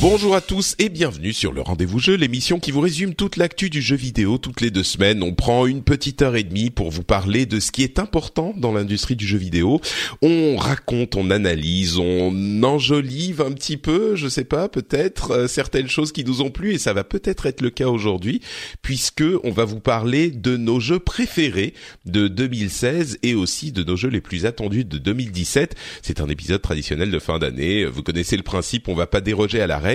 Bonjour à tous et bienvenue sur le Rendez-vous Jeu, l'émission qui vous résume toute l'actu du jeu vidéo toutes les deux semaines. On prend une petite heure et demie pour vous parler de ce qui est important dans l'industrie du jeu vidéo. On raconte, on analyse, on enjolive un petit peu, je sais pas, peut-être euh, certaines choses qui nous ont plu et ça va peut-être être le cas aujourd'hui puisque on va vous parler de nos jeux préférés de 2016 et aussi de nos jeux les plus attendus de 2017. C'est un épisode traditionnel de fin d'année. Vous connaissez le principe, on va pas déroger à la règle.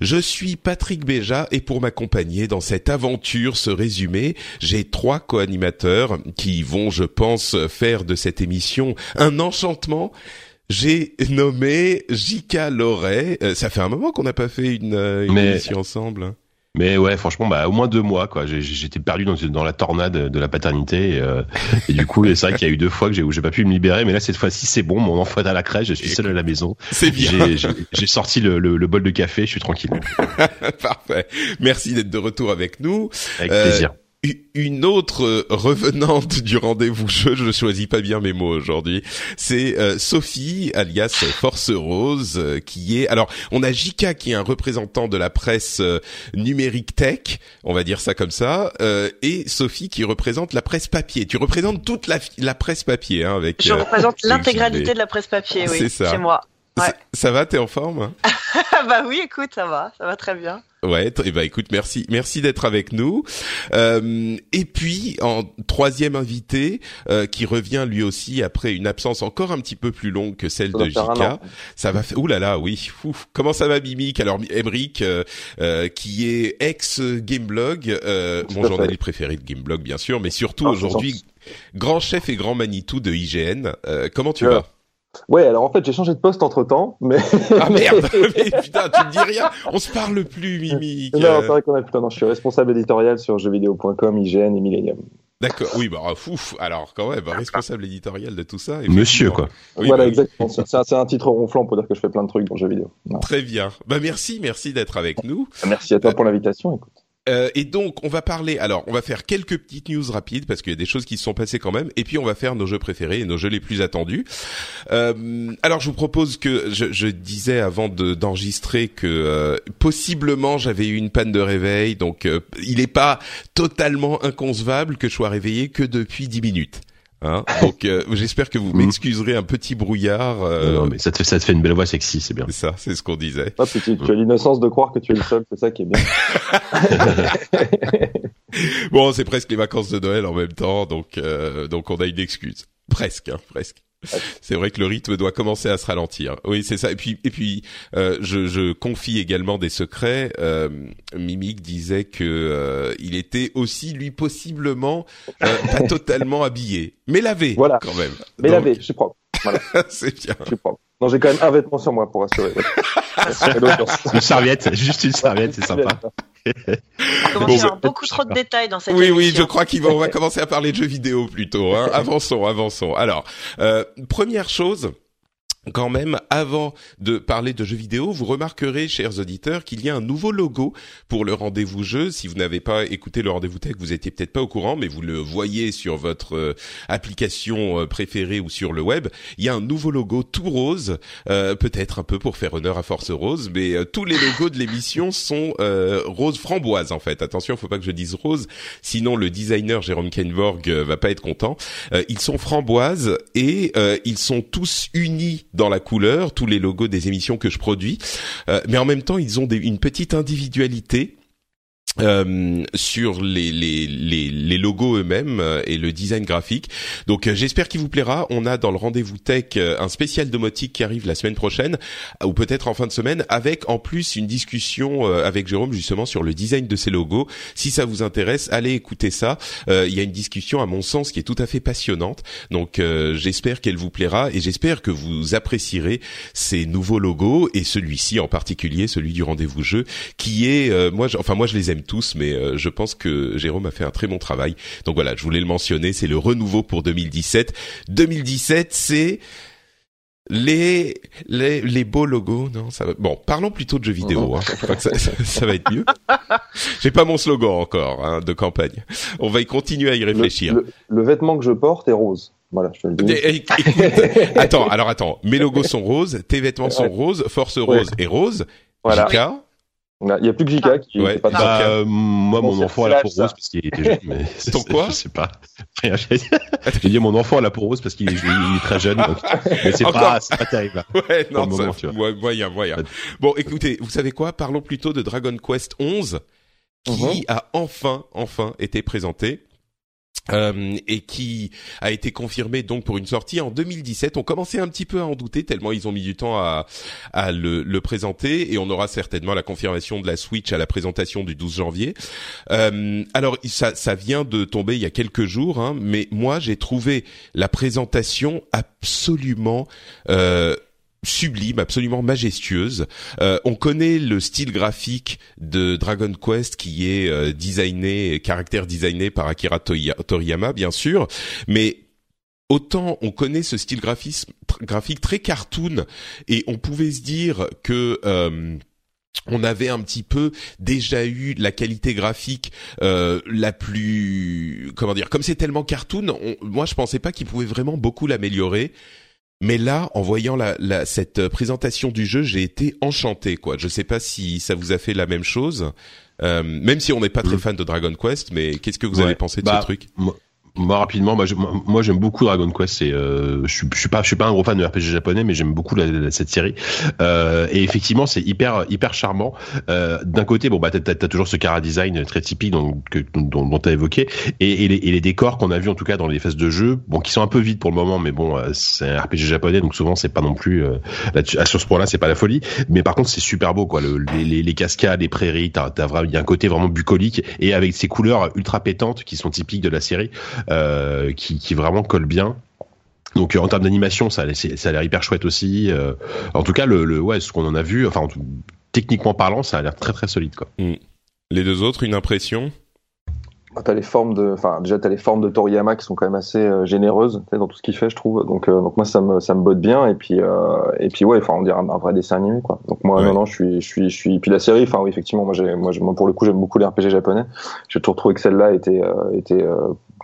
Je suis Patrick Béja et pour m'accompagner dans cette aventure, ce résumé, j'ai trois co-animateurs qui vont, je pense, faire de cette émission un enchantement. J'ai nommé Jika Loret. Euh, ça fait un moment qu'on n'a pas fait une, euh, une Mais- émission ensemble. Mais ouais, franchement, bah au moins deux mois quoi. J'ai- J'étais perdu dans, dans la tornade de la paternité et, euh, et du coup, c'est vrai qu'il y a eu deux fois que j'ai où j'ai pas pu me libérer, mais là cette fois-ci c'est bon. Mon enfant est à la crèche, je suis seul à la maison. C'est bien. J'ai- sorti le, le, le bol de café, je suis tranquille. Parfait. Merci d'être de retour avec nous. Avec Euh, plaisir. Une autre euh, revenante du rendez-vous jeu, je choisis pas bien mes mots aujourd'hui, c'est euh, Sophie, alias Force Rose, euh, qui est... Alors, on a Jika qui est un représentant de la presse euh, numérique tech, on va dire ça comme ça, euh, et Sophie qui représente la presse papier. Tu représentes toute la, la presse papier, hein, avec... Je euh, représente l'intégralité de la presse papier, oui. C'est ça. C'est moi. Ouais. ça, ça va, t'es en forme? Ah bah oui, écoute, ça va, ça va très bien. Ouais, t- eh ben écoute, merci, merci d'être avec nous. Euh, et puis en troisième invité euh, qui revient lui aussi après une absence encore un petit peu plus longue que celle Ça de Jika. Ça va faire. Ouh là là, oui. Ouf. Comment ça va, Mimic Alors, Emric, euh, euh, qui est ex Gameblog, euh, mon journaliste préféré de Gameblog, bien sûr, mais surtout Ah, aujourd'hui grand chef et grand Manitou de IGN. Euh, comment tu Ouais. vas? Ouais, alors en fait, j'ai changé de poste entre temps, mais. Ah merde Mais Putain, tu me dis rien. On se parle plus, Mimic. non, Euh, c'est vrai qu'on a putain, non, je suis responsable éditorial sur jeuxvideo.com, IGN et Millennium. D'accord, oui, bah, fouf, alors quand même, responsable éditorial de tout ça. Monsieur quoi. Oui, voilà, bah exactement. C'est c'est un, titre ronflant pour dire que je fais plein de trucs dans le jeu vidéo. Très bien. Bah merci, merci d'être avec nous. Merci à toi pour l'invitation, écoute. Euh, et donc, on va parler. Alors, on va faire quelques petites news rapides parce qu'il y a des choses qui se sont passées quand même. Et puis, on va faire nos jeux préférés et nos jeux les plus attendus. Euh, alors, je vous propose que je, je disais avant de- d'enregistrer que euh, possiblement j'avais eu une panne de réveil. Donc, euh, il n'est pas totalement inconcevable que je sois réveillé que depuis 10 minutes. Hein donc, euh, j'espère que vous Mhm. m'excuserez un petit brouillard. euh, Non, non, mais ça te fait ça te fait une belle voix sexy, c'est bien. c'est ça, c'est ce qu'on disait. Ah, puis tu, tu as l'innocence de croire que tu es le seul, c'est ça qui est bien. Bon, c'est presque les vacances de Noël en même temps, donc euh, donc on a une excuse. Presque, hein, presque. C'est vrai que le rythme doit commencer à se ralentir. Oui, c'est ça. Et puis, et puis, euh, je, je confie également des secrets. Euh, Mimic disait que euh, il était aussi lui possiblement euh, pas totalement habillé, mais lavé Voilà. quand même. Mais Donc, lavé, je suis propre. c'est bien. Je suis propre. Non, j'ai quand même un vêtement sur moi pour assurer. l'audience. Une serviette, juste une serviette, c'est sympa. Bon, bah, beaucoup trop de détails dans cette Oui, émission. oui, je crois qu'on va, on va commencer à parler de jeux vidéo plutôt. Hein. Avançons, avançons. Alors, euh, première chose. Quand même, avant de parler de jeux vidéo, vous remarquerez, chers auditeurs, qu'il y a un nouveau logo pour le rendez-vous jeu. Si vous n'avez pas écouté le rendez-vous tech, vous étiez peut-être pas au courant, mais vous le voyez sur votre euh, application euh, préférée ou sur le web. Il y a un nouveau logo tout rose, euh, peut-être un peu pour faire honneur à Force Rose, mais tous les logos de l'émission sont rose framboise en fait. Attention, faut pas que je dise rose, sinon le designer Jérôme Kenborg va pas être content. ils sont framboises et ils sont tous unis dans la couleur, tous les logos des émissions que je produis, euh, mais en même temps ils ont une petite individualité euh, sur les, les, les, les logos eux-mêmes euh, et le design graphique. Donc euh, j'espère qu'il vous plaira. On a dans le rendez-vous tech un spécial domotique qui arrive la semaine prochaine ou peut-être en fin de semaine avec en plus une discussion avec Jérôme justement sur le design de ces logos. Si ça vous intéresse, allez écouter ça. Il y a une discussion à mon sens qui est tout à fait passionnante. Donc j'espère qu'elle vous plaira et j'espère que vous apprécierez ces nouveaux logos et celui-ci en particulier, celui du rendez-vous jeu qui est moi enfin moi je les aime tous, mais euh, je pense que Jérôme a fait un très bon travail. Donc voilà, je voulais le mentionner, c'est le renouveau pour 2017. 2017, c'est les, les les beaux logos non ça va bon parlons plutôt de jeux vidéo hein. ça, ça, va être mieux j'ai pas mon slogan encore hein, de campagne on va y continuer à y réfléchir le, vêtement que je porte est rose voilà, je te le dis. Écoute, attends, alors attends, mes logos sont roses, tes vêtements sont roses, Force Rose et rose. Voilà. Il n'y a plus que Jika qui ouais. pas bah, euh, Moi, mon enfant a la peau rose parce qu'il était jeune. Mais Ton quoi Je sais pas. Rien. J'ai dit mon enfant a la peau rose parce qu'il est, très jeune. Donc... Mais c'est pas, c'est pas terrible. Ouais, non, moment, ça, moyen, moyen. Bon, écoutez, vous savez quoi? Parlons plutôt de Dragon Quest 11 qui uh-huh. a enfin, enfin été présenté. Euh, et qui a été confirmé donc pour une sortie en 2017. On commençait un petit peu à en douter tellement ils ont mis du temps à, à le, le, présenter et on aura certainement la confirmation de la Switch à la présentation du 12 janvier. Euh, alors ça, ça vient de tomber il y a quelques jours, hein, mais moi j'ai trouvé la présentation absolument euh, sublime, absolument majestueuse. Euh, on connaît le style graphique de Dragon Quest qui est euh, designé, caractère designé par Akira Toriyama, bien sûr, mais autant on connaît ce style graphique très cartoon et on pouvait se dire que euh, on avait un petit peu déjà eu la qualité graphique euh, la plus comment dire comme c'est tellement cartoon moi je pensais pas qu'il pouvait vraiment beaucoup l'améliorer mais là, en voyant la, la, cette présentation du jeu, j'ai été enchanté. Quoi. Je sais pas si ça vous a fait la même chose, euh, même si on n'est pas très fan de Dragon Quest. Mais qu'est-ce que vous avez pensé de ce bah, truc? moi rapidement, moi, moi j'aime beaucoup Dragon Quest. C'est, euh, je, je suis pas, je suis pas un gros fan de RPG japonais, mais j'aime beaucoup la, cette série. Euh, et effectivement, c'est hyper, hyper charmant. Euh, d'un côté, bon bah t'as, as toujours ce cara design très typique dont, que, dont, dont t'as évoqué, et, et, les, et, les, décors qu'on a vu en tout cas dans les phases de jeu, bon qui sont un peu vides pour le moment, mais bon, euh, c'est un RPG japonais, donc souvent c'est pas non plus euh, là, sur ce point-là, c'est pas la folie. Mais par contre, c'est super beau quoi. Le, les, les, cascades, les prairies, t'as, il y a un côté vraiment bucolique et avec ces couleurs ultra pétantes qui sont typiques de la série. Euh, qui, qui vraiment colle bien. Donc en termes d'animation, ça, ça a l'air hyper chouette aussi. Euh, en tout cas, le, le ouais, ce qu'on en a vu, enfin techniquement parlant, ça a l'air très très solide quoi. Mm. Les deux autres, une impression? T'as les formes de, enfin déjà t'as les formes de Toriyama qui sont quand même assez euh, généreuses dans tout ce qu'il fait, je trouve. Donc euh, donc moi ça me ça me botte bien et puis euh, et puis ouais, enfin on dirait un, vrai dessin animé quoi. Donc moi non non je suis je suis je suis puis la série, enfin oui effectivement moi j'ai moi, moi, pour le coup j'aime beaucoup les RPG japonais. J'ai toujours trouvé que celle-là était était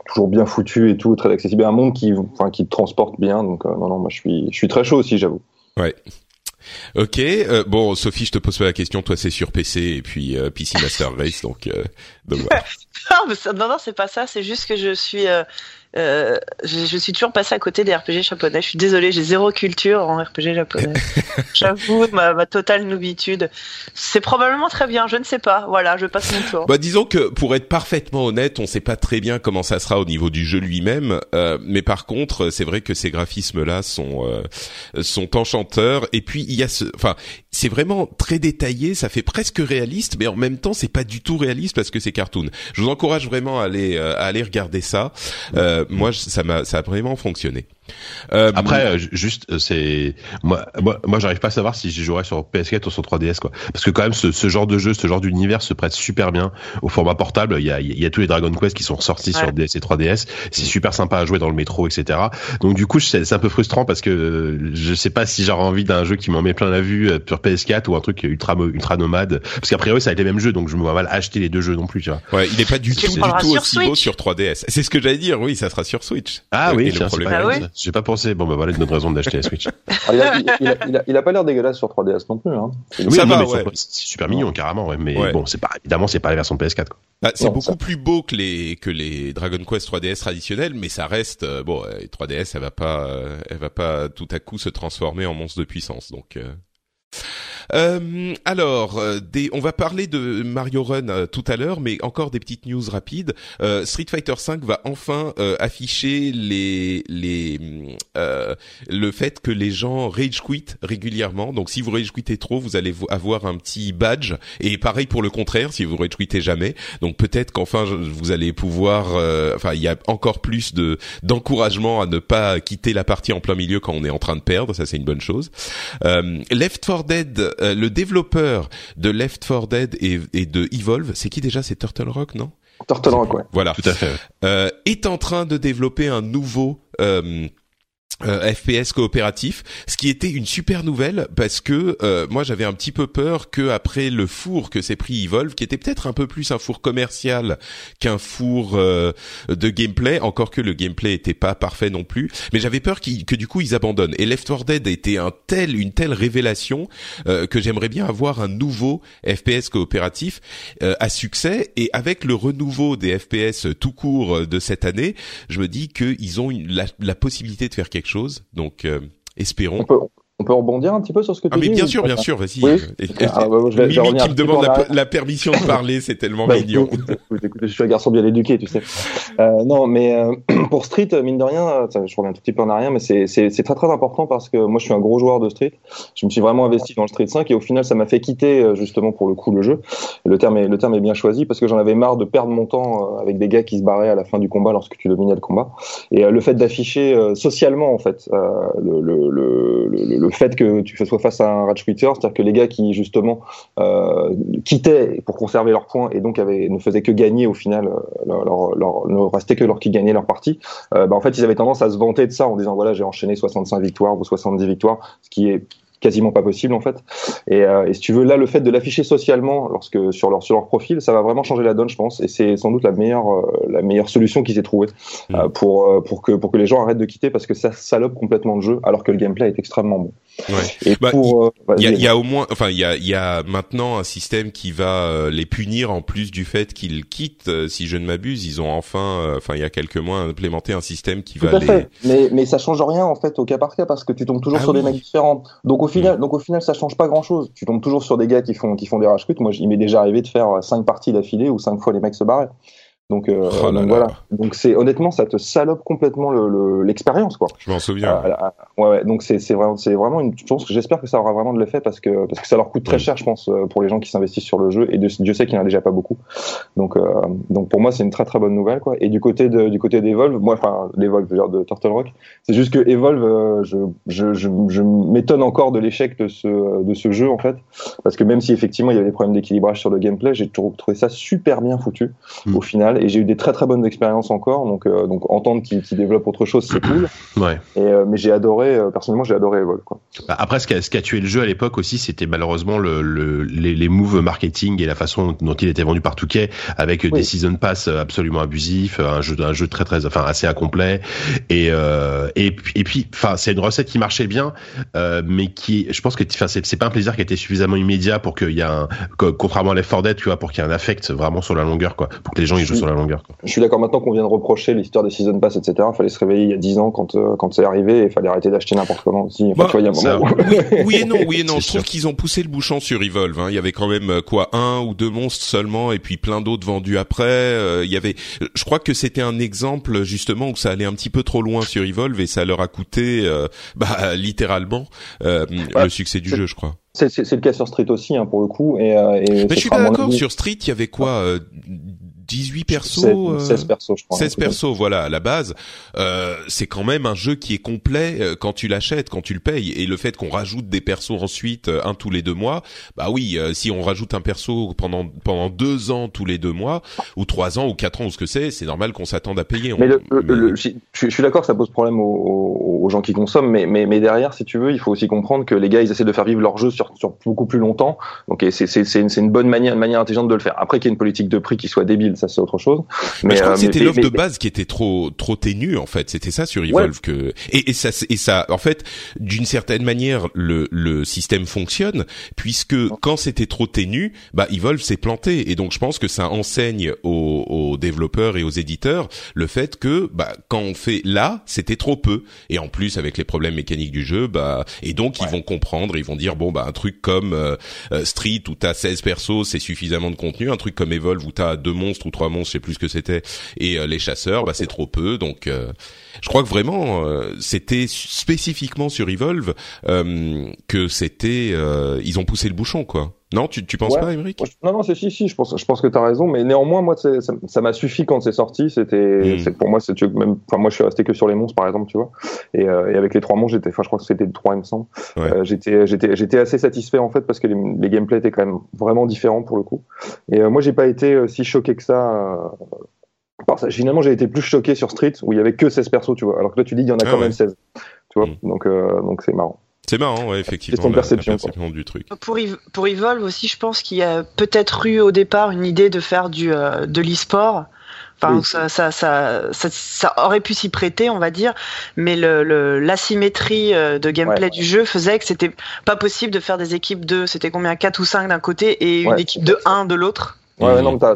toujours bien foutue et tout, très accessible, un monde qui enfin qui te transporte bien. Donc non non moi je suis je suis très chaud aussi j'avoue. Ouais. Ok, euh, bon Sophie, je te pose pas la question. Toi, c'est sur PC et puis euh, PC Master Race, donc, euh, donc voilà. non, non, c'est pas ça. C'est juste que je suis euh, je, suis toujours passé à côté des RPG japonais. Je suis désolé, j'ai zéro culture en RPG japonais. J'avoue ma, ma, totale noubitude. C'est probablement très bien, je ne sais pas. Voilà, je passe mon tour. Bah disons que pour être parfaitement honnête, on sait pas très bien comment ça sera au niveau du jeu lui-même, euh, mais par contre, c'est vrai que ces graphismes-là sont euh, sont enchanteurs. Et puis il y a ce, enfin, c'est vraiment très détaillé, ça fait presque réaliste, mais en même temps, c'est pas du tout réaliste parce que c'est cartoon. Je vous encourage vraiment à aller à aller regarder ça. Euh, moi, ça m'a, ça a vraiment fonctionné. Euh, Après, euh, juste, euh, c'est moi, moi, moi j'arrive pas à savoir si j'y jouerais sur PS4 ou sur 3DS, quoi. Parce que quand même, ce, ce genre de jeu, ce genre d'univers se prête super bien au format portable. Il y a, il y a tous les Dragon Quest qui sont ressortis sur DS et 3DS. C'est super sympa à jouer dans le métro, etc. Donc du coup, c'est un peu frustrant parce que je sais pas si j'aurais envie d'un jeu qui m'en met plein la vue sur PS4 ou un truc ultra ultra nomade. Parce qu'après priori, ça a été les mêmes jeux, donc je me vois mal acheter les deux jeux non plus, tu vois. Ouais, il est pas du tout, du tout aussi beau sur 3DS. C'est ce que j'allais dire. Oui, ça sera sur Switch. Ah oui, c'est pas, ah J'ai pas pensé. Bon, bah voilà une bonne raison d'acheter la Switch. Ah, il, a, il, a, il, a, pas l'air dégueulasse sur 3DS non plus. Hein. Oui, ça va, ouais. c'est super mignon carrément, ouais. Mais bon, c'est pas évidemment c'est pas la version PS4. Quoi. Bah, c'est beaucoup plus beau que les que les Dragon Quest 3DS traditionnels, mais ça reste euh, bon. 3DS, elle va pas, euh, elle va pas tout à coup se transformer en monstre de puissance, donc. Euh... Euh, alors, euh, des, on va parler de Mario Run euh, tout à l'heure, mais encore des petites news rapides. Euh, Street Fighter V va enfin afficher les les le fait que les gens rage quit régulièrement. Donc, si vous rage quittez trop, vous allez avoir un petit badge. Et pareil pour le contraire, si vous rage quittez jamais. Donc, peut-être qu'enfin vous allez pouvoir. enfin, il y a encore plus de d'encouragement à ne pas quitter la partie en plein milieu quand on est en train de perdre. Ça, c'est une bonne chose. Left 4 Dead euh, le développeur de Left 4 Dead et, de Evolve, c'est qui déjà? C'est Turtle Rock, non? Turtle Rock, ouais. Voilà. Tout à fait. Euh, est en train de développer un nouveau euh, euh, FPS coopératif, ce qui était une super nouvelle parce que euh, moi j'avais un petit peu peur que après le four que s'est pris Evolve, qui était peut-être un peu plus un four commercial qu'un four euh, de gameplay, encore que le gameplay était pas parfait non plus, mais j'avais peur que du coup ils abandonnent. Et Left 4 Dead était un tel, une telle révélation que j'aimerais bien avoir un nouveau FPS coopératif à succès. Et avec le renouveau des FPS tout court de cette année, je me dis qu'ils ont la, la possibilité de faire quelque chose. Donc, euh, espérons. On peut rebondir un petit peu sur ce que tu ah, dis. mais bien sûr, bien sûr, vas-y. Oui. Ah, bah, Mimi qui me demande la, permission de parler, c'est tellement bah, mignon. Écoute, je suis un garçon bien éduqué, tu sais. Euh, non, mais euh, pour Street, mine de rien, je reviens un tout petit peu en arrière, mais c'est très très important parce que moi je suis un gros joueur de Street. Je me suis vraiment investi dans le Street 5 et au final ça m'a fait quitter euh, justement pour le coup le jeu. le terme est, le terme est bien choisi parce que j'en avais marre de perdre mon temps euh, avec des gars qui se barraient à la fin du combat lorsque tu dominais le combat. Et euh, le fait d'afficher socialement en fait le, le, le, le, fait que tu soit face à un rage quitter, c'est-à-dire que les gars qui justement euh, quittaient pour conserver leurs points et donc avaient, ne faisaient que gagner au final, euh, leur, leur, ne restait que leur qui gagnaient leur partie, euh, bah, en fait ils avaient tendance à se vanter de ça en disant voilà j'ai enchaîné 65 victoires ou 70 victoires, ce qui est quasiment pas possible en fait. Et, euh, et, si tu veux, là, le fait de l'afficher socialement, lorsque sur leur sur leur profil, ça va vraiment changer la donne, je pense. Et c'est sans doute la meilleure euh, la meilleure solution qu'ils aient trouvée euh, pour pour que pour que les gens arrêtent de quitter parce que ça salope complètement le jeu, alors que le gameplay est extrêmement bon. Ouais. Et bah, pour il y, a, y, a au moins, enfin il y a il y a maintenant un système qui va les punir en plus du fait qu'ils quittent. si je ne m'abuse, ils ont enfin, enfin il y a quelques mois implémenté un système qui Tout va à les. Fait. Mais mais ça change rien en fait au cas par cas parce que tu tombes toujours ah sur des mecs différents. Donc au final, mm. donc au final, ça change pas grand chose. Tu tombes toujours sur des gars qui font, qui font des rage Moi, il m'est déjà arrivé de faire cinq parties d'affilée où cinq fois les mecs se barraient. Donc, euh, oh donc voilà. Donc c'est honnêtement, ça te salope complètement l'expérience, le, quoi. Je m'en souviens. Euh, ouais, ouais, Donc c'est vraiment, c'est vraiment une. Pense que j'espère que ça aura vraiment de l'effet parce que parce que ça leur coûte très cher, je pense, euh, pour les gens qui s'investissent sur le jeu. Et Dieu sait qu'il n'y en a déjà pas beaucoup. Donc euh, donc pour moi, c'est une très très bonne nouvelle, quoi. Et du côté de du côté d'Evolve, moi, enfin d'Evolve, dire de Turtle Rock, c'est juste que Evolve, je je je, je m'étonne encore de l'échec de ce de ce jeu en fait, parce que même si effectivement il y avait des problèmes d'équilibrage sur le gameplay, j'ai trouvé ça super bien foutu mm. au final et j'ai eu des très très bonnes expériences encore. Donc, euh, donc entendre qu'ils développent autre chose, c'est cool. Ouais. Et, euh, mais j'ai adoré, euh, personnellement, j'ai adoré Evolve. Quoi. Bah, après, ce qui, a, ce qui a tué le jeu à l'époque aussi, c'était malheureusement le, le, les, les moves marketing et la façon dont il était vendu par Touquet, avec des season pass absolument abusifs, un jeu, un jeu très très, enfin assez incomplet. Et et, et puis, enfin, c'est une recette qui marchait bien, mais qui, je pense que, c'est pas un plaisir qui était suffisamment immédiat pour qu'il y a un, contrairement à Left 4 Dead, tu vois, pour qu'il y ait un affect vraiment sur la longueur, quoi, pour que les gens y jouent sur la longueur. Je suis d'accord maintenant qu'on vient de reprocher l'histoire des season pass, etc. Il fallait se réveiller il y a 10 ans quand euh, quand c'est arrivé et il fallait arrêter d'acheter n'importe comment aussi. Enfin, bah, oui, et non, oui et non. Je trouve qu'ils ont poussé le bouchon sur Evolve. Hein. Il y avait quand même euh, quoi un ou deux monstres seulement et puis plein d'autres vendus après. Euh, il y avait, je crois que c'était un exemple justement où ça allait un petit peu trop loin sur Evolve et ça leur a coûté, bah littéralement le succès du jeu, je crois. C'est le cas sur Street aussi, hein, pour le coup. Et, et Mais je suis pas d'accord. Sur Street, il y avait quoi 18 persos, 16, persos, je crois. 16 persos, voilà, à la base. Euh, c'est quand même un jeu qui est complet euh, quand tu l'achètes, quand tu le payes. Et le fait qu'on rajoute des persos ensuite, un tous les deux mois, bah oui, si on rajoute un perso pendant pendant deux ans tous les deux mois, ou trois ans, ou quatre ans, ou ce que c'est, c'est normal qu'on s'attende à payer. Mais, le, je, je, suis d'accord que ça pose problème aux, aux, gens qui consomment, mais, mais, mais derrière, si tu veux, il faut aussi comprendre que les gars, ils essaient de faire vivre leur jeu sur, sur beaucoup plus longtemps. Donc c'est une, une bonne manière, une manière intelligente de le faire. Après qu'il y ait une politique de prix qui soit débile, ça c'est autre chose. Mais, je crois que euh, c'était l'offre de base qui était trop trop ténue en fait. C'était ça sur Evolve que et, et, ça et ça en fait d'une certaine manière le le système fonctionne puisque quand c'était trop ténu, bah Evolve s'est planté. Et donc je pense que ça enseigne aux, aux développeurs et aux éditeurs le fait que bah quand on fait là, c'était trop peu. Et en plus avec les problèmes mécaniques du jeu, bah et donc ils vont comprendre, ils vont dire bon bah un truc comme euh, euh, Street où t'as 16 persos, c'est suffisamment de contenu, un truc comme Evolve où t'as deux monstres ou trois monstres, je sais plus ce que c'était, et euh, les chasseurs, bah c'est trop peu. Donc je crois que vraiment c'était spécifiquement sur Evolve que c'était ils ont poussé le bouchon quoi. Non, tu tu penses pas, Émeric Non, non, c'est si, si. Je pense, je pense que t'as raison, mais néanmoins, moi, ça m'a suffi quand c'est sorti. C'était, hmm. pour moi, c'est même. Enfin, moi, je suis resté que sur les monstres, par exemple, tu vois. Et, euh, et avec les trois monstres, j'étais. Enfin, je crois que c'était trois, il me semble. Euh, j'étais, j'étais, j'étais assez satisfait en fait parce que les, les gameplays étaient quand même vraiment différents pour le coup. Et euh, moi, j'ai pas été euh, si choqué que ça. Par ça. Finalement, j'ai été plus choqué sur Street où il y avait que 16 persos, tu vois. Alors que là, tu dis, il y en a ah quand même 16. Tu vois. Hmm. Donc, donc c'est marrant. C'est marrant, ouais, effectivement. C'est perception, du truc. Pour, pour Evolve aussi, je pense qu'il y a peut-être eu au départ une idée de faire du euh, de l'e-sport. Enfin, ça, ça, ça, ça, aurait pu s'y prêter, on va dire, mais le l'asymétrie euh, de gameplay du jeu faisait que c'était pas possible de faire des équipes de, c'était combien, 4 ou 5 d'un côté et une équipe de 1 de l'autre. Ouais, non, t'as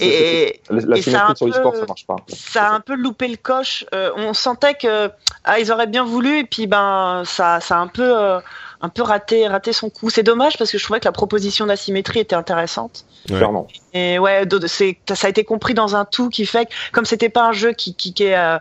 Et, la sur ça marche pas. Ça a un peu loupé le coche. Euh, on sentait que ah, ils auraient bien voulu, et puis ben ça, ça a un peu, euh, un peu raté, raté son coup. C'est dommage parce que je trouvais que la proposition d'asymétrie était intéressante. Clairement. Et ouais, c'est, ça a été compris dans un tout qui fait que comme c'était pas un jeu qui, qui, qui est euh,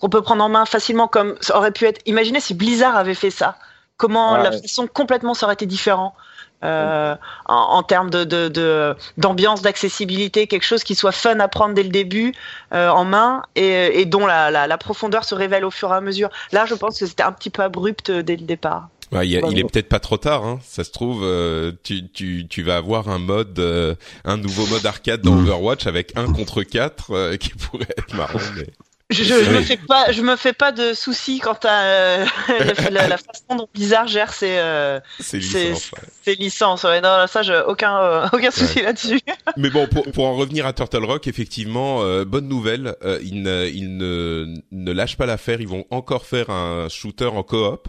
qu'on peut prendre en main facilement, comme ça aurait pu être. Imaginez si Blizzard avait fait ça. Comment la façon complètement ça aurait été différent. Euh, en, en, termes de, d'ambiance, d'accessibilité, quelque chose qui soit fun à prendre dès le début euh, en main et, et dont la, la, la, profondeur se révèle au fur et à mesure. Là, je pense que c'était un petit peu abrupt dès le départ. Ouais, il, il est peut-être pas trop tard. Hein. Ça se trouve, euh, tu, tu, tu vas avoir un mode, un nouveau mode arcade dans mm. Overwatch avec un contre quatre qui pourrait être marrant. Mais... Je, je, me fais pas, je me fais pas de soucis quant à euh, la, façon dont Blizzard gère ses, euh, ses licences. Ses, licences. Ouais, non, ça, j'ai aucun, euh, aucun souci là-dessus. Mais bon, pour, pour en revenir à Turtle Rock, effectivement, euh, bonne nouvelle. ils ne, ils ne, ne lâchent pas l'affaire. Ils vont encore faire un shooter en coop.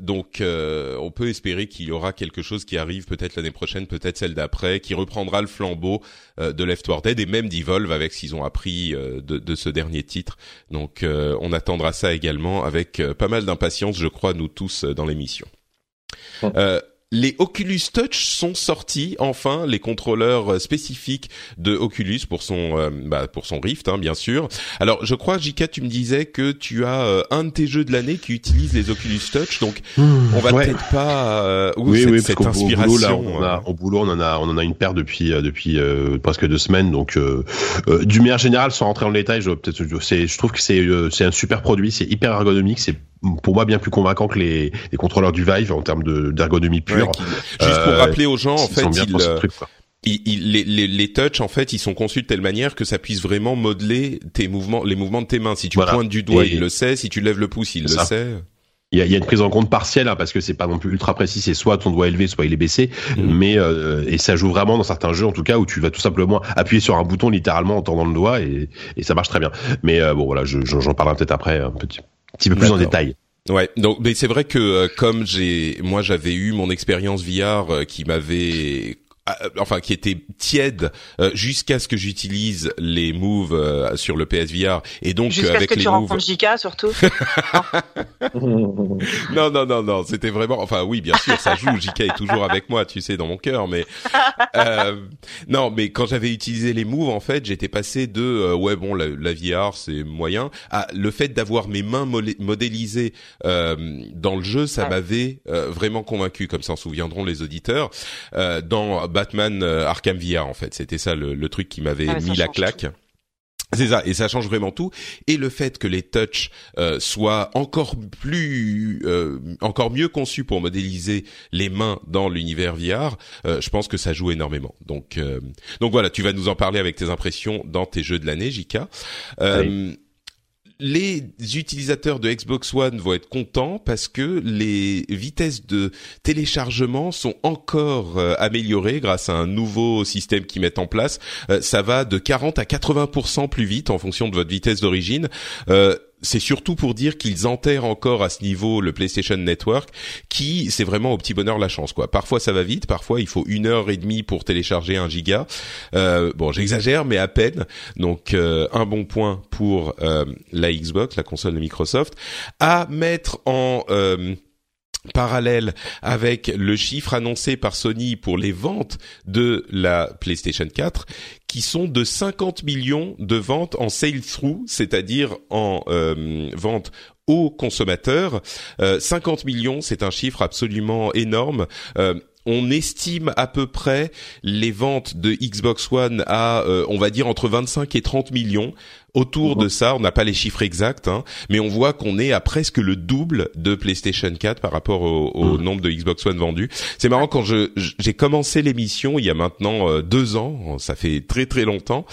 donc, on peut espérer qu'il y aura quelque chose qui arrive peut-être l'année prochaine, peut-être celle d'après, qui reprendra le flambeau de Left 4 Dead et même d'Evolve avec ce qu'ils ont appris de, de ce dernier titre. Donc euh, on attendra ça également avec euh, pas mal d'impatience, je crois, nous tous euh, dans l'émission. Euh, les Oculus Touch sont sortis enfin, les contrôleurs euh, spécifiques de Oculus pour son euh, bah, pour son Rift, hein, bien sûr. Alors, je crois, Jika, tu me disais que tu as euh, un de tes jeux de l'année qui utilise les Oculus Touch, donc hmm, on va peut-être pas. oui, cette, oui, cette inspiration. Au boulot, là, on a, au boulot, on en a, on en a une paire depuis depuis presque deux semaines. Donc, du manière générale, sans rentrer dans le détail, je peut-être, je trouve que c'est c'est un super produit, c'est hyper ergonomique, c'est pour moi bien plus convaincant que les, les contrôleurs du Vive en termes d'ergonomie pure. juste pour rappeler aux gens, en fait, il, les, les, les touch en fait ils sont conçus de telle manière que ça puisse vraiment modeler tes mouvements les mouvements de tes mains. Si tu pointes du doigt il le sait. Si tu lèves le pouce il le sait. Il y, a, il y a, une prise en compte partielle hein, parce que c'est pas non plus ultra précis. C'est soit ton doigt élevé soit il est baissé. Mm. mais euh, et ça joue vraiment dans certains jeux en tout cas où tu vas tout simplement appuyer sur un bouton littéralement en tendant le doigt et, et ça marche très bien. Mais euh, bon voilà j'en parlerai peut-être après un petit, petit peu plus en détail. Ouais, donc mais c'est vrai que euh, comme j'ai moi j'avais eu mon expérience VR euh, qui m'avait enfin qui était tiède euh, jusqu'à ce que j'utilise les moves euh, sur le PSVR et donc jusqu'à avec ce que les tu moves rencontres JK surtout. Non. Non non non c'était vraiment enfin oui bien sûr ça joue. JK est toujours avec moi tu sais dans mon cœur mais euh, non mais quand j'avais utilisé les moves en fait j'étais passé de ouais bon la, la VR c'est moyen à le fait d'avoir mes mains modélisées dans le jeu ça m'avait vraiment convaincu comme s'en souviendront les auditeurs dans Batman Arkham VR en fait. C'était ça le, le, truc qui m'avait Ah, mis la claque. C'est ça, et ça change vraiment tout. Et le fait que les touch euh, soient encore plus, euh, encore mieux conçus pour modéliser les mains dans l'univers VR, euh, je pense que ça joue énormément. Donc, euh, donc voilà, tu vas nous en parler avec tes impressions dans tes jeux de l'année, Jika. Euh, Les utilisateurs de Xbox One vont être contents parce que les vitesses de téléchargement sont encore euh, améliorées grâce à un nouveau système qu'ils mettent en place. Euh, ça va de 40 à 80% plus vite en fonction de votre vitesse d'origine. Euh, c'est surtout pour dire qu'ils enterrent encore à ce niveau le PlayStation Network, qui c'est vraiment au petit bonheur la chance quoi. Parfois ça va vite, parfois il faut une heure et demie pour télécharger un giga. Euh, bon, j'exagère, mais à peine. Donc euh, un bon point pour euh, la Xbox, la console de Microsoft, à mettre en parallèle avec le chiffre annoncé par Sony pour les ventes de la PlayStation 4 qui sont de 50 millions de ventes en sale-through, c'est-à-dire en euh, vente aux consommateurs. Euh, 50 millions, c'est un chiffre absolument énorme. Euh, on estime à peu près les ventes de Xbox One à, euh, on va dire, entre 25 et 30 millions. Autour de ça, on n'a pas les chiffres exacts, hein, mais on voit qu'on est à presque le double de PlayStation 4 par rapport au, au nombre de Xbox One vendus. C'est marrant quand je j'ai commencé l'émission il y a maintenant euh, deux ans, ça fait très très longtemps.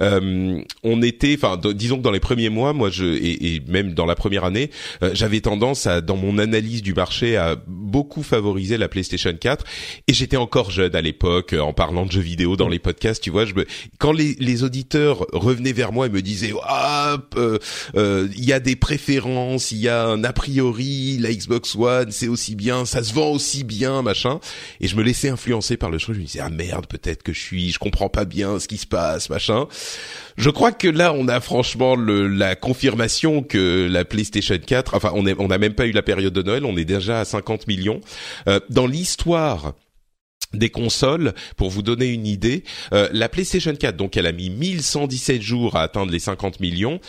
Euh, on était, enfin, disons que dans les premiers mois, moi, je et, et même dans la première année, euh, j'avais tendance à, dans mon analyse du marché, à beaucoup favoriser la PlayStation 4. Et j'étais encore jeune à l'époque, euh, en parlant de jeux vidéo dans les podcasts, tu vois. Je me, quand les, les auditeurs revenaient vers moi et me disaient, ah, euh, euh, il y a des préférences, il y a un a priori, la Xbox One, c'est aussi bien, ça se vend aussi bien, machin. Et je me laissais influencer par le truc. Je me disais, ah merde, peut-être que je suis, je comprends pas bien ce qui se passe, machin. Je crois que là, on a franchement le, la confirmation que la PlayStation 4, enfin, on est, on n'a même pas eu la période de Noël, on est déjà à 50 millions. Euh, dans l'histoire des consoles, pour vous donner une idée, euh, la PlayStation 4, donc elle a mis 1117 jours à atteindre les 50 millions.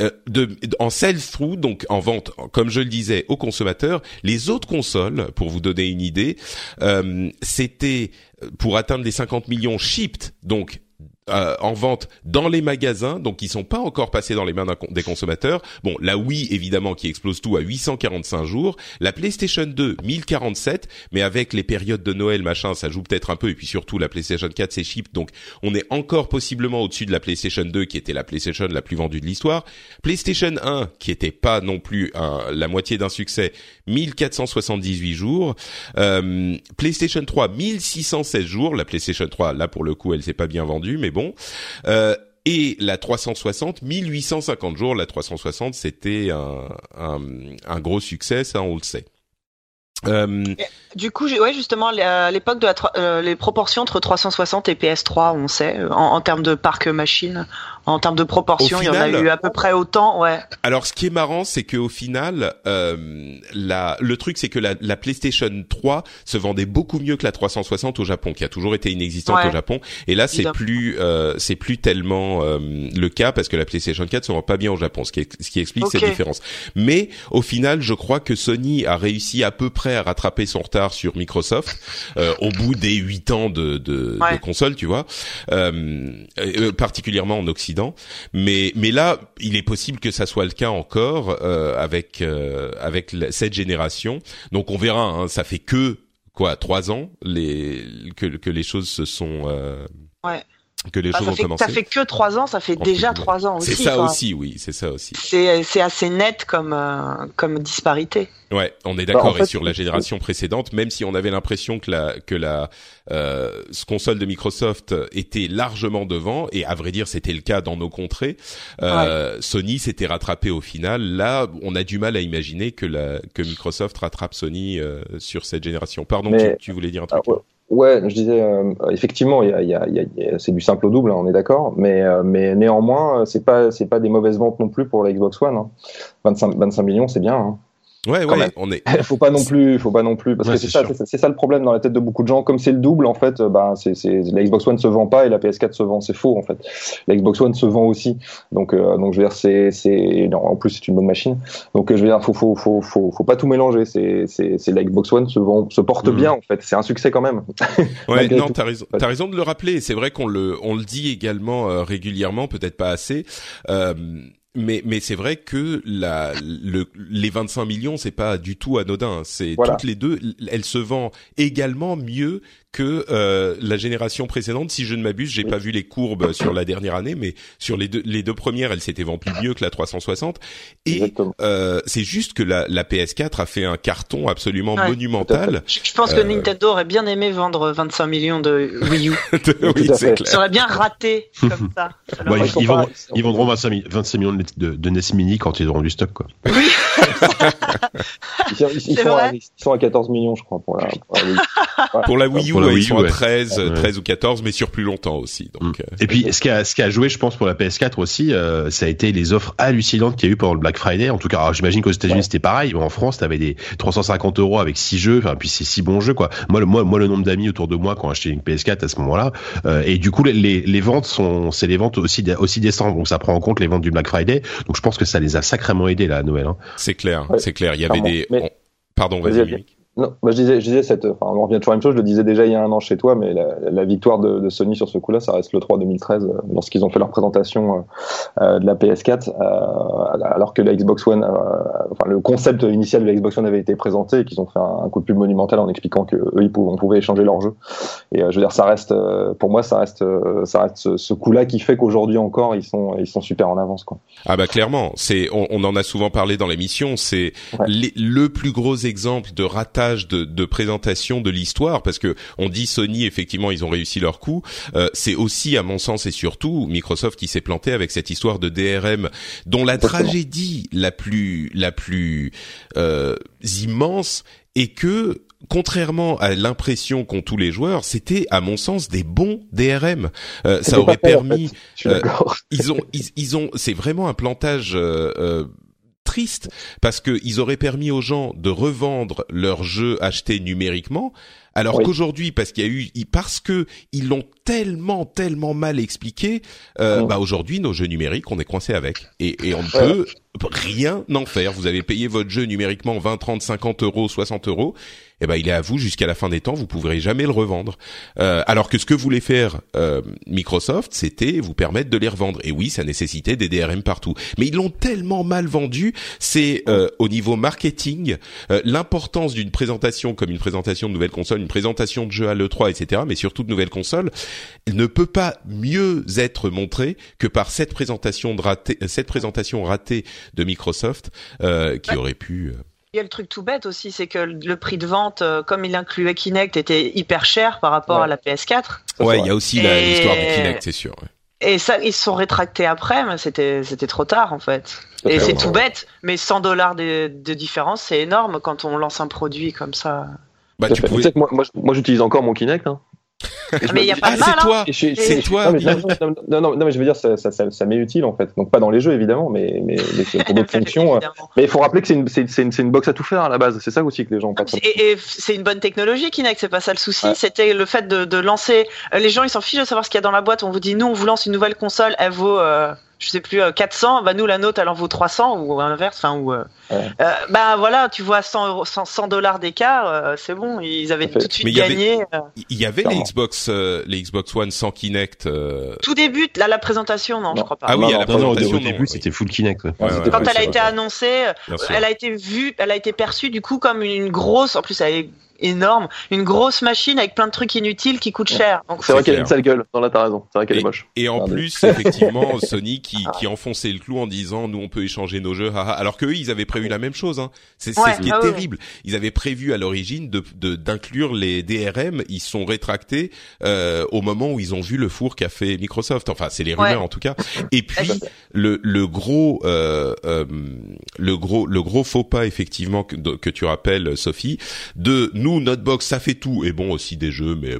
Euh, de, en sell-through, donc en vente, comme je le disais, aux consommateurs, les autres consoles, pour vous donner une idée, euh, c'était pour atteindre les 50 millions shipped, donc euh, en vente dans les magasins, donc ils sont pas encore passés dans les mains des consommateurs. Bon, la Wii évidemment qui explose tout à 845 jours, la PlayStation 2 1047, mais avec les périodes de Noël machin, ça joue peut-être un peu et puis surtout la PlayStation 4 c'est cheap, donc on est encore possiblement au-dessus de la PlayStation 2 qui était la PlayStation la plus vendue de l'histoire. PlayStation 1 qui était pas non plus la moitié d'un succès, 1478 jours. Euh, PlayStation 3 1616 jours. La PlayStation 3 là pour le coup elle s'est pas bien vendue, Euh, et la 360, 1850 jours. La 360, c'était un, gros succès, ça on le sait. Euh, Du coup, ouais, justement, à l'époque de la, euh, les proportions entre 360 et PS3, on sait, euh, en termes de parc machine, en termes de proportions, Au il y en a eu à peu près autant, ouais. Alors, ce qui est marrant, c'est qu'au final, euh, la, le truc, c'est que la, la PlayStation 3 se vendait beaucoup mieux que la 360 au Japon, qui a toujours été inexistante Ouais. au Japon. Et là, c'est plus, euh, c'est plus tellement euh, le cas parce que la PlayStation 4 se vend pas bien au Japon, ce qui, ce qui explique cette Ok. différence. Mais au final, je crois que Sony a réussi à peu près à rattraper son retard sur Microsoft euh, au bout des huit ans de, de, Ouais. de console, tu vois, euh, euh, particulièrement en Occident. Mais mais là, il est possible que ça soit le cas encore euh, avec euh, avec cette génération. Donc on verra. Hein, ça fait que quoi trois ans les que que les choses se sont euh, Ouais. Que les Enfin, choses ont fait, commencé. ça fait que trois ans, ça fait déjà trois ans aussi. C'est ça aussi, oui, c'est ça aussi. C'est c'est assez net comme, euh, comme disparité. Ouais, on est d'accord. Bah, en fait, et sur la génération précédente, même si on avait l'impression que la que la euh, ce console de Microsoft était largement devant, et à vrai dire c'était le cas dans nos contrées, euh, Sony s'était rattrapé au final. Là, on a du mal à imaginer que la que Microsoft rattrape Sony euh, sur cette génération. Pardon, Mais- tu, tu voulais dire un truc? Ah, ouais. Ouais, je disais, euh, effectivement, y a, y a, y a- c'est du simple au double, hein, on est d'accord, mais, euh, mais néanmoins, c'est pas, c'est pas des mauvaises ventes non plus pour la Xbox One. Hein. 25, 25 millions, c'est bien. Hein. Ouais, ouais, on est. faut pas non plus, faut pas non plus, parce que c'est ça, c'est ça le problème dans la tête de beaucoup de gens. Comme c'est le double, en fait, bah, c'est, la Xbox One se vend pas et la PS4 se vend. C'est faux, en fait. La Xbox One se vend aussi. Donc, euh, donc je veux dire, c'est, c'est, en plus, c'est une bonne machine. Donc, je veux dire, faut, faut, faut, faut, faut pas tout mélanger. C'est, c'est, c'est la Xbox One se vend, se porte mm. bien, en fait. C'est un succès quand même. ouais, non, t'as raison, t'as raison de le rappeler. C'est vrai qu'on le, on le dit également euh, régulièrement, peut-être pas assez. Euh, mais mais c'est vrai que la le, les 25 millions c'est pas du tout anodin. C'est toutes les deux, elles se vendent également mieux que euh, la génération précédente. Si je ne m'abuse, j'ai pas vu les courbes sur la dernière année, mais sur les deux, les deux premières, elle s'était vendue mieux que la 360. Et euh, c'est juste que la, la, PS4 a fait un carton absolument monumental. Je, pense que euh, Nintendo aurait bien aimé vendre 25 millions de Wii U. oui, c'est clair. Ça aurait bien raté comme ça. ils, vendront 25, 25 millions de, de, NES Mini quand ils auront du stock, quoi. Oui. ils, sont à, ils, sont à, 14 millions, je crois, pour la, pour la Wii U. Pour ils sont à 13, 13 ou 14, mais sur plus longtemps aussi. Donc, mm. euh, Et puis, ce qui a, ce qui a joué, je pense, pour la PS4 aussi, euh, ça a été les offres hallucinantes qu'il y a eu pendant le Black Friday. En tout cas, j'imagine qu'aux États-Unis c'était pareil. Mais en France, t'avais des 350 euros avec 6 jeux. Enfin, puis c'est 6 bons jeux, quoi. Moi, le, moi, moi, le nombre d'amis autour de moi qui ont acheté une PS4 à ce moment-là. Euh, et du coup, les, les ventes sont, c'est les ventes aussi, aussi décembre. Donc, ça prend en compte les ventes du Black Friday. Donc, je pense que ça les a sacrément aidés là à Noël. Hein. C'est clair, c'est clair. Il y avait des. Pardon, vas-y. Non, moi je disais, je disais cette, enfin, on revient toujours à la même chose. Je le disais déjà il y a un an chez toi, mais la, la victoire de, de, Sony sur ce coup-là, ça reste le 3 2013, euh, lorsqu'ils ont fait leur présentation euh, euh de la PS4, euh, alors que la Xbox One, enfin le concept initial de la Xbox One avait été présenté et qu'ils ont fait un, coup de pub monumental en expliquant que eux, ils pouvaient, on pouvait échanger leur jeu. Et je veux dire, ça reste, pour moi, ça reste, ça reste ce, coup-là qui fait qu'aujourd'hui encore, ils sont, ils sont super en avance, quoi. Ah bah clairement, c'est, on, on en a souvent parlé dans l'émission, c'est le plus gros exemple de ratage de, présentation de l'histoire, parce que on dit Sony effectivement ils ont réussi leur coup. Euh, c'est aussi à mon sens et surtout Microsoft qui s'est planté avec cette histoire de DRM, dont la tragédie la plus la plus euh, immense est que contrairement à l'impression qu'ont tous les joueurs, c'était à mon sens des bons DRM. Euh, ça aurait permis. ils ont, ils, ont, c'est vraiment un plantage triste parce qu'ils auraient permis aux gens de revendre leurs jeux achetés numériquement, alors qu'aujourd'hui, parce qu'il y a eu, parce que ils l'ont tellement, tellement mal expliqué, euh, bah aujourd'hui, nos jeux numériques, on est coincé avec, et, et on ne peut rien en faire. Vous avez payé votre jeu numériquement 20, 30, 50 euros, 60 euros, eh ben il est à vous jusqu'à la fin des temps. Vous pourrez jamais le revendre. Euh, alors que ce que voulait faire euh, Microsoft, c'était vous permettre de les revendre. Et oui, ça nécessitait des DRM partout. Mais ils l'ont tellement mal vendu. C'est euh, au niveau marketing l'importance d'une présentation comme une présentation de nouvelles consoles, une présentation de jeux à l'E3, etc. Mais surtout de nouvelles consoles, ne peut pas mieux être montrée que par cette présentation de raté, cette présentation ratée de Microsoft qui aurait pu il y a le truc tout bête aussi, c'est que le prix de vente, euh, comme il incluait Kinect, était hyper cher par rapport à la PS4. Ouais, il y a aussi l'histoire du Kinect, c'est sûr. Et ça, ils se sont rétractés après, mais c'était c'était trop tard en fait. Et c'est tout bête, mais 100 dollars de, de différence, c'est énorme quand on lance un produit comme ça. Bah, tu pouvais... moi, moi, moi j'utilise encore mon Kinect. Hein. Mais il y a pas de mal, hein. c'est toi. Non, non, non, mais je veux dire, ça, ça, ça, m'est utile en fait. Donc pas dans les jeux évidemment, mais, mais, mais pour d'autres fonctions. Euh. Mais il faut rappeler que c'est une, c'est, une, une, box à tout faire à la base. C'est ça aussi que les gens. Ont pas et, et c'est une bonne technologie, Kinect. C'est pas ça le souci. C'était le fait de, de, lancer. Euh, les gens, ils s'en fichent de savoir ce qu'il y a dans la boîte. On vous dit, nous, on vous lance une nouvelle console. Elle vaut. Euh je sais plus 400 euh, bah nous la note elle en vaut 300 ou l'inverse enfin ou euh, euh, bah voilà tu vois 100 euros 100 dollars d'écart c'est bon ils avaient tout de suite gagné il y avait les Xbox les Xbox One sans Kinect tout début là la présentation non, je crois pas. Ah oui à la présentation au début c'était full Kinect quand elle a été annoncée elle a été vue elle a été perçue du coup comme une grosse en plus elle est énorme, une grosse machine avec plein de trucs inutiles qui coûtent cher. C'est vrai qu'elle a une sale gueule. Non là t'as raison. C'est vrai qu'elle est moche. Et en plus effectivement Sony qui, qui enfonçait le clou en disant nous on peut échanger nos jeux, alors que eux ils avaient prévu la même chose. Hein. C'est ce qui est ah terrible. Ils avaient prévu à l'origine de d'inclure les DRM. Ils sont rétractés euh, au moment où ils ont vu le four qu'a fait Microsoft. Enfin c'est les rumeurs en tout cas. Et puis le le gros euh, euh, le gros le gros faux pas effectivement que, que tu rappelles Sophie de nous notre box ça fait tout. Et bon aussi des jeux mais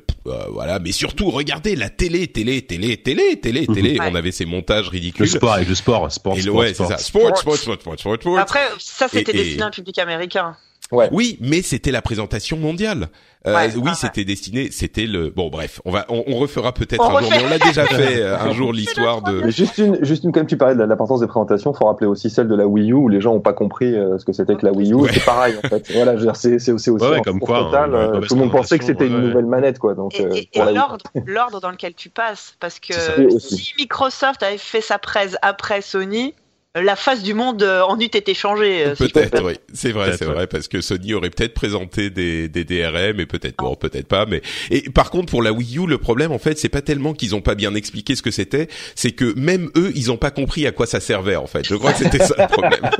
voilà. Mais surtout regardez la télé télé télé télé télé télé. On avait ces montages ridicules. Le sport avec le sport sport, sport, ouais, sport, ça. sport, sport, sport, sport, sport, sport. Après, ça, c'était destiné à un public américain. Ouais. Oui, mais c'était la présentation mondiale. Euh, Ouais, oui, ouais, c'était destiné, c'était le. Bon, bref, on va, on, on refera peut-être un jour, mais on l'a déjà fait euh, un jour l'histoire de. Mais juste une, juste une, comme tu parlais de l'importance des présentations, faut rappeler aussi celle de la Wii U où les gens ont pas compris euh, ce que c'était que la Wii U. Ouais. C'est pareil en fait. Voilà, je veux dire, c'est c'est aussi aussi comme quoi, total. hein, euh, une tout le monde pensait que c'était une nouvelle manette quoi. Donc Et, euh, et- Wii. l'ordre, l'ordre dans lequel tu passes, parce que si Microsoft avait fait sa presse après Sony, la face du monde euh, en eût été changée. euh, si Peut-être, oui, c'est vrai, c'est vrai, parce que Sony aurait peut-être présenté des, des DRM, et peut-être bon, peut-être pas, mais et par contre pour la Wii U, le problème en fait, c'est pas tellement qu'ils ont pas bien expliqué ce que c'était, c'est que même eux, ils ont pas compris à quoi ça servait en fait. Je crois que c'était ça le problème.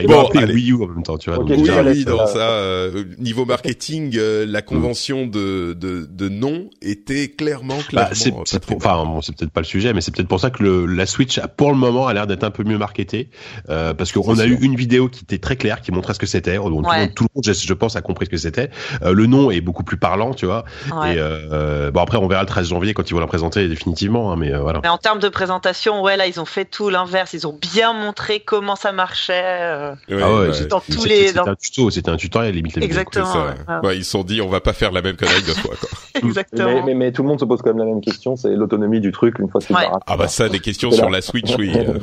Ils Bon, allez. Wii U en même temps, tu vois. Ok, donc Oui, oui, dans euh, ça, euh, niveau marketing, euh, la convention de, de, de nom était clairement, clairement. Bah, c'est enfin bon, c'est peut-être pas le sujet, mais c'est peut-être pour ça que le, la Switch, a- pour le moment, a l'air d'être un peu mieux marketée, euh, parce qu'on a sûr. eu une vidéo qui était très claire, qui montrait ce que c'était. Donc, tout, le Ouais. monde, tout le monde, je, je pense, a compris ce que c'était. Euh, le nom est beaucoup plus parlant, tu vois. Ouais. Et euh, bon, après, on verra le 13 janvier quand ils vont la présenter définitivement, hein, mais euh, voilà. Mais en termes de présentation, ouais, là, ils ont fait tout l'inverse. Ils ont bien montré comment ça marchait. euh, Ouais, ah ouais, ouais. c'est- dans c'était- tous les- C'était dans- un tuto, c'était un tutoriel limite. Exactement. C'est ça, ouais. ouais. Ouais, ils se sont dit, on va pas faire la même connerie deux fois, quoi. Exactement. Mais, mais, mais tout le monde se pose quand même la même question, c'est l'autonomie du truc une fois que. Ah bah ça, des questions sur la Switch, oui. euh.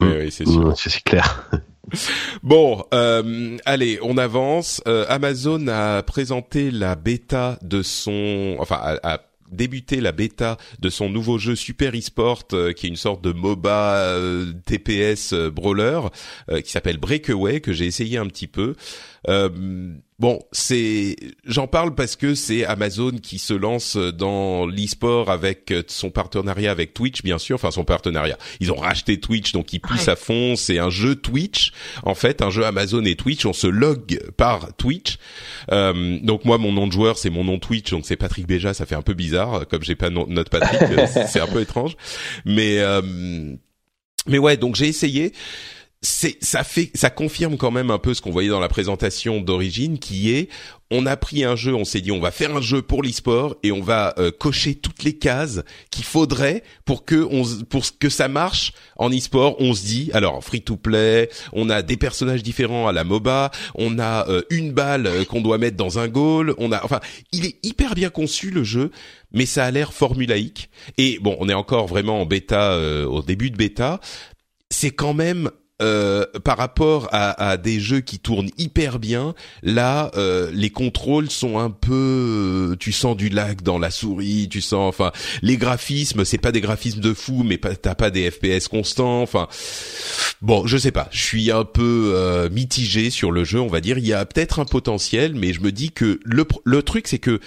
Oui, oui, c'est sûr. C'est clair. Bon, euh, allez, on avance. Euh, Amazon a présenté la bêta de son, enfin, a, a débuté la bêta de son nouveau jeu Super eSport, euh, qui est une sorte de MOBA euh, TPS euh, brawler, euh, qui s'appelle Breakaway, que j'ai essayé un petit peu. Euh, bon, c'est, j'en parle parce que c'est Amazon qui se lance dans l'e-sport avec euh, son partenariat avec Twitch, bien sûr. Enfin, son partenariat. Ils ont racheté Twitch, donc ils poussent Ouais. à fond. C'est un jeu Twitch, en fait, un jeu Amazon et Twitch. On se log par Twitch. Euh, donc moi, mon nom de joueur, c'est mon nom Twitch, donc c'est Patrick Béja. Ça fait un peu bizarre, comme j'ai pas no- notre Patrick, c'est c'est un peu étrange. Mais euh, mais ouais, donc j'ai essayé c'est ça fait ça confirme quand même un peu ce qu'on voyait dans la présentation d'origine qui est on a pris un jeu on s'est dit on va faire un jeu pour l'e-sport et on va euh, cocher toutes les cases qu'il faudrait pour que on pour que ça marche en e-sport. On se dit alors free to play on a des personnages différents à la MOBA on a euh, une balle euh, qu'on doit mettre dans un goal on a enfin il est hyper bien conçu le jeu mais ça a l'air formulaïque. Et bon on est encore vraiment en bêta euh, au début de bêta. C'est quand même euh, par rapport à, à des jeux qui tournent hyper bien, là, euh, les contrôles sont un peu, euh, tu sens du lag dans la souris, tu sens, enfin, les graphismes, c'est pas des graphismes de fou, mais t'as pas des FPS constants, enfin, bon, je sais pas, je suis un peu euh, mitigé sur le jeu, on va dire, il y a peut-être un potentiel, mais je me dis que le, le truc, c'est que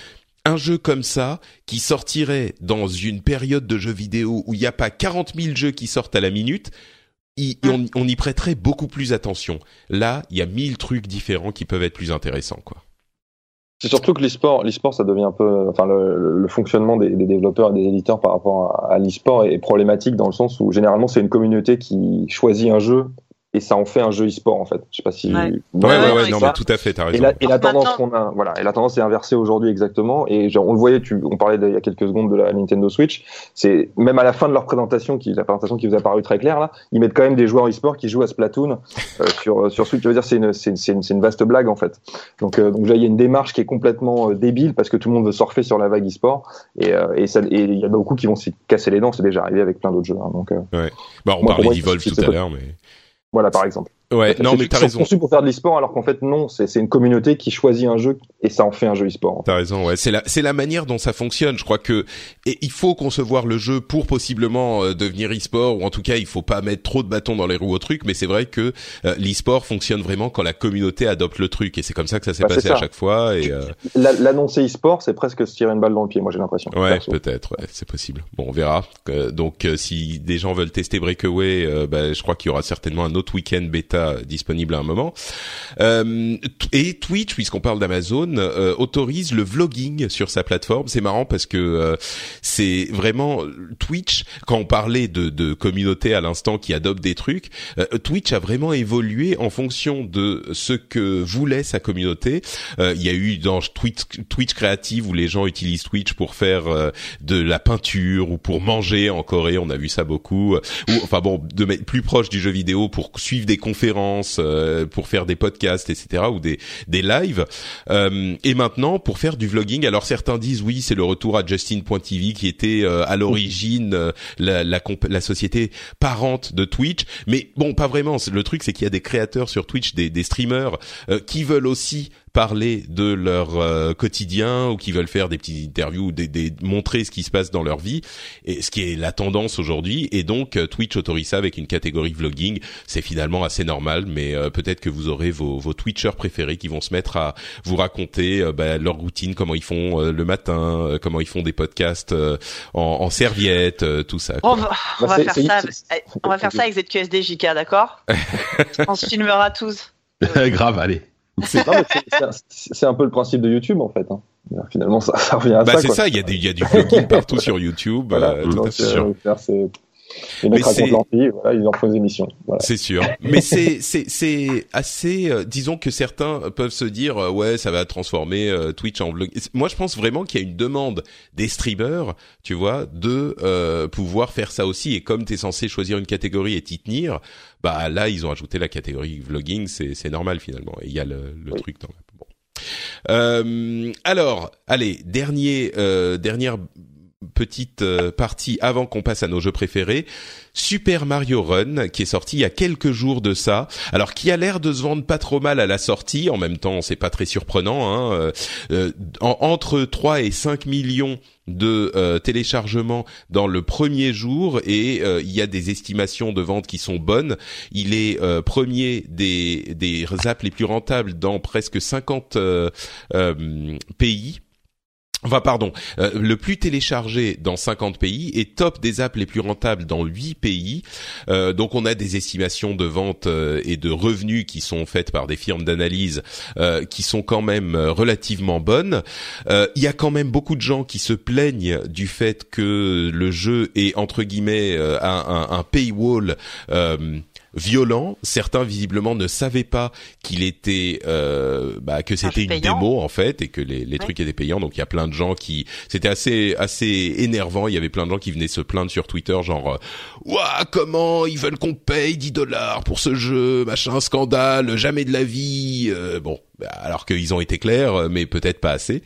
un jeu comme ça, qui sortirait dans une période de jeux vidéo où il n'y a pas 40 000 jeux qui sortent à la minute, y- on, on y prêterait beaucoup plus attention. Là, il y a mille trucs différents qui peuvent être plus intéressants, quoi. C'est surtout que l'e-sport, l'e-sport, ça devient un peu, enfin, le, le- le fonctionnement des, des développeurs et des éditeurs par rapport à, à l'e-sport est problématique dans le sens où généralement c'est une communauté qui choisit un jeu et ça en fait un jeu e-sport en fait. Je sais pas si. Ouais. Ouais, ouais, ouais, ouais, ouais, non, mais tout à fait, t'as Et raison. la, et la tendance qu'on a, voilà, et la tendance est inversée aujourd'hui exactement. Et genre, on le voyait, tu, on parlait il y a quelques secondes de la Nintendo Switch. C'est même à la fin de leur présentation, qui, la présentation qui vous a paru très claire là, ils mettent quand même des joueurs e-sport qui jouent à Splatoon euh, sur sur Switch. Je veux dire, c'est une, c'est une, c'est une, c'est une vaste blague en fait. Donc, euh, donc là, il y a une démarche qui est complètement euh, débile parce que tout le monde veut surfer sur la vague e-sport et euh, et ça, et il y a beaucoup qui vont s'y casser les dents. C'est déjà arrivé avec plein d'autres jeux. hein. donc euh, Bah, on Moi, parlait d'Evolve tout à l'heure, mais voilà, par exemple. Ouais, non, mais t'as raison. conçus pour faire de l'e-sport alors qu'en fait non, c'est une communauté qui choisit un jeu et ça en fait un jeu e-sport. T'as raison, ouais. C'est la, c'est la manière dont ça fonctionne. Je crois que et il faut concevoir le jeu pour possiblement euh, devenir e-sport ou en tout cas il faut pas mettre trop de bâtons dans les roues au truc. Mais c'est vrai que euh, l'e-sport fonctionne vraiment quand la communauté adopte le truc et c'est comme ça que ça s'est Bah, passé à chaque fois. Et euh, La- L'annoncer e-sport, c'est presque se tirer une balle dans le pied, moi j'ai l'impression. ouais, peut-être, ouais, c'est possible. Bon, on verra. Euh, donc euh, si des gens veulent tester Breakaway, bah, je crois qu'il y aura certainement un autre week-end bêta bêta disponible à un moment. Euh, et Twitch, puisqu'on parle d'Amazon, euh, autorise le vlogging sur sa plateforme. C'est marrant parce que euh, c'est vraiment Twitch. Quand on parlait de, de communauté à l'instant qui adopte des trucs, Twitch a vraiment évolué en fonction de ce que voulait sa communauté. Il y a eu dans Twitch, Twitch créative où les gens utilisent Twitch pour faire de la peinture ou pour manger en Corée. On a vu ça beaucoup. Ou enfin bon, de plus proche du jeu vidéo pour suivre des conférences, pour faire des podcasts, etc. ou des des lives. Euh, et maintenant, pour faire du vlogging, alors certains disent oui, c'est le retour à Justin.tv qui était euh, à l'origine euh, la, la, la, société parente de Twitch. Mais bon, pas vraiment. Le truc, c'est qu'il y a des créateurs sur Twitch, des, des streamers qui veulent aussi parler de leur euh, quotidien ou qui veulent faire des petites interviews ou des, des, montrer ce qui se passe dans leur vie. Et ce qui est la tendance aujourd'hui. Et donc euh, Twitch autorise ça avec une catégorie vlogging. C'est finalement assez normal mais euh, peut-être que vous aurez vos, vos Twitchers préférés qui vont se mettre à vous raconter bah, leur routine comment ils font le matin comment ils font des podcasts en, en serviette tout ça on va, on va faire ça on va faire ça avec ZQSD JK d'accord? On se filmera tous. Grave allez c'est un peu le principe de YouTube en fait. Hein. Finalement, ça, ça, revient à bah ça. C'est ça, il y, a du vlogging partout sur YouTube. Voilà, euh, tout donc, euh, les mecs racontent leur vie, voilà, ils en font des émissions. Voilà. C'est sûr. Mais c'est c'est c'est assez. Euh, disons que certains peuvent se dire euh, ouais, ça va transformer euh, Twitch en vlog. Moi, je pense vraiment qu'il y a une demande des streamers, tu vois, de euh, pouvoir faire ça aussi. Et comme t'es censé choisir une catégorie et t'y tenir, bah là, ils ont ajouté la catégorie vlogging. C'est c'est normal finalement. il y a le, le truc dans la. Bon. Euh, alors, allez, dernier, euh, dernière petite euh, partie avant qu'on passe à nos jeux préférés. Super Mario Run, qui est sorti il y a quelques jours de ça. Alors, qui a l'air de se vendre pas trop mal à la sortie. En même temps, c'est pas très surprenant. Hein. Euh, euh entre 3 et 5 millions de téléchargements dans le premier jour et il y a des estimations de vente qui sont bonnes. Il est premier des, des apps les plus rentables dans presque 50 pays Enfin, pardon, euh, le plus téléchargé dans 50 pays et top des apps les plus rentables dans 8 pays. Euh, donc, on a des estimations de vente euh, et de revenus qui sont faites par des firmes d'analyse qui sont quand même relativement bonnes. Il y a quand même beaucoup de gens qui se plaignent du fait que le jeu est entre guillemets un paywall violent. Certains visiblement ne savaient pas qu'il était euh, bah, que c'était une démo en fait et que les, les trucs étaient payants. Donc il y a plein de gens qui c'était assez assez énervant. Il y avait plein de gens qui venaient se plaindre sur Twitter genre Ouah, comment ils veulent qu'on paye 10 dollars pour ce jeu machin scandale jamais de la vie. Euh, bon alors qu'ils ont été clairs, mais peut-être pas assez.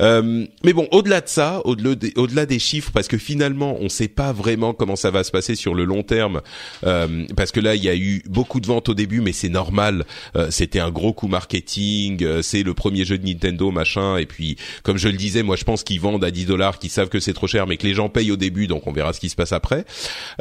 Euh, mais bon, au-delà de ça, au-delà des, chiffres, parce que finalement, on ne sait pas vraiment comment ça va se passer sur le long terme, euh, parce que là, il y a eu beaucoup de ventes au début, mais c'est normal. Euh, c'était un gros coup marketing. Euh, c'est le premier jeu de Nintendo, machin. Et puis, comme je le disais, moi, je pense qu'ils vendent à 10 dollars, qu'ils savent que c'est trop cher, mais que les gens payent au début, donc on verra ce qui se passe après.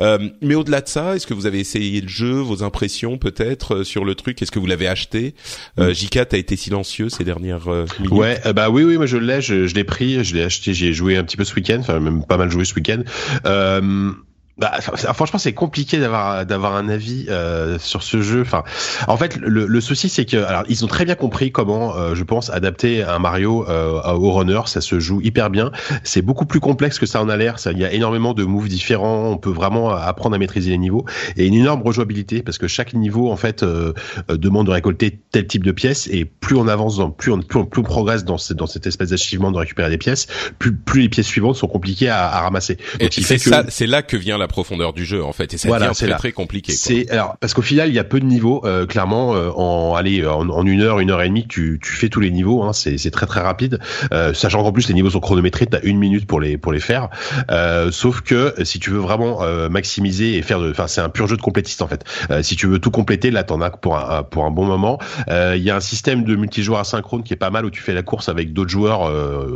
Euh, mais au-delà de ça, est-ce que vous avez essayé le jeu, vos impressions peut-être sur le truc? Est-ce que vous l'avez acheté? Euh, J4 a été silencieux ces dernières euh, minutes. Ouais, euh, bah oui, oui, moi je l'ai, je, je l'ai pris, je l'ai acheté, j'ai joué un petit peu ce week-end, enfin même pas mal joué ce week-end. Euh, bah, franchement, c'est compliqué d'avoir d'avoir un avis euh, sur ce jeu. Enfin, en fait, le, le souci c'est que alors ils ont très bien compris comment, euh, je pense, adapter un Mario euh, au runner. Ça se joue hyper bien. C'est beaucoup plus complexe que ça en a l'air. Il y a énormément de moves différents. On peut vraiment apprendre à maîtriser les niveaux et une énorme rejouabilité parce que chaque niveau en fait euh, euh, demande de récolter tel type de pièces et plus on avance dans, plus on plus on, plus on progresse dans, dans cette espèce d'achievement de récupérer des pièces, plus plus les pièces suivantes sont compliquées à, à ramasser. Donc, c'est ça, c'est là que vient la profondeur du jeu en fait et ça voilà, devient très très compliqué. C'est alors parce qu'au final il y a peu de niveaux euh, clairement euh, en allez en, en, une heure une heure et demie tu, tu fais tous les niveaux hein, c'est c'est très très rapide. Euh, sachant qu'en plus les niveaux sont chronométrés t'as une minute pour les pour les faire. Euh, sauf que si tu veux vraiment euh, maximiser et faire de enfin c'est un pur jeu de complétiste en fait. Si tu veux tout compléter là t'en as pour un pour un bon moment. Il y a un système de multijoueur asynchrone qui est pas mal où tu fais la course avec d'autres joueurs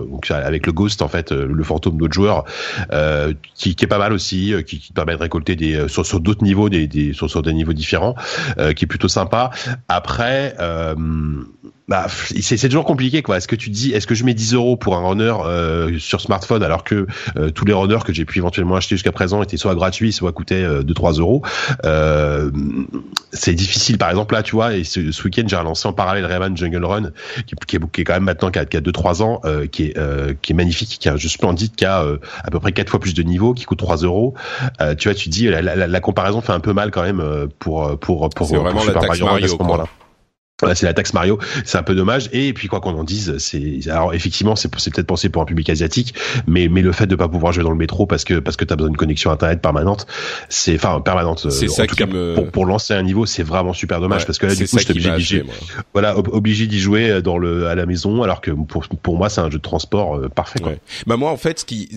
donc avec le ghost en fait le fantôme d'autres joueurs qui, qui est pas mal aussi qui, qui te permet récolter des euh, sur, d'autres niveaux, des, des sur, des niveaux différents, euh, qui est plutôt sympa. Après. Euh, bah, c'est toujours compliqué quoi. Est-ce que tu dis, est-ce que je mets 10 euros pour un runner euh, sur smartphone alors que euh, tous les runners que j'ai pu éventuellement acheter jusqu'à présent étaient soit gratuits, soit coûtaient euh, 2-3 euros. Euh, c'est difficile. Par exemple là, tu vois, et ce, ce week-end j'ai relancé en parallèle Rayman Jungle Run, qui, qui, est, qui est quand même maintenant qui a, qui a 2-3 ans, euh, qui est qui est magnifique, qui est un jeu splendide, qui a à peu près 4 fois plus de niveaux, qui coûte 3 euros. tu vois, tu dis la, la, la, comparaison fait un peu mal quand même pour pour pour, pour, pour Super Mario, Mario à ce moment-là. Voilà, c'est la taxe Mario, c'est un peu dommage. Et puis quoi qu'on en dise, c'est alors effectivement c'est peut-être pensé pour un public asiatique, mais mais le fait de pas pouvoir jouer dans le métro parce que parce que t'as besoin d'une connexion internet permanente, c'est enfin permanente. C'est ça en tout qui cas me... pour, pour lancer un niveau, c'est vraiment super dommage Ouais, parce que là du coup j'étais obligé d'y. Voilà, ob- obligé d'y jouer dans le à la maison, alors que pour pour moi c'est un jeu de transport euh, parfait. Quoi. Ouais. Bah moi en fait ce qui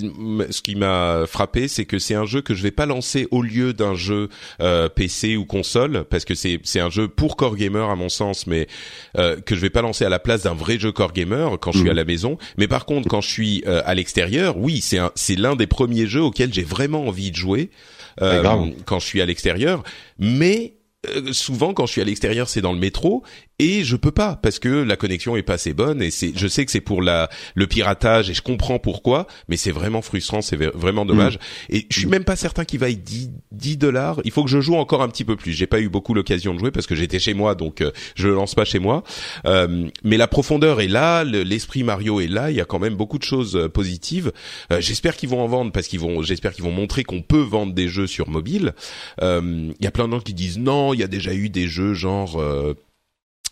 ce qui m'a frappé c'est que c'est un jeu que je vais pas lancer au lieu d'un jeu euh, PC ou console parce que c'est c'est un jeu pour core gamer à mon sens mais euh, que je vais pas lancer à la place d'un vrai jeu core gamer quand je suis Mhm. à la maison mais par contre quand je suis euh, à l'extérieur oui c'est un c'est l'un des premiers jeux auxquels j'ai vraiment envie de jouer euh, Ouais, grave. quand je suis à l'extérieur mais euh, souvent quand je suis à l'extérieur c'est dans le métro et je peux pas parce que la connexion est pas assez bonne et c'est je sais que c'est pour la le piratage et je comprends pourquoi mais c'est vraiment frustrant c'est vraiment dommage. Et je suis même pas certain qu'il vaille 10 10 dollars. Il faut que je joue encore un petit peu plus. J'ai pas eu beaucoup l'occasion de jouer parce que j'étais chez moi donc euh, je le lance pas chez moi. Euh, mais la profondeur est là le- l'esprit Mario est là il y a quand même beaucoup de choses euh, positives. Euh, j'espère qu'ils vont en vendre parce qu'ils vont j'espère qu'ils vont montrer qu'on peut vendre des jeux sur mobile. Euh, il y a plein de gens qui disent non il y a déjà eu des jeux genre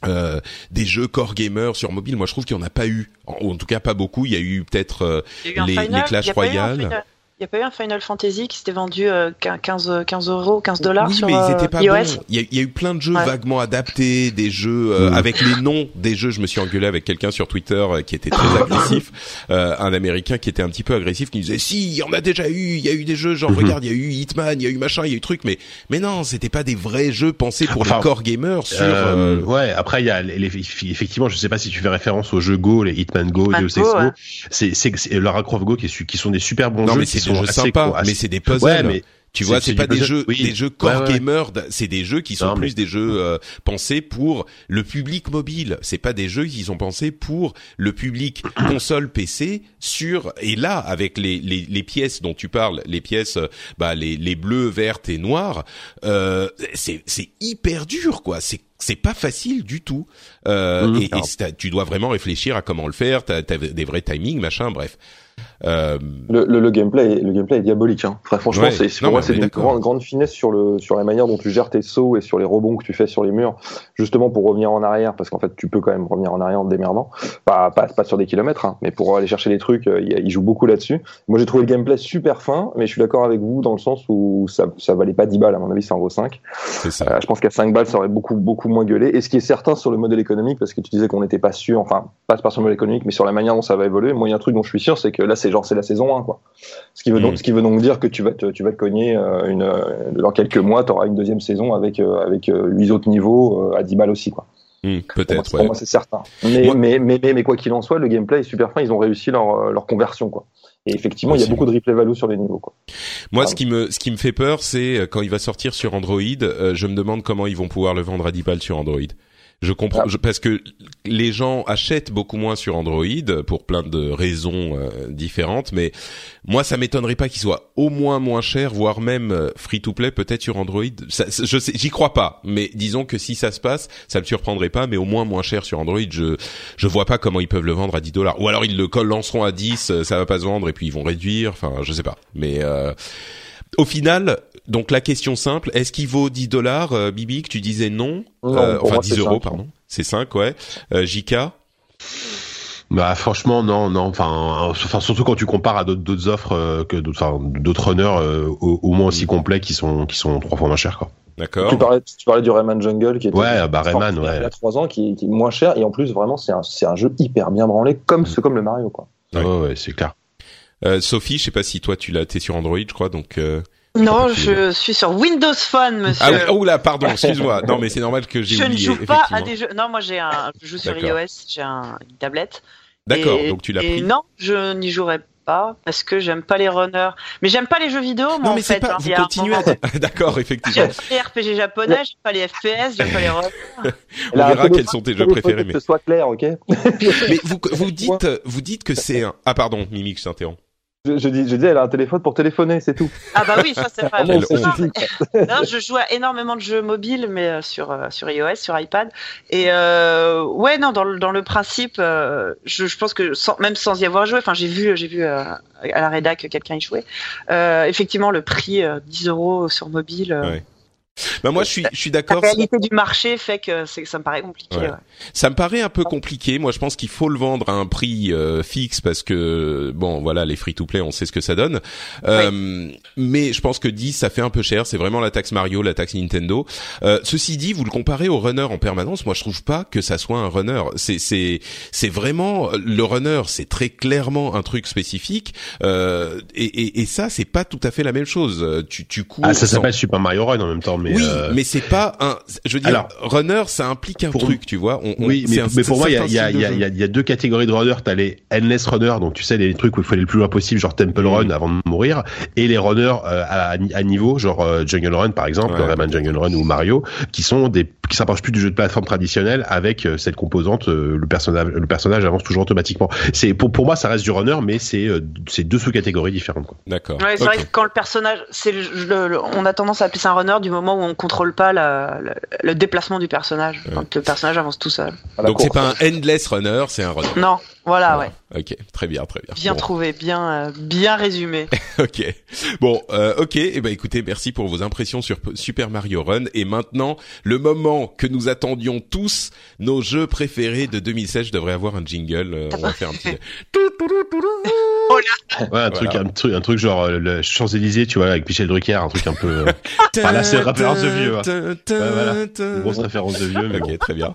euh, euh, des jeux core gamer sur mobile, moi je trouve qu'il n'y en a pas eu, en, ou en tout cas pas beaucoup. Il y a eu peut-être euh, les, Clash Royale. N'y a pas eu un Final Fantasy qui s'était vendu euh, 15, 15 euros, 15 dollars oui, sur mais ils euh, étaient pas iOS. bons. Il y, a, il y a eu plein de jeux Ouais. vaguement adaptés, des jeux euh, Mm. avec les noms des jeux. Je me suis engueulé avec quelqu'un sur Twitter euh, qui était très agressif, euh, un Américain qui était un petit peu agressif, qui disait si, il y en a déjà eu, il y a eu des jeux, genre Mhm. regarde, il y a eu Hitman, il y a eu machin, il y a eu truc, mais mais non, c'était pas des vrais jeux pensés pour Enfin, les core gamers sur. Euh, euh, ouais, après il y a les, les- effectivement, je sais pas si tu fais référence aux jeux Go, les Hitman Go, Hitman Deus Ex Go, ouais. c'est c'est c'est Lara Croft Go qui, est su- qui sont des super bons non jeux mais des jeux sympas, assez- mais c'est des puzzles. Ouais, mais Tu vois, c'est pas des jeux, oui. des jeux core Ouais, d- c'est des jeux qui sont Non, mais- plus des jeux euh, pensés pour le public mobile. C'est pas des jeux qui sont pensés pour le public console PC sur et là avec les, les les pièces dont tu parles, les pièces euh, bah les les bleues, vertes et noires, euh, c'est c'est hyper dur quoi. C'est c'est pas facile du tout. Euh, Mhm. et, tu dois vraiment réfléchir à comment le faire. T'as as des vrais timings, machin. Bref. Euh, Le, le, le gameplay, est- le gameplay est diabolique. Hein. Enfin, franchement, Ouais. c'est c'est- Non, pour moi c'est d'accord. grande, grande finesse sur le sur la manière dont tu gères tes sauts et sur les rebonds que tu fais sur les murs, justement pour revenir en arrière, parce qu'en fait tu peux quand même revenir en arrière en te démerdant, pas pas, pas sur des kilomètres, hein, mais pour aller chercher les trucs, euh, il, il joue beaucoup là-dessus. Moi j'ai trouvé le gameplay super fin, mais je suis d'accord avec vous dans le sens où ça ça valait pas 10 balles à mon avis, ça en vaut 5. c'est ça. Euh, je pense qu'à 5 balles, ça aurait beaucoup, beaucoup moins gueulé. Et ce qui est certain sur le modèle économique, parce que tu disais qu'on n'était pas sûr, enfin, pas sur le modèle économique, mais sur la manière dont ça va évoluer, moi, il y a un truc dont je suis sûr, c'est que là, c'est genre, c'est la saison 1, quoi. Ce qui veut donc, Mm. ce qui veut donc dire que tu vas te, tu vas te cogner euh, une, euh, dans quelques mois, tu auras une deuxième saison avec, euh, avec 8 autres niveaux à 10 balles aussi, quoi. Pour moi, Peut-être. pour ouais. moi, c'est certain. Mais, Moi- mais, mais, mais, mais quoi qu'il en soit, le gameplay est super fin, ils ont réussi leur, leur conversion, quoi. Et effectivement, il y a beaucoup de replay value sur les niveaux, quoi. Moi, ce qui me ce qui me fait peur, c'est quand il va sortir sur Android, euh, je me demande comment ils vont pouvoir le vendre à 10 balles sur Android. Je comprends Ah. je- parce que les gens achètent beaucoup moins sur Android pour plein de raisons euh, différentes, mais moi, ça m'étonnerait pas qu'il soit au moins moins cher, voire même free to play peut-être sur Android. Ça, je sais, j'y crois pas, mais disons que si ça se passe, ça me surprendrait pas, mais au moins moins cher sur Android. Je je vois pas comment ils peuvent le vendre à 10 dollars. Ou alors ils le lanceront à 10, euh, ça va pas se vendre et puis ils vont réduire. Enfin, je sais pas, mais euh, au final, donc la question simple, est-ce qu'il vaut 10 dollars, euh, Bibi, que tu disais non, Non, Euh, Enfin moi, 10 c'est euros, 5. pardon. C'est 5, ouais. Euh, JK Bah franchement non non enfin enfin surtout quand tu compares à d'autres d'autres offres euh, que d'autres enfin, d'autres runners euh, au, au moins aussi complets qui sont qui sont trois fois moins chers quoi. D'accord. Tu parlais, tu parlais du Rayman Jungle qui était Ouais, bah, Rayman, ouais. il y a trois ans, qui, qui est moins cher et en plus vraiment c'est un, c'est un jeu hyper bien branlé comme ce comme le Mario quoi. Ouais. Ouais ouais, c'est clair. Euh, Sophie, je sais pas si toi tu l'as, t'es sur Android, je crois, donc. Euh... Non, je suis sur Windows Phone, monsieur. Ah oui, oh là, pardon, excuse-moi. Non, mais c'est normal que j'ai je ne oublié. joue pas à des jeux. Non, moi j'ai un. Je joue sur D'accord. iOS, j'ai un... une tablette. D'accord, Et- donc tu l'as pris. Non, je n'y jouerai pas parce que j'aime pas les runners. Mais j'aime pas les jeux vidéo, moi, non, mais en fait. pas. hein. Vous continuez moment- à. D'accord, effectivement. J'aime pas les RPG japonais, j'aime pas les FPS, j'aime pas les runners. On verra quels sont tes jeux préférés. Mais, Que ce soit clair, ok mais vous, vous dites, vous dites que c'est un. Ah pardon, Mimique, je t'interromps. Je, je dis, je dis, elle a un téléphone pour téléphoner, c'est tout. Ah bah oui, ça c'est ça honte. suffit. Non, je joue à énormément de jeux mobiles, mais euh, sur euh, sur iOS, sur iPad. Et euh, ouais, non, dans le dans le principe, euh, je, je pense que sans, même sans y avoir joué, enfin j'ai vu j'ai vu euh, à la rédac que quelqu'un y jouait. Euh, effectivement, le prix euh, 10 euros sur mobile. euh, Ouais. Bah moi, je suis, je suis La d'accord. réalité du marché fait que c'est ça me paraît compliqué. Ouais. ouais. Ça me paraît un peu compliqué. Moi, je pense qu'il faut le vendre à un prix euh, fixe parce que bon, voilà, les free-to-play, on sait ce que ça donne. Euh, Mais je pense que 10, ça fait un peu cher. C'est vraiment la taxe Mario, la taxe Nintendo. Euh, ceci dit, vous le comparez au runner en permanence. Moi, je trouve pas que ça soit un runner. C'est c'est c'est vraiment le runner. C'est très clairement un truc spécifique. Euh, et, et, et ça, c'est pas tout à fait la même chose. Euh, Tu tu cours. Ah, ça sans- s'appelle Super Mario Run en même temps, mais oui, euh, mais c'est pas un. Je veux dire, Alors, runner, ça implique un pour- truc, tu vois. On, on- Oui, mais, un- mais pour moi, il y a, y, a, y, a, y a deux catégories de runners. T'as les endless runners, donc tu sais les trucs où il faut aller le plus loin possible, genre Temple Mm. Run avant de mourir, et les runners euh, à, à niveau, genre euh, Jungle Run par exemple, Ouais. Rayman Jungle Run ou Mario, qui sont des qui s'approchent plus du jeu de plateforme traditionnel avec euh, cette composante, euh, le personnage le personnage avance toujours automatiquement. C'est pour pour moi ça reste du runner, mais c'est euh, c'est deux sous-catégories différentes. Quoi. D'accord. Ouais, c'est vrai que quand le personnage, c'est le, le- le- on a tendance à appeler ça un runner du moment où on contrôle pas la- la- le déplacement du personnage, quand le personnage avance tout seul. Donc c'est pas un endless runner, c'est un runner. Non, voilà, ouais. Ok, très bien, très bien. Bien Bon, trouvé, bien, euh, bien résumé. Ok. Bon, euh, ok. Et ben écoutez, merci pour vos impressions sur P- Super Mario Run. Et maintenant, le moment que nous attendions tous, nos jeux préférés de 2016. Je devrais avoir un jingle. euh, on va faire un petit. Ouais, un truc un truc un truc genre euh, le Champs Élysées, tu vois, avec Michel Drucker, un truc un peu euh, Ah, là, c'est référence de vieux, hein. Ouais, voilà. une grosse référence de vieux. Mais bon. Ok, très bien.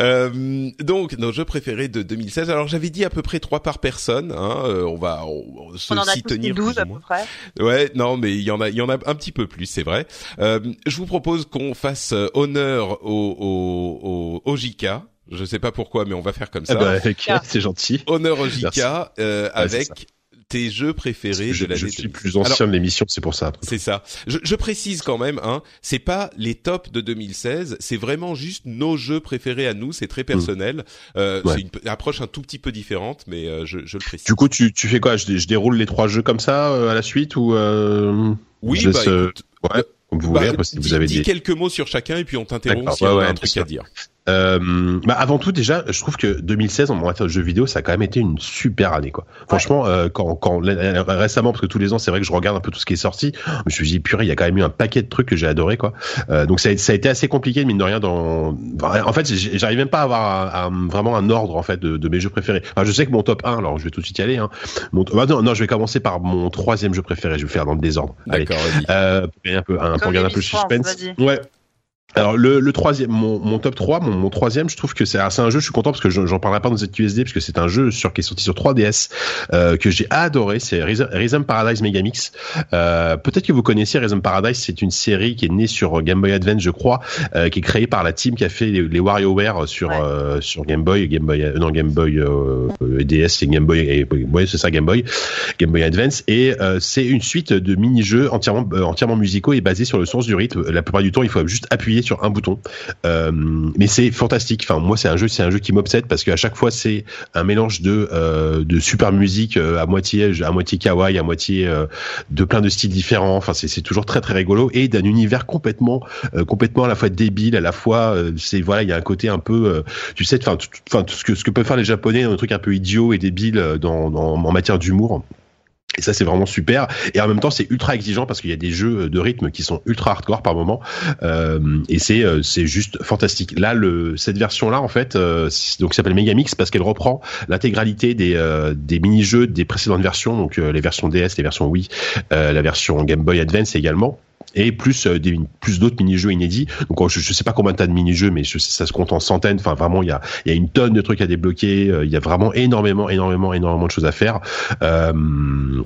Euh, donc nos jeux préférés de 2016. Alors j'avais dit à peu près trois par personne. Hein, euh, on va on, on se On en a s'y tenir 12 plus ou à peu près. Ouais, non, mais il y en a, il y en a un petit peu plus, c'est vrai. Euh, je vous propose qu'on fasse euh, honneur au, au, au, au JK. Je sais pas pourquoi, mais on va faire comme Ah ça. bah, ok, c'est gentil. Honneur au JK euh, Ouais, c'est avec tes jeux préférés Je, de l'année. je suis 2016. plus ancien de l'émission, c'est pour ça. C'est ça. Je, je précise quand même, hein, c'est pas les tops de 2016, c'est vraiment juste nos jeux préférés à nous. C'est très personnel. Euh, Ouais. C'est une approche un tout petit peu différente, mais euh, je, je le précise. Du coup, tu, tu fais quoi? Je, je déroule les trois jeux comme ça euh, à la suite ou euh, oui, bah, écoute, ouais, comme vous bah, voulez, parce que vous avez des. quelques mots sur chacun et puis on t'interrompt si on ouais, a ouais, un truc sûr. à dire. Euh, bah avant tout, déjà, je trouve que 2016 en matière de jeux vidéo, ça a quand même été une super année, quoi. Franchement, euh, quand, quand récemment, parce que tous les ans, c'est vrai que je regarde un peu tout ce qui est sorti, je me suis dit purée, il y a quand même eu un paquet de trucs que j'ai adoré, quoi. Euh, donc ça a, ça a été assez compliqué mine de rien. Dans, en fait, j'arrive même pas à avoir un- un- vraiment un ordre en fait de, de mes jeux préférés. Enfin, je sais que mon top 1, alors je vais tout de suite y aller. Hein. Mon, bah, non, non, je vais commencer par mon troisième jeu préféré. Je vais faire dans le désordre. Allez. D'accord, vas-y. Euh, pour un peu, un, pour garder un peu le suspense. vas-y. Ouais. Alors le, le troisième, mon, mon top 3, mon, mon troisième, je trouve que c'est un jeu, je suis content parce que je- j'en parlerai pas dans ZQSD parce que c'est un jeu sur qui est sorti sur 3DS euh, que j'ai adoré, c'est Rhythm Paradise Megamix. Euh, Peut-être que vous connaissez Rhythm Paradise, c'est une série qui est née sur Game Boy Advance, je crois, euh, qui est créée par la team qui a fait les, les WarioWare sur Ouais. euh, sur Game Boy, Game Boy, euh, non Game Boy euh, euh, DS, c'est Game Boy, et, ouais c'est ça Game Boy, Game Boy Advance, et euh, c'est une suite de mini-jeux entièrement euh, entièrement musicaux et basés sur le sens du rythme. La plupart du temps, il faut juste appuyer sur un bouton. Euh, mais c'est fantastique. Enfin, moi, c'est un jeu, c'est un jeu qui m'obsède parce qu'à chaque fois, c'est un mélange de euh, de super musique euh, à moitié à moitié kawaii, à moitié de plein de styles différents. Enfin, c'est toujours très très rigolo et d'un univers complètement complètement à la fois débile, à la fois c'est voilà, il y a un côté un peu, tu sais, enfin, enfin ce que ce que peuvent faire les Japonais, un truc un peu idiot et débile dans en matière d'humour. Et ça, c'est vraiment super. Et en même temps, c'est ultra exigeant parce qu'il y a des jeux de rythme qui sont ultra hardcore par moment. Euh, et c'est euh, c'est juste fantastique. Là, le cette version-là, en fait, euh, donc s'appelle Megamix parce qu'elle reprend l'intégralité des euh, des mini-jeux des précédentes versions, donc les versions DS, les versions Wii, la version Game Boy Advance également. Et plus euh, des plus d'autres mini-jeux inédits. Donc je, je sais pas combien t'as de mini-jeux, mais je ça se compte en centaines. Enfin vraiment, il y a y a une tonne de trucs à débloquer. Euh, Il y a vraiment énormément, énormément, énormément de choses à faire. Euh,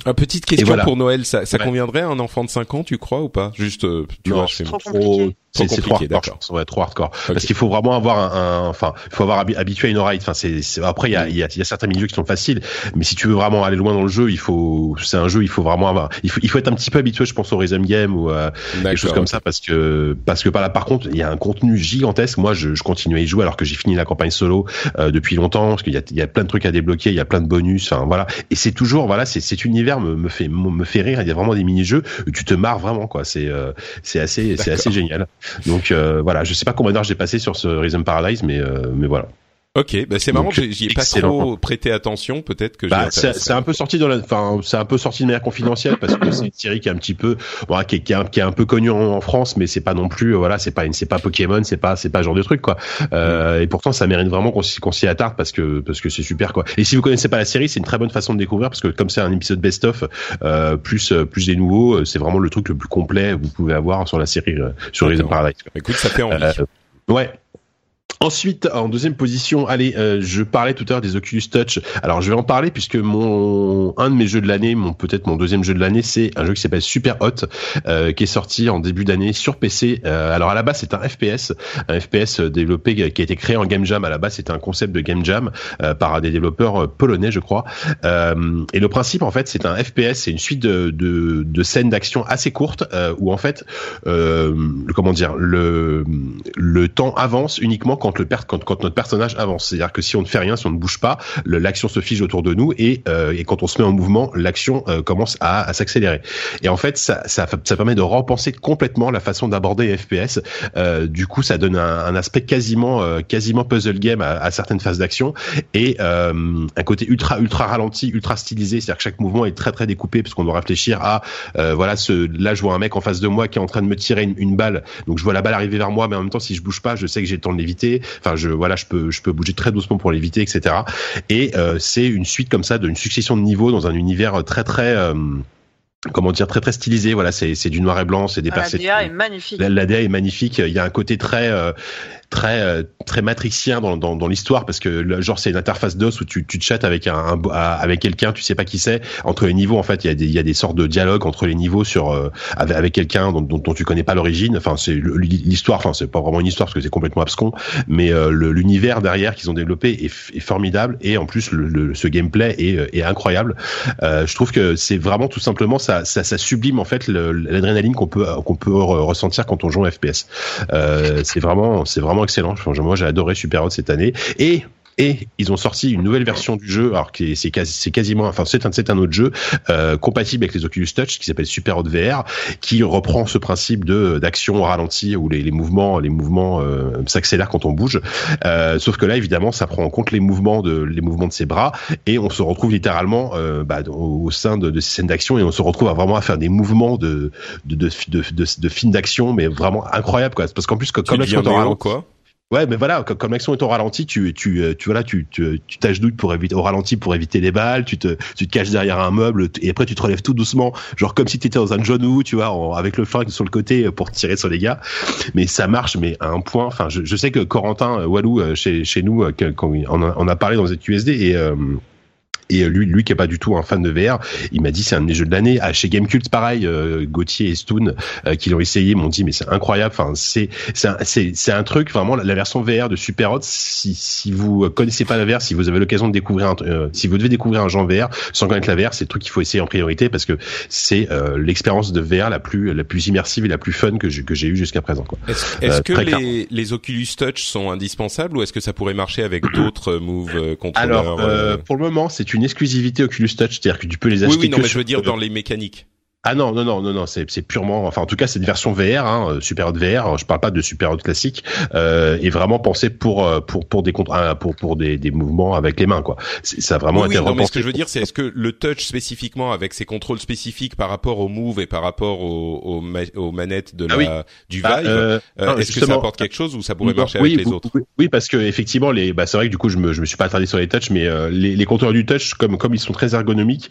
Ah, petite question voilà. pour Noël, ça, ça Ouais. conviendrait à un enfant de 5 ans, tu crois ou pas? Juste, euh, tu Non, vois, Trop trop, compliqué. C'est trop hardcore. Ouais, trop hardcore. Parce qu'il faut vraiment avoir un, enfin, il faut avoir habitué à une oreille. Enfin, c'est, après il y a, il y, a, y a certains milieux qui sont faciles, mais si tu veux vraiment aller loin dans le jeu, il faut, c'est un jeu, il faut vraiment avoir, il faut, il faut être un petit peu habitué, je pense, au rhythm game ou à des choses comme ça, parce que, parce que par là, par contre, il y a un contenu gigantesque. Moi, je, je continue à y jouer alors que j'ai fini la campagne solo euh, depuis longtemps, parce qu'il y a, il y a plein de trucs à débloquer, il y a plein de bonus, enfin voilà. Et c'est toujours, voilà, c'est, cet univers me, me fait, me fait rire. Il y a vraiment des mini-jeux où tu te marres vraiment, quoi. C'est, euh, c'est assez, c'est assez génial. Donc euh, voilà, je sais pas combien d'heures j'ai passé sur ce Rhythm Paradise, mais euh, mais voilà. Ok, bah c'est marrant, j'y ai pas trop prêté attention, peut-être que bah, c'est un peu sorti dans la, enfin c'est un peu sorti de manière confidentielle parce que c'est une série qui est un petit peu, bon, qui, est, qui, est, un peu connue en, France, mais c'est pas non plus, voilà, c'est pas c'est pas Pokémon, c'est pas c'est pas ce genre de truc quoi. Euh, et pourtant ça mérite vraiment qu'on qu'on s'y attarde parce que parce que c'est super quoi. Et si vous connaissez pas la série, c'est une très bonne façon de découvrir parce que comme c'est un épisode best of euh, plus plus des nouveaux, c'est vraiment le truc le plus complet que vous pouvez avoir sur la série euh, sur Rhythm Paradise. Quoi. Écoute, ça fait envie. Euh, ouais, Ensuite, en deuxième position, allez, euh, je parlais tout à l'heure des Oculus Touch. Alors, je vais en parler puisque mon un de mes jeux de l'année, mon peut-être mon deuxième jeu de l'année, c'est un jeu qui s'appelle Super Hot, euh, qui est sorti en début d'année sur PC. Euh, alors à la base, c'est un FPS, un FPS développé qui a été créé en Game Jam. À la base, c'était un concept de Game Jam par des développeurs polonais, je crois. et le principe, en fait, c'est un FPS, c'est une suite de, de, de scènes d'action assez courtes où en fait, comment dire, le le temps avance uniquement quand le quand, quand notre personnage avance. C'est-à-dire que si on ne fait rien, si on ne bouge pas, l'action se fige autour de nous et, euh, et quand on se met en mouvement, l'action euh, commence à, à s'accélérer. Et en fait, ça, ça, ça, permet de repenser complètement la façon d'aborder FPS. Euh, du coup, ça donne un, un aspect quasiment, euh, quasiment puzzle game à, à certaines phases d'action et euh, un côté ultra, ultra ralenti, ultra stylisé. C'est-à-dire que chaque mouvement est très, très découpé parce qu'on doit réfléchir à, voilà, ce, là, je vois un mec en face de moi qui est en train de me tirer une, une balle. Donc, je vois la balle arriver vers moi, mais en même temps, si je bouge pas, je sais que j'ai le temps de l'éviter. Enfin, je voilà, je peux je peux bouger très doucement pour l'éviter, etc. Et euh, c'est une suite comme ça d'une succession de niveaux dans un univers très très euh, comment dire très très stylisé. Voilà c'est c'est du noir et blanc c'est des ah, la DA est magnifique. La, DA est magnifique. Il y a un côté très euh, très euh, très matrixien dans, dans, dans l'histoire parce que le, genre c'est une interface DOS où tu, tu te chattes avec un, avec quelqu'un tu sais pas qui c'est. Entre les niveaux en fait il y a des il y a des sortes de dialogues entre les niveaux sur euh, avec, quelqu'un dont, dont, dont, tu connais pas l'origine. Enfin c'est l'histoire enfin c'est pas vraiment une histoire parce que c'est complètement abscon mais euh, l'univers derrière qu'ils ont développé est, formidable et en plus le, ce gameplay est, est incroyable. Euh, je trouve que c'est vraiment tout simplement ça, ça, ça sublime en fait l'adrénaline qu'on peut qu'on peut ressentir quand on joue en FPS c'est vraiment c'est vraiment excellent. Moi, j'ai adoré Super Hot cette année. Et et ils ont sorti une nouvelle version du jeu, alors que c'est quasi, quasiment, enfin c'est un, c'est un autre jeu euh, compatible avec les Oculus Touch qui s'appelle Super Hot VR, qui reprend ce principe de d'action au ralenti où les, les mouvements, les mouvements euh, s'accélèrent quand on bouge. Euh, sauf que là, évidemment, ça prend en compte les mouvements de les mouvements de ses bras et on se retrouve littéralement euh, bah, au, sein de, de, ces scènes d'action et on se retrouve à vraiment à faire des mouvements de de de, de, de, de films d'action, mais vraiment incroyable quoi. Parce qu'en plus, comme, comme là, quoi Ouais, mais voilà, comme l'action est au ralenti, tu, tu, euh, tu, voilà, tu, tu, t'agenouilles pour éviter, au ralenti pour éviter les balles, tu te, tu te caches derrière un meuble, et après tu te relèves tout doucement, genre comme si tu étais dans un genou, tu vois, avec le flingue sur le côté pour tirer sur les gars. Mais ça marche, mais à un point. Enfin, je, je sais que Corentin euh, Walou euh, chez, chez nous, quand on a, parlé dans ZQSD et et lui, lui qui est pas du tout un fan de VR, il m'a dit c'est un de mes jeux de l'année. Ah, chez Gamecult, pareil, euh, Gauthier et Stoon euh, qui l'ont essayé m'ont dit mais c'est incroyable. Enfin c'est c'est un, c'est un truc vraiment la, version VR de Super Hot. Si si vous connaissez pas la VR, si vous avez l'occasion de découvrir, un, euh, si vous devez découvrir un genre VR sans connaître la VR, c'est le truc qu'il faut essayer en priorité parce que c'est euh, l'expérience de VR la plus la plus immersive et la plus fun que j'ai que j'ai eu jusqu'à présent. Est-ce est que les, les Oculus Touch sont indispensables ou est-ce que ça pourrait marcher avec d'autres Move contrôleurs Alors pour le moment c'est une exclusivité Oculus Touch, c'est-à-dire que tu peux les acheter. Oui, oui, non, mais je veux dire dans les mécaniques. Ah non non non non non c'est c'est purement enfin en tout cas c'est une version VR hein, euh, Super Hot VR je parle pas de Super Hot classique euh, et vraiment pensé pour euh, pour pour des pour pour des, des mouvements avec les mains quoi. Ça a vraiment oui, été oui, non, mais ce que je veux dire c'est est-ce que le touch spécifiquement avec ses contrôles spécifiques par rapport au move et par rapport aux aux, manettes de ah la du bah, Vive euh, est-ce que ça apporte quelque chose ou ça pourrait marcher avec les autres? oui, parce que effectivement les bah c'est vrai que du coup je me je me suis pas attardé sur les touch mais les les contrôleurs du touch comme comme ils sont très ergonomiques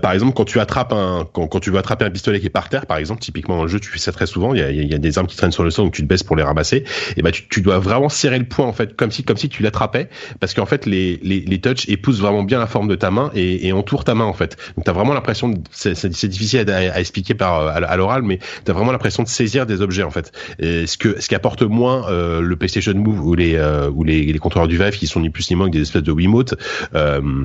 par exemple quand tu attrapes un quand quand tu vas attraper un pistolet qui est par terre, par exemple, typiquement dans le jeu, tu fais ça très souvent. Il y a, des armes qui traînent sur le sol, donc tu te baisses pour les ramasser. Et ben, tu, dois vraiment serrer le poing en fait, comme si, comme si tu l'attrapais, parce qu'en fait, les, les, touches épousent vraiment bien la forme de ta main et, entourent ta main en fait. Donc, t'as vraiment l'impression, c'est difficile à, expliquer par à, l'oral, mais t'as vraiment l'impression de saisir des objets en fait. Et ce que, ce qui apporte moins euh, le PlayStation Move ou les, euh, ou les contrôleurs du Vive qui sont ni plus ni moins que des espèces de Wiimote. Euh,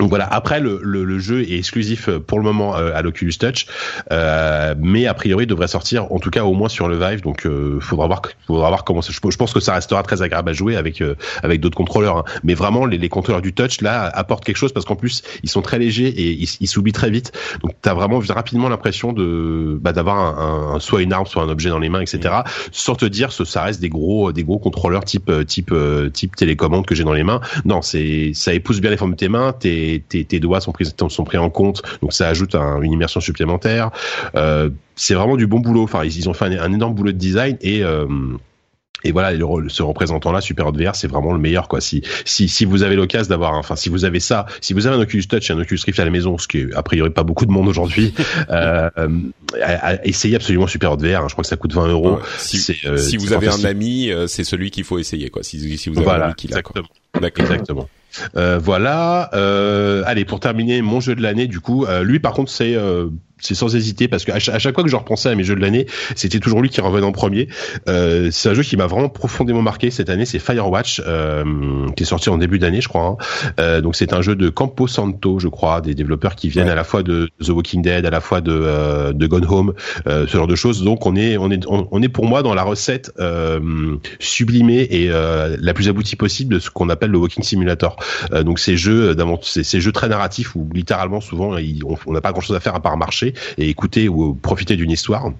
donc voilà. Après, le, le, le, jeu est exclusif euh, pour le moment euh, à l'Oculus Touch, euh, mais a priori devrait sortir, en tout cas au moins sur le Vive. Donc, euh, faudra voir, faudra voir comment. Ça, je pense que ça restera très agréable à jouer avec euh, avec d'autres contrôleurs. Hein. Mais vraiment, les, les, contrôleurs du Touch là apportent quelque chose parce qu'en plus, ils sont très légers et ils, ils s'oublient très vite. Donc, t'as vraiment rapidement l'impression de bah, d'avoir un, un, soit une arme, soit un objet dans les mains, etc. Mmh. Sans te dire, ce, ça reste des gros des gros contrôleurs type type type télécommande que j'ai dans les mains. Non, c'est ça épouse bien les formes de tes mains. T'es tes, tes, doigts sont pris, sont pris en compte, donc ça ajoute un, une immersion supplémentaire. Euh, c'est vraiment du bon boulot. Enfin, ils, ils ont fait un, un, énorme boulot de design et euh, et voilà, ce représentant-là, Super Hot VR, c'est vraiment le meilleur, quoi. Si, si, si vous avez l'occasion d'avoir, enfin, si vous avez ça, si vous avez un Oculus Touch et un Oculus Rift à la maison, ce qui est a priori pas beaucoup de monde aujourd'hui, euh, essayez absolument Super Hot VR. Hein, je crois que ça coûte 20 euros. Si, euh, si vous avez un ami, c'est celui qu'il faut essayer, quoi. Si, si vous avez voilà, un ami qui l'a, D'accord. Exactement. Euh, voilà. Euh, allez, pour terminer, mon jeu de l'année, du coup, euh, lui, par contre, c'est c'est sans hésiter parce qu'à chaque, à chaque fois que je repensais à mes jeux de l'année, c'était toujours lui qui revenait en premier. Euh, c'est un jeu qui m'a vraiment profondément marqué cette année, c'est Firewatch, euh, qui est sorti en début d'année, je crois. Hein. Euh, donc c'est un jeu de Campo Santo, je crois, des développeurs qui viennent ouais. à la fois de The Walking Dead, à la fois de euh, de Gone Home, euh, ce genre de choses. Donc on est on est on, est pour moi dans la recette sublimée et la plus aboutie possible de ce qu'on appelle le Walking Simulator. donc ces jeux, ces, ces jeux très narratifs où littéralement souvent on n'a pas grand chose à faire à part marcher et écouter ou profiter d'une histoire.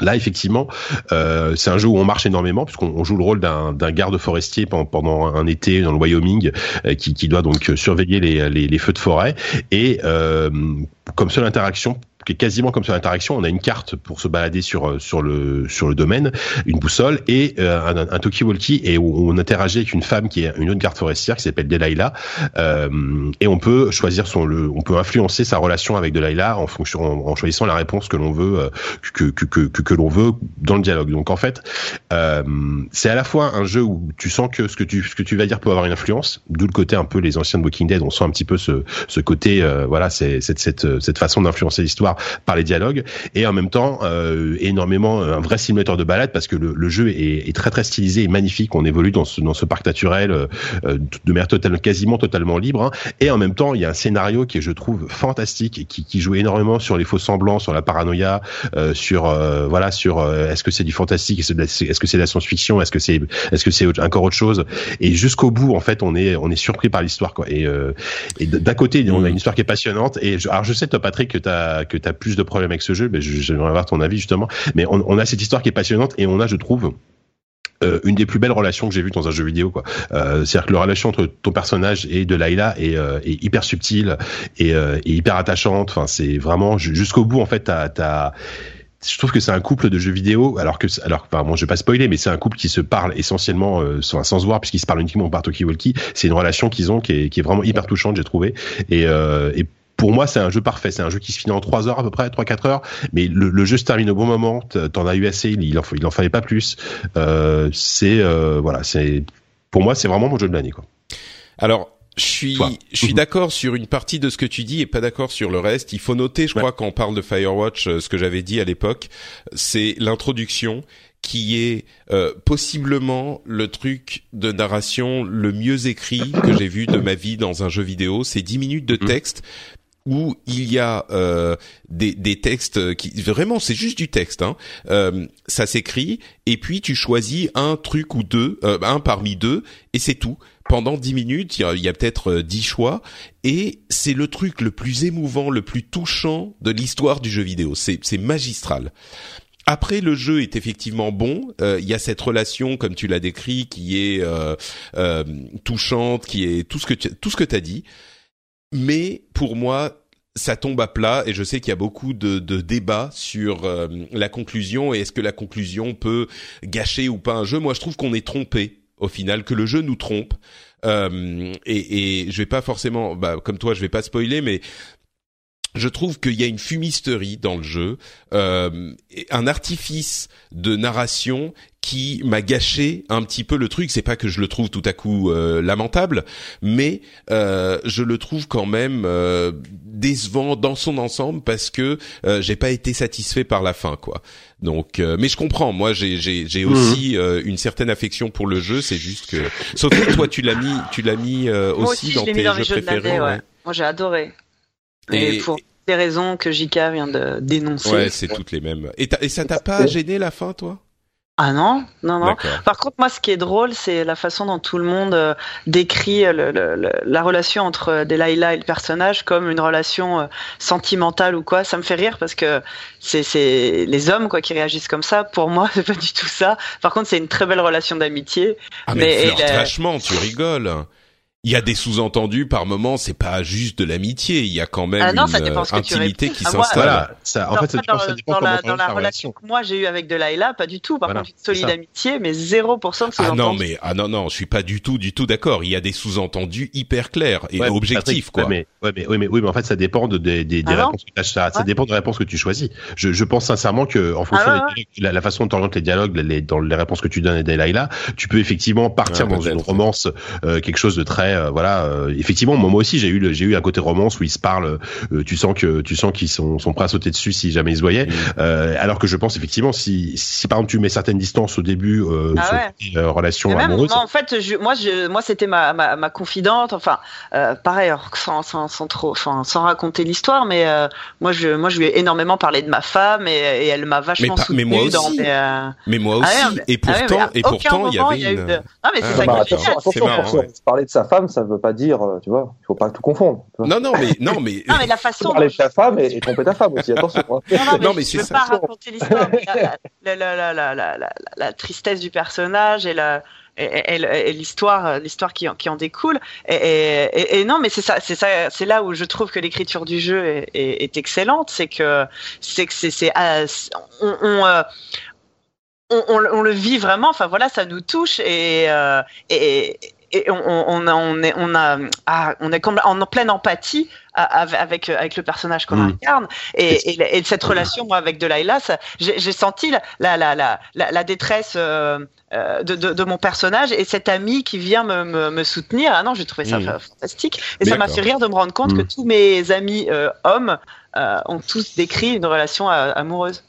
Là, effectivement, euh, c'est un jeu où on marche énormément puisqu'on joue le rôle d'un garde forestier pendant, un été dans le Wyoming euh, qui, doit donc surveiller les, feux de forêt et euh, comme seule interaction quasiment comme sur l'interaction. On a une carte pour se balader sur euh, sur le sur le domaine, une boussole et euh, un, un talkie-walkie et on interagit avec une femme qui est une autre garde forestière qui s'appelle Delilah euh, et on peut choisir son le, on peut influencer sa relation avec Delilah en fonction en, choisissant la réponse que l'on veut que que que que, l'on veut dans le dialogue. Donc en fait, c'est à la fois un jeu où tu sens que ce que tu que tu vas dire peut avoir une influence, d'où le côté un peu les anciens de Walking Dead, on sent un petit peu ce ce côté voilà c'est cette cette cette façon d'influencer l'histoire par les dialogues. Et en même temps euh, énormément un vrai simulateur de balade parce que le, le jeu est, est, très très stylisé et magnifique. On évolue dans ce, dans ce parc naturel euh, de manière totalement quasiment totalement libre hein. et en même temps il y a un scénario qui est je trouve fantastique et qui, qui joue énormément sur les faux semblants, sur la paranoïa, euh, sur euh, voilà sur euh, est-ce que c'est du fantastique, est-ce que c'est de la science-fiction, est-ce que c'est est-ce que c'est encore autre chose. Et jusqu'au bout en fait on est on est surpris par l'histoire quoi. Et, euh, et d'un côté on a une histoire qui est passionnante. Et je, alors je sais toi Patrick que t'as que t'as plus de problèmes avec ce jeu, mais j'aimerais avoir ton avis justement. Mais on, a cette histoire qui est passionnante et on a, je trouve, euh, une des plus belles relations que j'ai vues dans un jeu vidéo. quoi. Euh, C'est-à-dire que la relation entre ton personnage et de Layla est, euh, est hyper subtile et, hyper attachante. Enfin, c'est vraiment jusqu'au bout en fait. T'as, t'as je trouve que c'est un couple de jeux vidéo, alors que, alors, enfin, bon, je vais pas spoiler, mais c'est un couple qui se parle essentiellement sans, se voir, puisqu'ils se parlent uniquement par talkie-walkie. C'est une relation qu'ils ont qui est, vraiment hyper touchante, j'ai trouvé. Et pour moi, c'est un jeu parfait. C'est un jeu qui se finit en 3 heures à peu près, 3-4 heures. Mais le, le, jeu se termine au bon moment. T'en as eu assez. Il en, il en fallait pas plus. Euh, c'est euh, voilà. C'est pour moi, c'est vraiment mon jeu de l'année. Quoi. Alors, je suis, je suis d'accord sur une partie de ce que tu dis et pas d'accord sur le reste. Il faut noter, je ouais. crois, quand on parle de Firewatch, ce que j'avais dit à l'époque, c'est l'introduction qui est euh, possiblement le truc de narration le mieux écrit que j'ai vu de ma vie dans un jeu vidéo. C'est 10 minutes de texte où il y a euh, des, des, textes qui vraiment c'est juste du texte hein. euh, ça s'écrit et puis tu choisis un truc ou deux euh, un parmi deux et c'est tout pendant dix minutes il y a, a peut-être euh, dix choix et c'est le truc le plus émouvant le plus touchant de l'histoire du jeu vidéo c'est magistral après, le jeu est effectivement bon. Il euh, y a cette relation, comme tu l'as décrit, qui est euh, euh, touchante, qui est tout ce que tu, tout ce que t'as dit mais pour moi, ça tombe à plat et je sais qu'il y a beaucoup de, de débats sur euh, la conclusion et est-ce que la conclusion peut gâcher ou pas un jeu. Moi, je trouve qu'on est trompé au final, que le jeu nous trompe. Euh, et, et je vais pas forcément, bah, comme toi, je vais pas spoiler, mais je trouve qu'il y a une fumisterie dans le jeu, euh, un artifice de narration qui m'a gâché un petit peu le truc. C'est pas que je le trouve tout à coup euh, lamentable, mais euh, je le trouve quand même euh, décevant dans son ensemble parce que euh, j'ai pas été satisfait par la fin, quoi. Donc, mais je comprends. Moi, j'ai j'ai j'ai Mhm. aussi une certaine affection pour le jeu. C'est juste que, sauf que toi, tu l'as mis, tu l'as mis aussi, aussi, dans je l'ai tes mis dans jeux jeux de préférés. l'année, ouais. ouais. Moi, j'ai adoré. Et, Et- pour des raisons que JK vient de dénoncer. Ouais, c'est toutes les mêmes. Et, t'as- et ça t'a pas gêné la fin, toi? Ah non, non, non. Par contre, moi, ce qui est drôle, c'est la façon dont tout le monde euh, décrit euh, le- le- le- la relation entre euh, Delilah et le personnage comme une relation euh, sentimentale ou quoi. Ça me fait rire parce que c'est les hommes quoi qui réagissent comme ça. Pour moi, c'est pas du tout ça. Par contre, c'est une très belle relation d'amitié. Ah mais, Mais- flirte vachement, tu rigoles. Il y a des sous-entendus par moment, c'est pas juste de l'amitié, il y a quand même Ah non, une que intimité qui Ah, s'installe. Voilà, ça, en Dans- fait, ça, dans, dépend- ça dépend dans comment la, dans la relation que moi j'ai eue avec Delilah, pas du tout. Par Voilà, contre, une solide amitié, mais 0% de Ah sous-entendus. non mais ah non non, je suis pas du tout du tout d'accord. Il y a des sous-entendus hyper clairs et Ouais, objectifs Patrick, quoi. ouais, mais, ouais, mais, oui, mais, oui, mais en fait, ça dépend de, des, Ah non réponses que tu ça, ça Ouais. dépend des réponses que tu choisis. Je, je pense sincèrement que, en fonction Ah dialogues, la, la façon dont tu orientes les dialogues, les, dans les réponses que tu donnes à Delilah, tu peux effectivement partir dans une romance, euh, quelque chose de très, euh, voilà, euh, effectivement, moi, moi aussi, j'ai eu, le- j'ai eu un côté romance où ils se parlent, euh, tu sens que, tu sens qu'ils sont, sont prêts à sauter dessus si jamais ils se voyaient. Mm. Euh, alors que je pense effectivement, si, si par exemple tu mets certaines distances au début, euh, Ah sur ouais. même, amoureuses, moi, en fait, je, moi, je, moi, c'était ma, ma, ma confidente. Enfin, euh, pareil, sans, sans, sans trop, enfin, sans raconter l'histoire, mais euh, moi, je, moi, je lui ai énormément parlé de ma femme et, et elle m'a vachement mais soutenue moi dans aussi. mes, euh, Mais moi ah aussi ouais, mais- et ah ouais, mais pourtant et pourtant il y avait il y a eu une de- Ah, mais c'est Ah, ça qui est attention, génial. attention, C'est marrant, attention. ouais. Parler de sa femme, ça ne veut pas dire, euh, tu vois, il faut pas tout confondre. Non non mais non mais Non, mais la façon. Parler de ta femme et, et tromper ta femme aussi, attention. hein. Non, non, mais Non, mais je c'est veux ça. pas raconter l'histoire, mais la, la, la, la, la, la, la tristesse du personnage et la et, et- et- et l'histoire l'histoire qui, en- qui en découle et, et, et- et non mais c'est ça c'est ça c'est là où je trouve que l'écriture du jeu est, est, est excellente c'est que c'est que c'est c'est c'est- on, on, euh, on, on, on le vit vraiment enfin voilà ça nous touche et euh, et, et on, on, a on est on a ah, on est en pleine empathie avec avec, avec le personnage qu'on Mm. incarne et, et, et cette relation moi avec Delilah j'ai senti la la la la, la, détresse euh, euh, de, de, de mon personnage et cet ami qui vient me, me, me soutenir ah non j'ai trouvé ça Mm. fa- fantastique et ça m'a fait rire de me rendre compte Mm. que tous mes amis euh, hommes euh, ont tous décrit une relation euh, amoureuse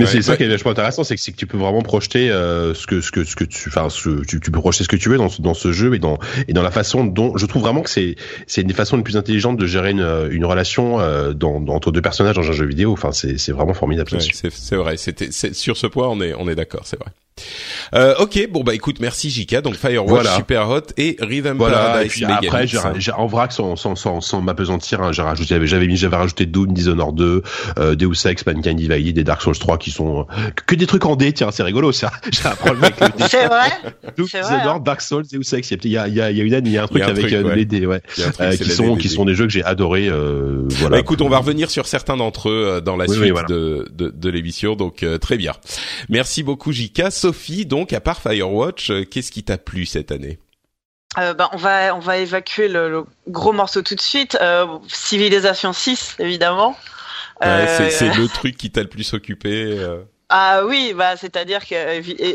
Mais Ouais, c'est ça qui est vachement intéressant, c'est que, que tu peux vraiment projeter euh, ce que ce que ce que tu, enfin, tu, tu peux projeter ce que tu veux dans ce, dans ce jeu et dans et dans la façon dont je trouve vraiment que c'est c'est une des façons les plus intelligentes de gérer une, une relation euh, dans, dans- entre deux personnages dans un jeu vidéo. Enfin, c'est c'est vraiment formidable. Ouais, c'est c'est vrai, c'était sur ce point on est on est d'accord, c'est vrai. Euh, ok, bon bah écoute, merci Jika. Donc Firewatch, Voilà. Super Hot et Rhythm Voilà. Et puis après, j'ai, en vrac, sans sans sans, sans m'apesantir, hein, j'ai rajouté, j'avais j'avais mis, j'avais rajouté Doom, Dishonored 2, euh, Deus Ex, Mankind Divided, et Dark Souls 3 qui sont euh, que des trucs en D. Tiens, c'est rigolo ça. J'ai un problème avec le D. c'est vrai c'est vrai, Dark Souls, Deus Ex. Il y a il y a il y a une année, il y a un truc a un avec truc, euh, ouais. les D, ouais. Truc, Euh, qui sont qui sont des jeux que j'ai adorés euh, voilà Bah, écoute, on va revenir sur certains d'entre eux dans la Oui, suite oui, voilà. de, de, de l'émission, donc euh, très bien. Merci beaucoup Jika. Sophie, donc à part Firewatch, euh, qu'est-ce qui t'a plu cette année? Euh, ben, on va on va évacuer le, le gros morceau tout de suite euh, Civilisation 6 évidemment Ouais, Euh, c'est- le truc qui t'a le plus occupé. euh. Ah oui, bah c'est-à-dire que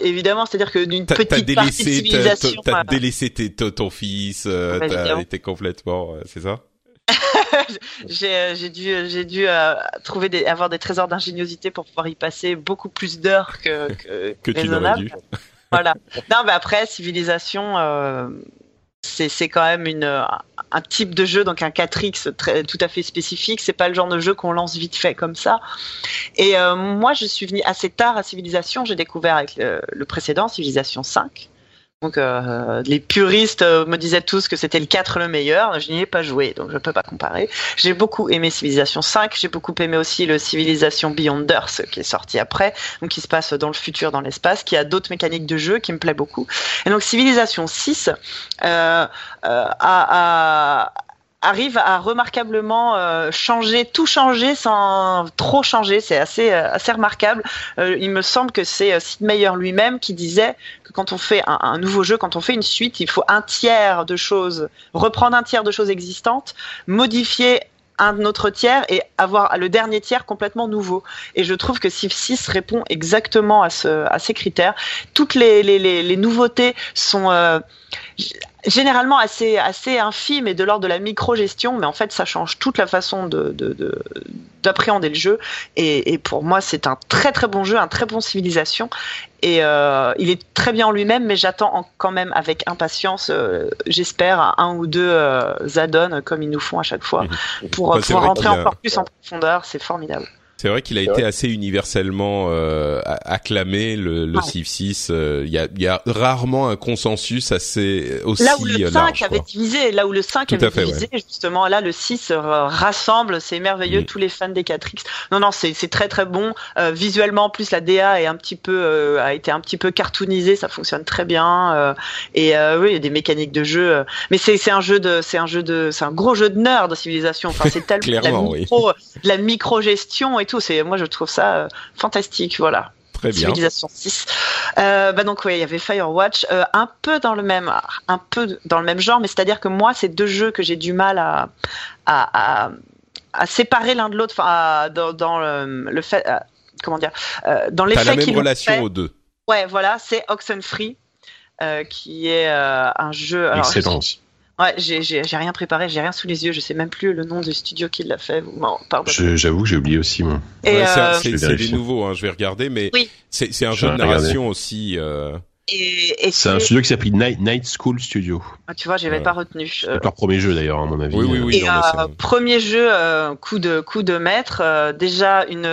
évidemment, c'est-à-dire que d'une T'as t'as petite partie de délaissé, t'as- civilisation, t'as délaissé ton fils, euh, Ouais, t'as évidemment. été complètement, c'est ça? J'ai dû j'ai dû euh, trouver des avoir des trésors d'ingéniosité pour pouvoir y passer beaucoup plus d'heures que que, Que tu n'aurais dû. Voilà. Non, mais après civilisation. Euh, c'est quand même un type de jeu donc un 4X très tout à fait spécifique. C'est pas le genre de jeu qu'on lance vite fait comme ça. Et euh, moi je suis venu assez tard à Civilisation j'ai découvert avec le, le précédent Civilisation 5 donc euh, les puristes euh, me disaient tous que c'était le 4 le meilleur. Je n'y ai pas joué donc je peux pas comparer. J'ai beaucoup aimé Civilisation 5 j'ai beaucoup aimé aussi le Civilisation Beyond Earth qui est sorti après donc qui se passe dans le futur dans l'espace qui a d'autres mécaniques de jeu qui me plaît beaucoup. Et donc Civilisation 6 euh, euh, a, a- arrive à remarquablement euh, changer, tout changer sans trop changer. C'est assez, euh, assez remarquable. Euh, il me semble que c'est euh, Sid Meier lui-même qui disait que quand on fait un, un nouveau jeu, quand on fait une suite, il faut un tiers de choses, reprendre un tiers de choses existantes, modifier un autre tiers et avoir le dernier tiers complètement nouveau. Et je trouve que Civ 6 répond exactement à, ce, à ces critères. Toutes les, les, les, les nouveautés sont euh, généralement assez assez infime et de l'ordre de la micro-gestion, mais en fait ça change toute la façon de d'appréhender le jeu. Et, et pour moi c'est un très très bon jeu, un très bon civilisation. Et euh, il est très bien en lui-même, mais j'attends quand même avec impatience, euh, j'espère, un ou deux euh, add-ons comme ils nous font à chaque fois, mmh. pour bah, pouvoir rentrer encore plus en profondeur. C'est formidable. C'est vrai qu'il a été assez universellement euh, acclamé le, le Civ 6. Euh, il y, a, y, a, rarement un consensus assez aussi Là où le 5 avait divisé, là où le 5 avait divisé, justement, là le 6 rassemble, c'est merveilleux, mm. tous les fans des 4X. Non, non, c'est très très bon. Euh, visuellement, en plus la DA est un petit peu euh, a été un petit peu cartoonisée, ça fonctionne très bien. Euh, et oui, il y a des mécaniques de jeu, mais c'est un jeu de c'est un jeu de c'est un gros jeu de nerd de civilisation. Enfin, c'est tellement la micro, la micro gestion tout. C'est moi je trouve ça euh, fantastique, voilà. Très bien. Civilisation 6. Euh, bah donc oui, il y avait Firewatch, euh, un peu dans le même, un peu dans le même genre, mais c'est-à-dire que moi, c'est deux jeux que j'ai du mal à, à, à, séparer l'un de l'autre, enfin, dans, dans, le, fait, comment dire, dans l'effet qu'ils relation aux deux. Ouais, voilà, c'est Oxenfree, qui est un jeu. Alors, Excellent aussi. Ouais, j'ai rien préparé, j'ai rien sous les yeux, je sais même plus le nom du studio qui l'a fait. Bon, J'avoue que j'ai oublié aussi moi. Euh, c'est des nouveaux, hein, je vais regarder, mais oui. c'est un jeu de narration aussi. Euh... Et, et c'est un studio qui s'appelle Night, Night, School Studio. Ah, tu vois, j'avais pas retenu. C'est leur premier jeu d'ailleurs, à mon avis. Oui, oui, oui. Et, euh, premier jeu, euh, coup de coup de maître. Euh, déjà une.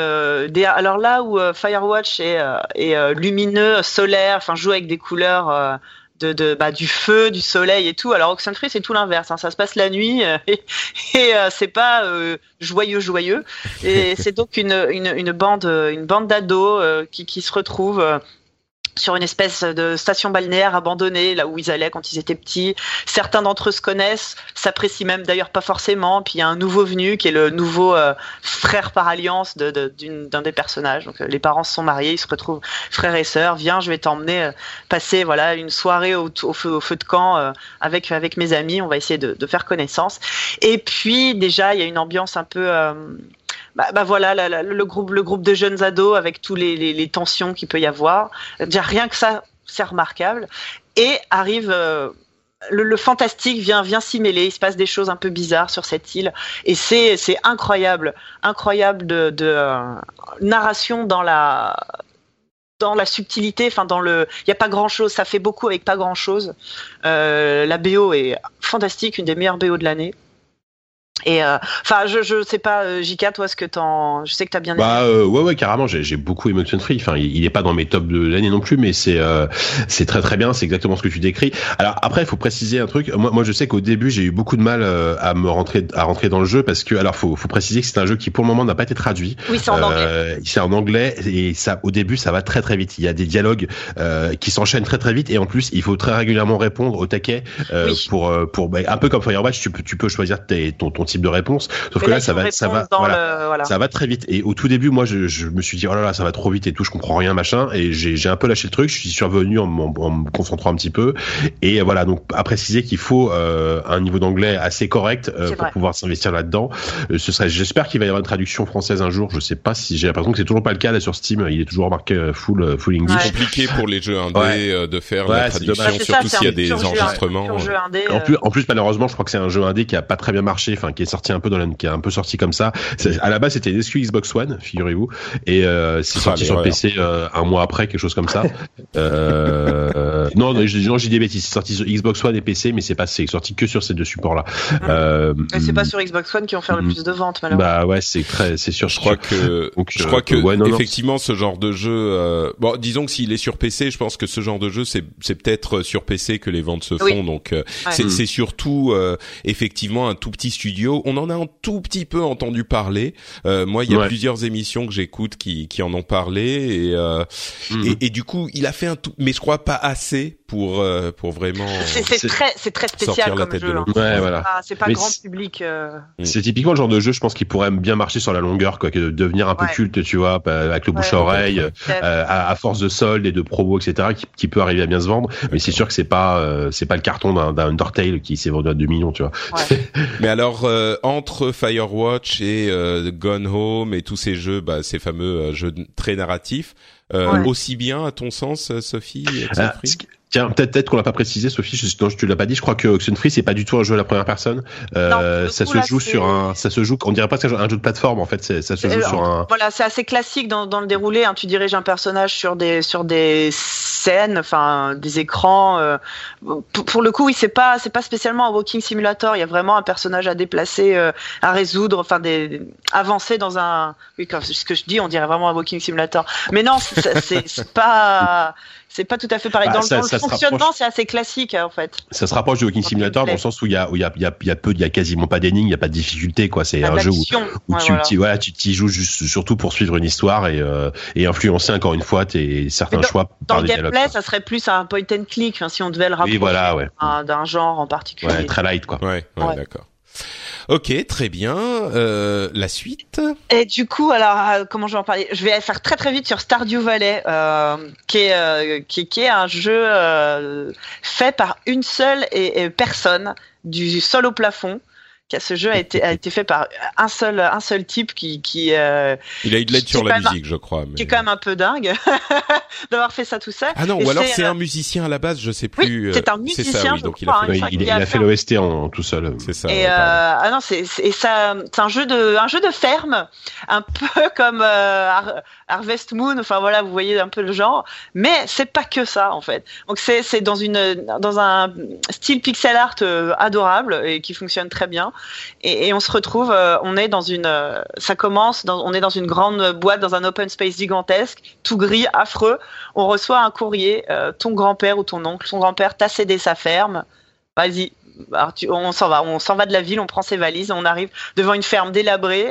Des, alors là où Firewatch est, est lumineux, solaire, enfin joue avec des couleurs de, bah, du feu, du soleil et tout. Alors Oxenfree c'est tout l'inverse, hein. ça se passe la nuit euh, et, euh, c'est pas euh, joyeux joyeux. Et c'est donc une, une, une, bande une bande d'ados qui, qui se retrouvent sur une espèce de station balnéaire abandonnée, là où ils allaient quand ils étaient petits. Certains d'entre eux se connaissent, s'apprécient même d'ailleurs pas forcément. Puis il y a un nouveau venu qui est le nouveau euh, frère par alliance d'un de, des personnages. Donc euh, les parents se sont mariés, ils se retrouvent frères et sœurs. Viens, je vais t'emmener euh, passer voilà une soirée au, feu, de camp avec mes amis. On va essayer de, faire connaissance. Et puis déjà, il y a une ambiance un peu bah, bah voilà, le groupe, le groupe de jeunes ados avec tous les, les, tensions qu'il peut y avoir. Déjà rien que ça, c'est remarquable. Et arrive euh, le, fantastique vient vient s'y mêler. Il se passe des choses un peu bizarres sur cette île et c'est c'est incroyable, incroyable de, de euh, narration dans la dans la subtilité, enfin dans le, il y a pas grand chose, ça fait beaucoup avec pas grand chose. Euh, la BO est fantastique, une des meilleures BO de l'année. Et euh, enfin, je je sais pas, euh, Jika, toi, ce que t'en, je sais que t'as bien. Bah euh, ouais ouais carrément, j'ai j'ai beaucoup Emotion Free. Enfin, il, il, est pas dans mes tops de l'année non plus, mais c'est euh, c'est très très bien. C'est exactement ce que tu décris. Alors après, il faut préciser un truc. Moi moi, je sais qu'au début, j'ai eu beaucoup de mal à me rentrer à rentrer dans le jeu parce que alors faut faut préciser que c'est un jeu qui pour le moment n'a pas été traduit. Oui, c'est en anglais. c'est en anglais et ça au début ça va très très vite. Il y a des dialogues qui s'enchaînent très très vite et en plus il faut très régulièrement répondre au taquet pour pour bah, un peu comme Firewatch, tu peux tu peux choisir tes, ton ton type de réponse. Sauf que là, ça va, ça va, voilà, ça va très vite. Et au tout début, moi, je, je, me suis dit, oh là là, ça va trop vite et tout, je comprends rien, machin. Et j'ai un peu lâché le truc. Je suis survenu en, en, me concentrant un petit peu. Et voilà, donc à préciser qu'il faut euh, un niveau d'anglais assez correct euh, pour pouvoir s'investir là-dedans. Euh, ce serait, j'espère qu'il va y avoir une traduction française un jour. Je sais pas si j'ai l'impression que c'est toujours pas le cas là sur Steam. Il est toujours marqué full full English. C'est compliqué pour les jeux indés de faire la traduction, surtout s'il y a des enregistrements. en plus, en plus, malheureusement, je crois que c'est un jeu indé qui a pas très bien marché, enfin qui est sorti un peu dans la, qui est un peu sorti comme ça. À la base, c'était une exclu Xbox One, figurez-vous, et euh, c'est sorti sur PC euh, un mois après, quelque chose comme ça. euh, non, non, j'ai des bêtises. C'est sorti sur Xbox One et PC, mais c'est pas, c'est sorti que sur ces deux supports-là. Euh, c'est pas sur Xbox One qui vont faire le mm. plus de ventes, malheureusement. Bah ouais, c'est très, c'est sûr. Je crois que, je crois que effectivement, ce genre de jeu, bon, disons que s'il est sur PC, je pense que ce genre de jeu, c'est, c'est peut-être sur PC que les ventes se font. Donc, c'est, c'est surtout effectivement un tout petit studio. On en a un tout petit peu entendu parler. Euh, moi, il y a plusieurs émissions que j'écoute qui, qui en ont parlé et, euh, mhm. et, et du coup, il a fait un tout, mais je crois pas assez pour euh, pour vraiment. C'est très c'est très spécial comme jeu. Hein. Ouais, voilà. C'est pas, grand public. Euh. Mm. C'est typiquement le genre de jeu, je pense, qui pourrait bien marcher sur la longueur, quoi, que de devenir un peu culte, tu vois, avec le bouche à oreille, euh, à, force de soldes et de promos, etc., qui, qui, peut arriver à bien se vendre. Mais c'est sûr que c'est pas c'est pas le carton d'un Undertale qui s'est vendu à 2 millions, tu vois. Mais alors entre Firewatch et Gone Home et tous ces jeux, bah, ces fameux jeux très narratifs. Euh, aussi bien, à ton sens, Sophie Tiens, peut-être peut qu'on l'a pas précisé, Sophie. Je, non, tu l'as pas dit. Je crois que Oxenfree c'est pas du tout un jeu à la première personne. Euh, ça se joue sur un, ça se joue. On dirait pas que c'est un jeu de plateforme en fait. Ça se joue euh, sur un. Voilà, c'est assez classique dans, dans le déroulé. Hein. Tu diriges un personnage sur des sur des scènes, enfin des écrans. Euh, pour, le coup, oui, c'est pas c'est pas spécialement un walking simulator. Il y a vraiment un personnage à déplacer, euh, à résoudre, enfin des avancer dans un. Oui, ce que je dis, on dirait vraiment un walking simulator. Mais non, c'est pas c'est pas tout à fait pareil. Bah, dans, le fonctionnement, c'est assez classique en fait. Ça se rapproche du Walking Simulator dans le sens où il y a, il y a, il y a, il y a peu, il y a quasiment pas d'énigmes, il y a pas de difficulté quoi. C'est un jeu où, où tu, tu, voilà, tu t'y joues juste surtout pour suivre une histoire et, euh, et influencer encore une fois tes certains choix. Dans le gameplay, ça serait plus un point and click, si on devait le rapprocher voilà, ouais. d'un genre en particulier. Ouais, très light quoi. Ouais, ouais. d'accord. Ok, très bien. Euh, la suite Et du coup, alors, euh, comment je vais en parler? Je vais faire très très vite sur Stardew Valley, euh, qui, est, euh, qui, est un jeu euh, fait par une seule et personne, du sol au plafond ce jeu a été, a été fait par un seul, un seul type qui, qui euh, il a eu de l'aide sur la musique, je crois, mais... qui est quand même un peu dingue d'avoir fait ça tout seul. Ah non, ou alors c'est un musicien à la base, je sais plus. Oui, c'est un musicien, donc il a fait, hein, il, a fait l'OST en tout seul. C'est ça. Et euh, ah non, c'est et ça, c'est un jeu de, un jeu de ferme, un peu comme euh, Harvest Moon. Enfin voilà, vous voyez un peu le genre, mais c'est pas que ça en fait. Donc c'est, dans une, dans un style pixel art euh, adorable et qui fonctionne très bien. Et, on se retrouve, euh, on est dans une, euh, ça commence, on est dans une grande boîte, dans un open space gigantesque, tout gris, affreux. On reçoit un courrier, euh, ton grand-père ou ton oncle, son grand-père t'a cédé sa ferme. Vas-y, on s'en va, on s'en va de la ville, on prend ses valises, on arrive devant une ferme délabrée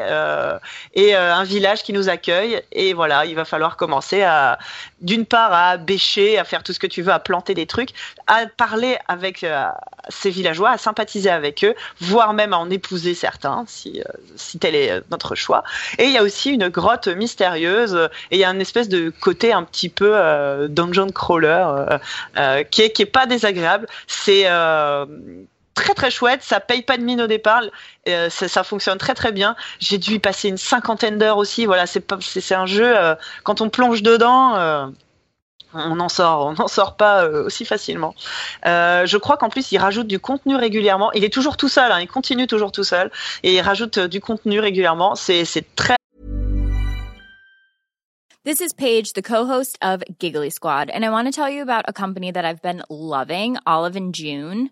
et un village qui nous accueille. Et voilà, il va falloir commencer à, d'une part, à bêcher, à faire tout ce que tu veux, à planter des trucs, à parler avec euh, ces villageois, à sympathiser avec eux, voire même à en épouser certains, si, si tel est notre choix. Et il y a aussi une grotte mystérieuse et il y a une espèce de côté un petit peu dungeon crawler qui est qui est pas désagréable. C'est très très chouette, ça paye pas de mine au départ, euh, ça, fonctionne très très bien. J'ai dû y passer une cinquantaine d'heures aussi. Voilà, c'est un jeu euh, quand on plonge dedans. Euh, on n'en sort, n'en sort pas aussi facilement. je crois qu'en plus il rajoute du contenu régulièrement. Il est toujours tout seul, hein, il continue toujours tout seul et il rajoute du contenu régulièrement. C'est très This is Paige, the co-host of Giggly Squad, and I want to tell you about a company that I've been loving, Olive and June.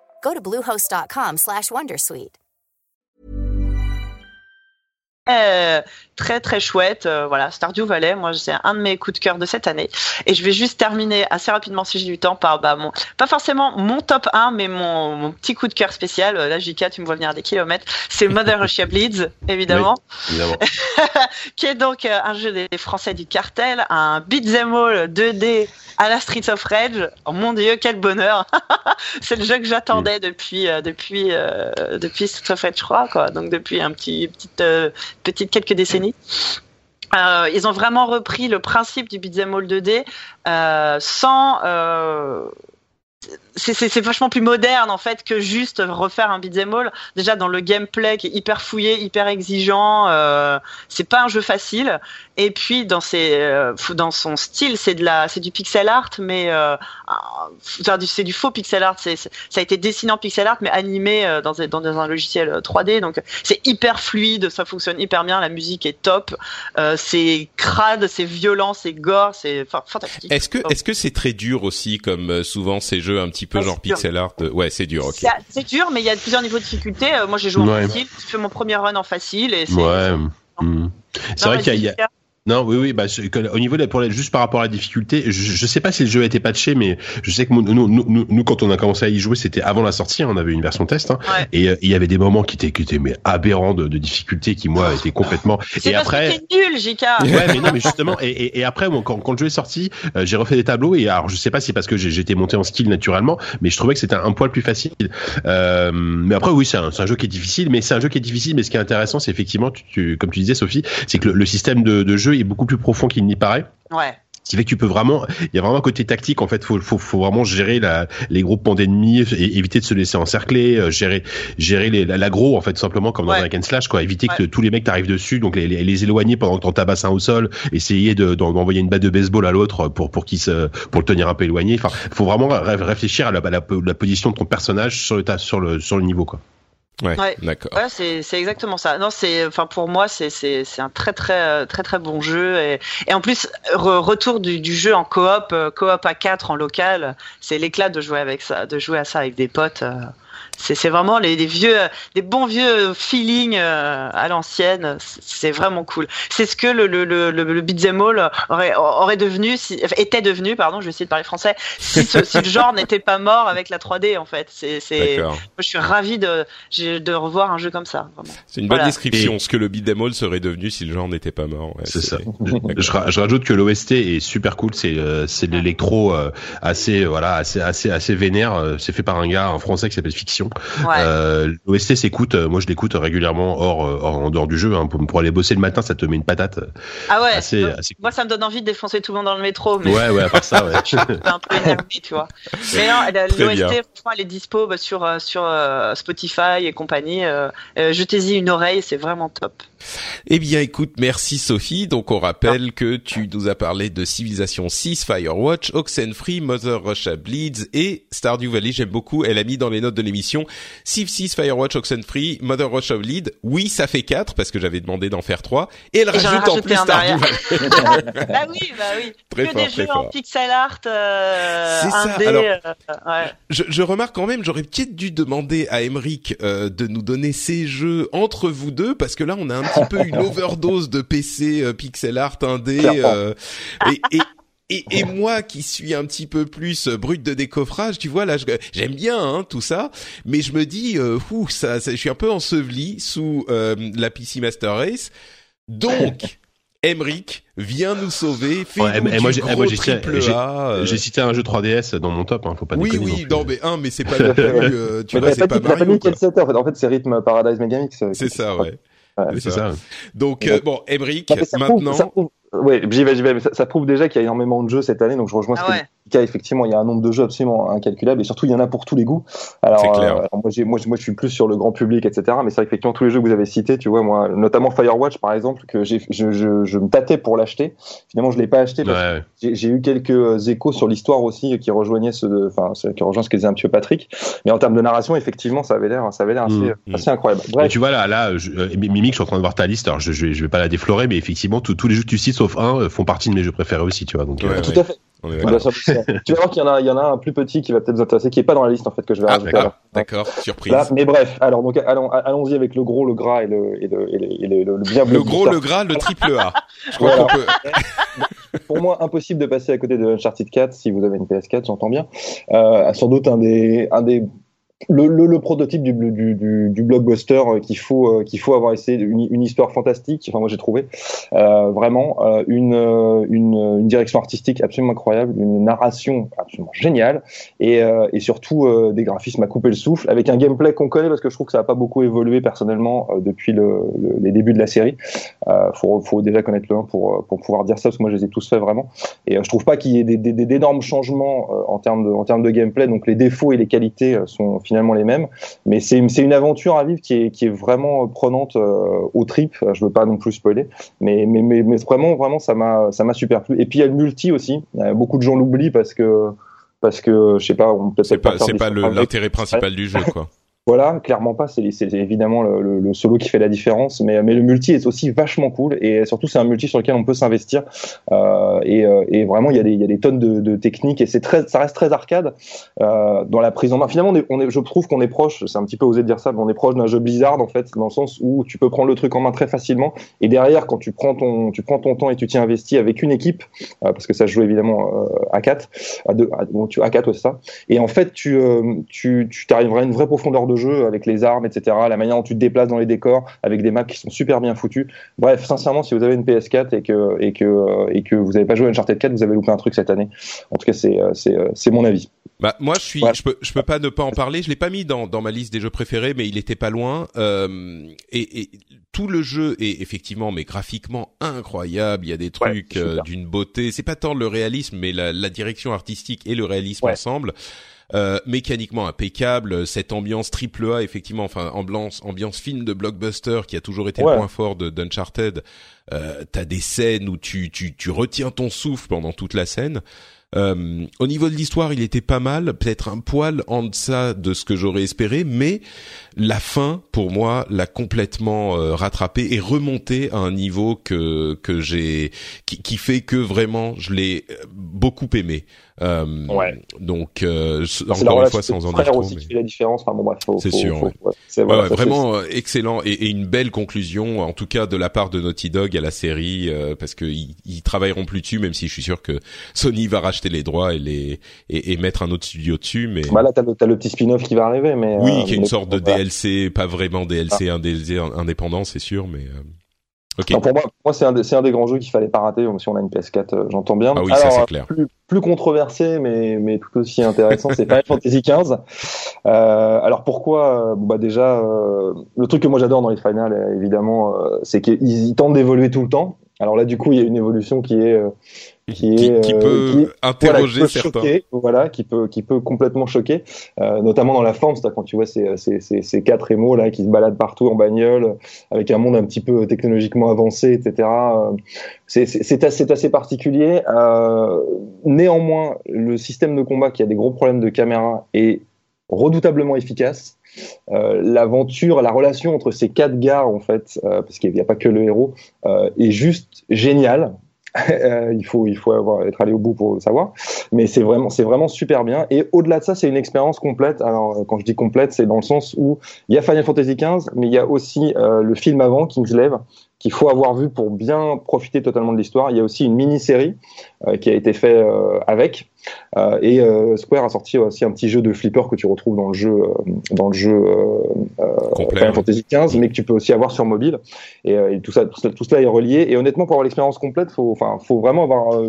Go to bluehost.com slash wondersuite. Très très très chouette. Euh, voilà, Stardew Valley, moi c'est un de mes coups de cœur de cette année. Et je vais juste terminer assez rapidement si j'ai du temps par bah mon, pas forcément mon top 1, mais mon, mon petit coup de cœur spécial. Là, JK, tu me vois venir des kilomètres. C'est Mother Russia Bleeds, évidemment, évidemment. qui est donc euh, un jeu des Français du cartel, un beat'em all 2D à la Streets of Rage. Oh mon dieu, quel bonheur C'est le jeu que j'attendais depuis euh, depuis euh, depuis Streets of Rage, je crois, quoi. Donc depuis un petit petite euh, petite quelques décennies. Euh, ils ont vraiment repris le principe du beat'em all 2D euh, sans euh, c'est vachement plus moderne en fait que juste refaire un beat'em all. Déjà dans le gameplay qui est hyper fouillé, hyper exigeant, euh, c'est pas un jeu facile. Et puis dans ses, euh, dans son style, c'est de la, c'est du pixel art, mais euh, c'est du faux pixel art. C'est, ça a été dessiné en pixel art, mais animé euh, dans, dans, dans un logiciel 3D. Donc c'est hyper fluide, ça fonctionne hyper bien. La musique est top. Euh, c'est crade, c'est violent, c'est gore, c'est fantastique. Est-ce que, est-ce que c'est très dur aussi, comme souvent ces jeux un petit peu genre pixel art? Ouais, c'est dur. ok. C'est dur, mais il y a plusieurs niveaux de difficulté. moi, j'ai joué en Ouais. facile. J'ai fait mon premier run en facile et c'est. Ouais. Hmm. C'est vrai qu'il y a, Non, oui, oui. Bah, au niveau de pour juste par rapport à la difficulté, je, je sais pas si le jeu a été patché, mais je sais que nous, nous, nous, nous, quand on a commencé à y jouer, c'était avant la sortie. hein, on avait une version test, hein, Ouais. et euh, il y avait des moments qui étaient, qui étaient mais aberrants de, de difficulté, qui moi étaient complètement. C'est parce après. que nul, JK. Ouais, mais non, mais justement, et, et, et après, bon, quand, quand le jeu est sorti, euh, j'ai refait des tableaux et alors je sais pas si c'est parce que j'étais monté en skill naturellement, mais je trouvais que c'était un, un poil plus facile. Euh, mais après, oui, c'est un, jeu qui est difficile, mais c'est un jeu qui est difficile, mais ce qui est intéressant, c'est effectivement, tu, tu- comme tu disais, Sophie, c'est que le, le système de, de jeu est beaucoup plus profond qu'il n'y paraît. Ouais. Ce qui fait que tu peux vraiment, il y a vraiment un côté tactique en fait. Faut, faut, faut vraiment gérer la, les groupements d'ennemis, et éviter de se laisser encercler, euh, gérer, gérer les, l'agro en fait simplement comme dans Ouais. un hack and slash quoi. Éviter que tous les mecs t'arrivent dessus, donc les, les, les éloigner pendant que t'en tabasses un au sol, essayer de, d'en- d'envoyer une batte de baseball à l'autre pour pour qu'il se, pour le tenir un peu éloigné. Enfin, faut vraiment ré- réfléchir à la, à la, la position de ton personnage sur le sur le sur le niveau quoi. Ouais, Ouais. d'accord. Ouais, c'est c'est exactement ça. Non, c'est enfin pour moi c'est c'est c'est un très très très très bon jeu et et en plus re- retour du, du jeu en coop euh, coop à 4 en local, c'est l'éclat de jouer avec ça, de jouer à ça avec des potes. Euh, C'est c'est vraiment les, les vieux des bons vieux feelings euh, à l'ancienne, c'est vraiment cool. C'est ce que le le le le, le beat'em all aurait aurait devenu si était devenu pardon, je vais essayer de parler français, si ce, si le genre n'était pas mort avec la 3D en fait. C'est je suis ravi de, de revoir un jeu comme ça. C'est une bonne Voilà. description, ce que le beat'em all serait devenu si le genre n'était pas mort. Ouais, C'est ça. Je, je rajoute que l'OST est super cool. C'est euh, c'est de l'électro euh, assez voilà assez assez assez vénère. Euh, C'est fait par un gars un français qui s'appelle Fiction. Ouais. Euh, L'OST s'écoute. euh, Moi je l'écoute régulièrement hors, euh, hors- en dehors du jeu. Hein, pour, pour aller bosser le matin, ça te met une patate. ah ouais. assez moi- assez. Moi, ça me donne envie de défoncer tout le monde dans le métro, mais Ouais ouais à part ça ouais. je suis un peu énervé, tu vois. Mais non, l'OST, elle est dispo bah, sur sur euh, Spotify et compagnie. Euh, euh, Jetez-y une oreille, c'est vraiment top. Eh bien, écoute, merci Sophie. Donc, on rappelle que tu nous as parlé de Civilization 6, Firewatch, Oxenfree, Mother Russia Bleeds et Stardew Valley. J'aime beaucoup. Elle a mis dans les notes de l'émission Civ 6, Firewatch, Oxenfree, Mother Russia Bleed. Oui, ça fait 4 parce que j'avais demandé d'en faire 3 Et elle Et rajoute en plus un Stardew bah oui, bah oui. Très que fort, des très jeux fort. en pixel art, euh, C'est ça, indé, alors- euh, ouais. Je, je remarque quand même, j'aurais peut-être dû demander à Emeric euh, de nous donner ces jeux entre vous deux, parce que là, on a un petit peu une overdose de PC euh, pixel art indé. Euh, et, et, et, et moi qui suis un petit peu plus euh, brut de décoffrage, tu vois là, j'aime bien hein, tout ça, mais je me dis, euh, ouh, ça, ça- je suis un peu enseveli sous euh, la PC Master Race. Donc, Emeric, viens nous sauver, fais Ouais, nous et moi, j'ai- A. euh, J'ai cité un jeu 3DS dans mon top. Hein, faut pas oui, non oui, plus. non, mais un, mais c'est pas non plus, euh, tu Mais vois, t'as c'est pas pas pas mis quel set en fait. En fait, c'est Rhythm Paradise Megamix. euh, C'est ça, ouais. Ouais. C'est C'est ça. ça. Donc, euh, bon, mais ça prouve- maintenant, ça prouve- Ouais, j'y vais, j'y vais. Mais ça, ça prouve déjà qu'il y a énormément de jeux cette année, donc je rejoins Ah ouais. Effectivement, il y a un nombre de jeux absolument incalculable, et surtout il y en a pour tous les goûts. Alors, clair. euh, alors moi, je- moi, je suis plus sur le grand public, etc. Mais c'est vrai qu'effectivement tous les jeux que vous avez cités, tu vois, moi, notamment Firewatch par exemple, que je, je, je me tâtais pour l'acheter. Finalement, je l'ai pas acheté parce Ouais. que j'ai, eu quelques euh, échos sur l'histoire aussi qui rejoignaient ce, enfin, qui ce que disait un petit peu Patrick. Mais en termes de narration, effectivement, ça avait l'air, ça avait l'air assez, Mm, assez incroyable. Bref. tu vois là, là, je, euh, Mimic, je suis en train de voir ta liste. Alors je, je, vais- pas la déflorer, mais effectivement, tous les jeux que tu cites sauf un euh, font partie de mes jeux préférés aussi, tu vois. Donc, Ouais, euh, Tout à fait. On est Tu vas voir qu'il y en a, il y en a un plus petit qui va peut-être vous intéresser, qui est pas dans la liste en fait que je vais Ah, rajouter. d'accord, d'accord, surprise. Là, mais bref, alors donc allons, allons-y avec le gros, le gras et le, et le, et le, et le- le bien Le gros, le gras, le triple A. Je crois Voilà. qu'on peut... Pour moi, impossible de passer à côté de Uncharted 4 si vous avez une PS4, j'entends bien. Euh, sans doute un des, un des le, le, le prototype du, du, du, du blockbuster euh, qu'il faut euh, qu'il faut avoir essayé une, une histoire fantastique enfin moi j'ai trouvé euh, vraiment euh, une, euh, une une direction artistique absolument incroyable une narration absolument géniale et, euh, et surtout des graphismes à couper le souffle avec un gameplay qu'on connaît parce que je trouve que ça n'a pas beaucoup évolué personnellement depuis le, le- les débuts de la série. Euh, faut faut déjà connaître le 1 pour pour pouvoir dire ça parce que moi je les ai tous faits vraiment. Et je trouve pas qu'il y ait des, des, des- d'énormes changements en termes de en termes de gameplay. Donc les défauts et les qualités sont finalement les mêmes. Mais c'est une, une aventure à vivre qui est qui est vraiment prenante euh, au trip Euh, je veux pas non plus spoiler. Mais mais mais, mais vraiment vraiment ça m'a ça m'a super plu. Et puis il y a le multi aussi. Euh, beaucoup de gens l'oublient parce que parce que je sais pas on C'est peut-être pas, c'est pas le- surprises. l'intérêt principal du jeu, quoi. Voilà, clairement pas. C'est évidemment le, le- le solo qui fait la différence, mais, mais le multi est aussi vachement cool et surtout c'est un multi sur lequel on peut s'investir euh, et, euh, et vraiment il y a des y a des tonnes de, de techniques et c'est très ça reste très arcade euh, dans la prise en main. Finalement, on est, on est- je trouve qu'on est proche. C'est un petit peu osé de dire ça, mais on est proche d'un jeu Blizzard en fait, dans le sens où tu peux prendre le truc en main très facilement et derrière quand tu prends ton tu prends ton temps et tu t'y investis avec une équipe euh, parce que ça joue évidemment euh, à 4 à deux à, bon, à 4 ouais, c'est ça et en fait, tu, euh, tu, tu à une vraie profondeur de jeu avec les armes, etc. La manière dont tu te déplaces dans les décors, avec des maps qui sont super bien foutues. Bref, sincèrement, si vous avez une PS4 et que, et que, et que vous n'avez pas joué à Uncharted 4, vous avez loupé un truc cette année. En tout cas, c'est, euh, c'est, euh, c'est mon avis. Bah moi je suis, Ouais. je peux, je peux pas ne pas en parler. Je l'ai pas mis dans dans ma liste des jeux préférés, mais il était pas loin. Euh, et, et tout le jeu est effectivement, mais graphiquement incroyable. Il y a des Ouais, trucs euh, d'une beauté. C'est pas tant le réalisme, mais la, la direction artistique et le réalisme Ouais. ensemble. Euh, mécaniquement impeccable, cette ambiance triple A effectivement, enfin ambiance ambiance film de blockbuster qui a toujours été Ouais. le point fort de d'Uncharted. Euh, T'as des scènes où tu tu tu retiens ton souffle pendant toute la scène. Euh, au niveau de l'histoire, il était pas mal, peut-être un poil en deçà de ce que j'aurais espéré, mais la fin, pour moi, l'a complètement euh, rattrapé et remonté à un niveau que que j'ai qui, qui fait que vraiment je l'ai euh, beaucoup aimé. Euh, Ouais. Donc euh, encore une fois, sans en dire trop. aussi mais- qui fait la différence. Enfin bon, C'est sûr, faut- ouais. ouais. Voilà, vraiment euh, excellent et, et une belle conclusion, en tout cas de la part de Naughty Dog à la série, euh, parce que ils, ils travailleront plus dessus, même si je suis sûr que Sony va racheter les droits et les et, et mettre un autre studio dessus. Mais Bah là, t'as le, le petit spin-off qui va arriver, mais oui, euh, qui est une sorte de. DLC, pas vraiment DLC, un DLC indépendant, c'est sûr, mais euh. Non, pour moi, moi c'est un, des- un grands jeux qu'il fallait pas rater, même si on a une PS4, euh, j'entends bien. Ah oui, ça, c'est clair. Plus, plus controversé, mais, mais tout aussi intéressant, c'est Final Fantasy XV. Euh, alors pourquoi euh, bah Déjà, euh, le truc que moi j'adore dans les finales, évidemment, euh, c'est qu'ils ils tentent d'évoluer tout le temps. Alors là, du coup, il y a une évolution qui est... qui, qui, est, qui euh, peut qui interroger voilà, qui peut certains. choquer, voilà, qui peut, qui peut complètement choquer, euh, notamment dans la forme, c'est-à-dire quand tu vois ces, ces, ces, ces quatre émaux là qui se baladent partout en bagnole, avec un monde un petit peu technologiquement avancé, etc. euh, C'est assez, assez particulier. Euh, néanmoins, le système de combat qui a des gros problèmes de caméra est redoutablement efficace. Euh, L'aventure, la relation entre ces quatre gars en fait, euh, parce qu'il n'y a pas que le héros, euh, est juste géniale. Euh, il faut il faut avoir être allé au bout pour le savoir. Mais c'est vraiment c'est vraiment super bien. Et au-delà de ça c'est une expérience complète. Alors euh, quand je dis complète c'est dans le sens où il y a Final Fantasy XV mais il y a aussi euh, le film avant Kingsglaive qu'il faut avoir vu pour bien profiter totalement de l'histoire. Il y a aussi une mini-série euh, qui a été fait euh, avec. Euh, et euh, Square a sorti aussi un petit jeu de flipper que tu retrouves dans le jeu euh, dans le jeu euh, Final. Fantasy XV mais que tu peux aussi avoir sur mobile. Et, euh, et tout ça tout, ça- tout cela est relié. Et honnêtement pour avoir l'expérience complète faut enfin faut vraiment avoir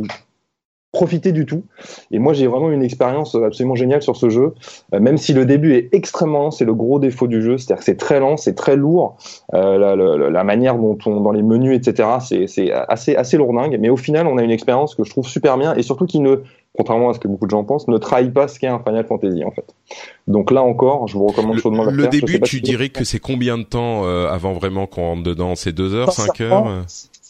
profité du tout. Et moi j'ai vraiment eu une expérience absolument géniale sur ce jeu. Euh, même si le début est extrêmement lent c'est le gros défaut du jeu c'est-à-dire que c'est très lent c'est très lourd. Euh, la, la- la manière dont on dans les menus etc c'est c'est assez assez lourdingue. Mais au final on a une expérience que je trouve super bien et surtout qui ne contrairement à ce que beaucoup de gens pensent ne trahit pas ce qu'est un Final Fantasy en fait. Donc là encore je vous recommande chaudement de Le, le début, tu si- dirais que c'est combien de temps euh, avant vraiment qu'on rentre dedans? C'est deux heures, cinq Sincèrement, heures?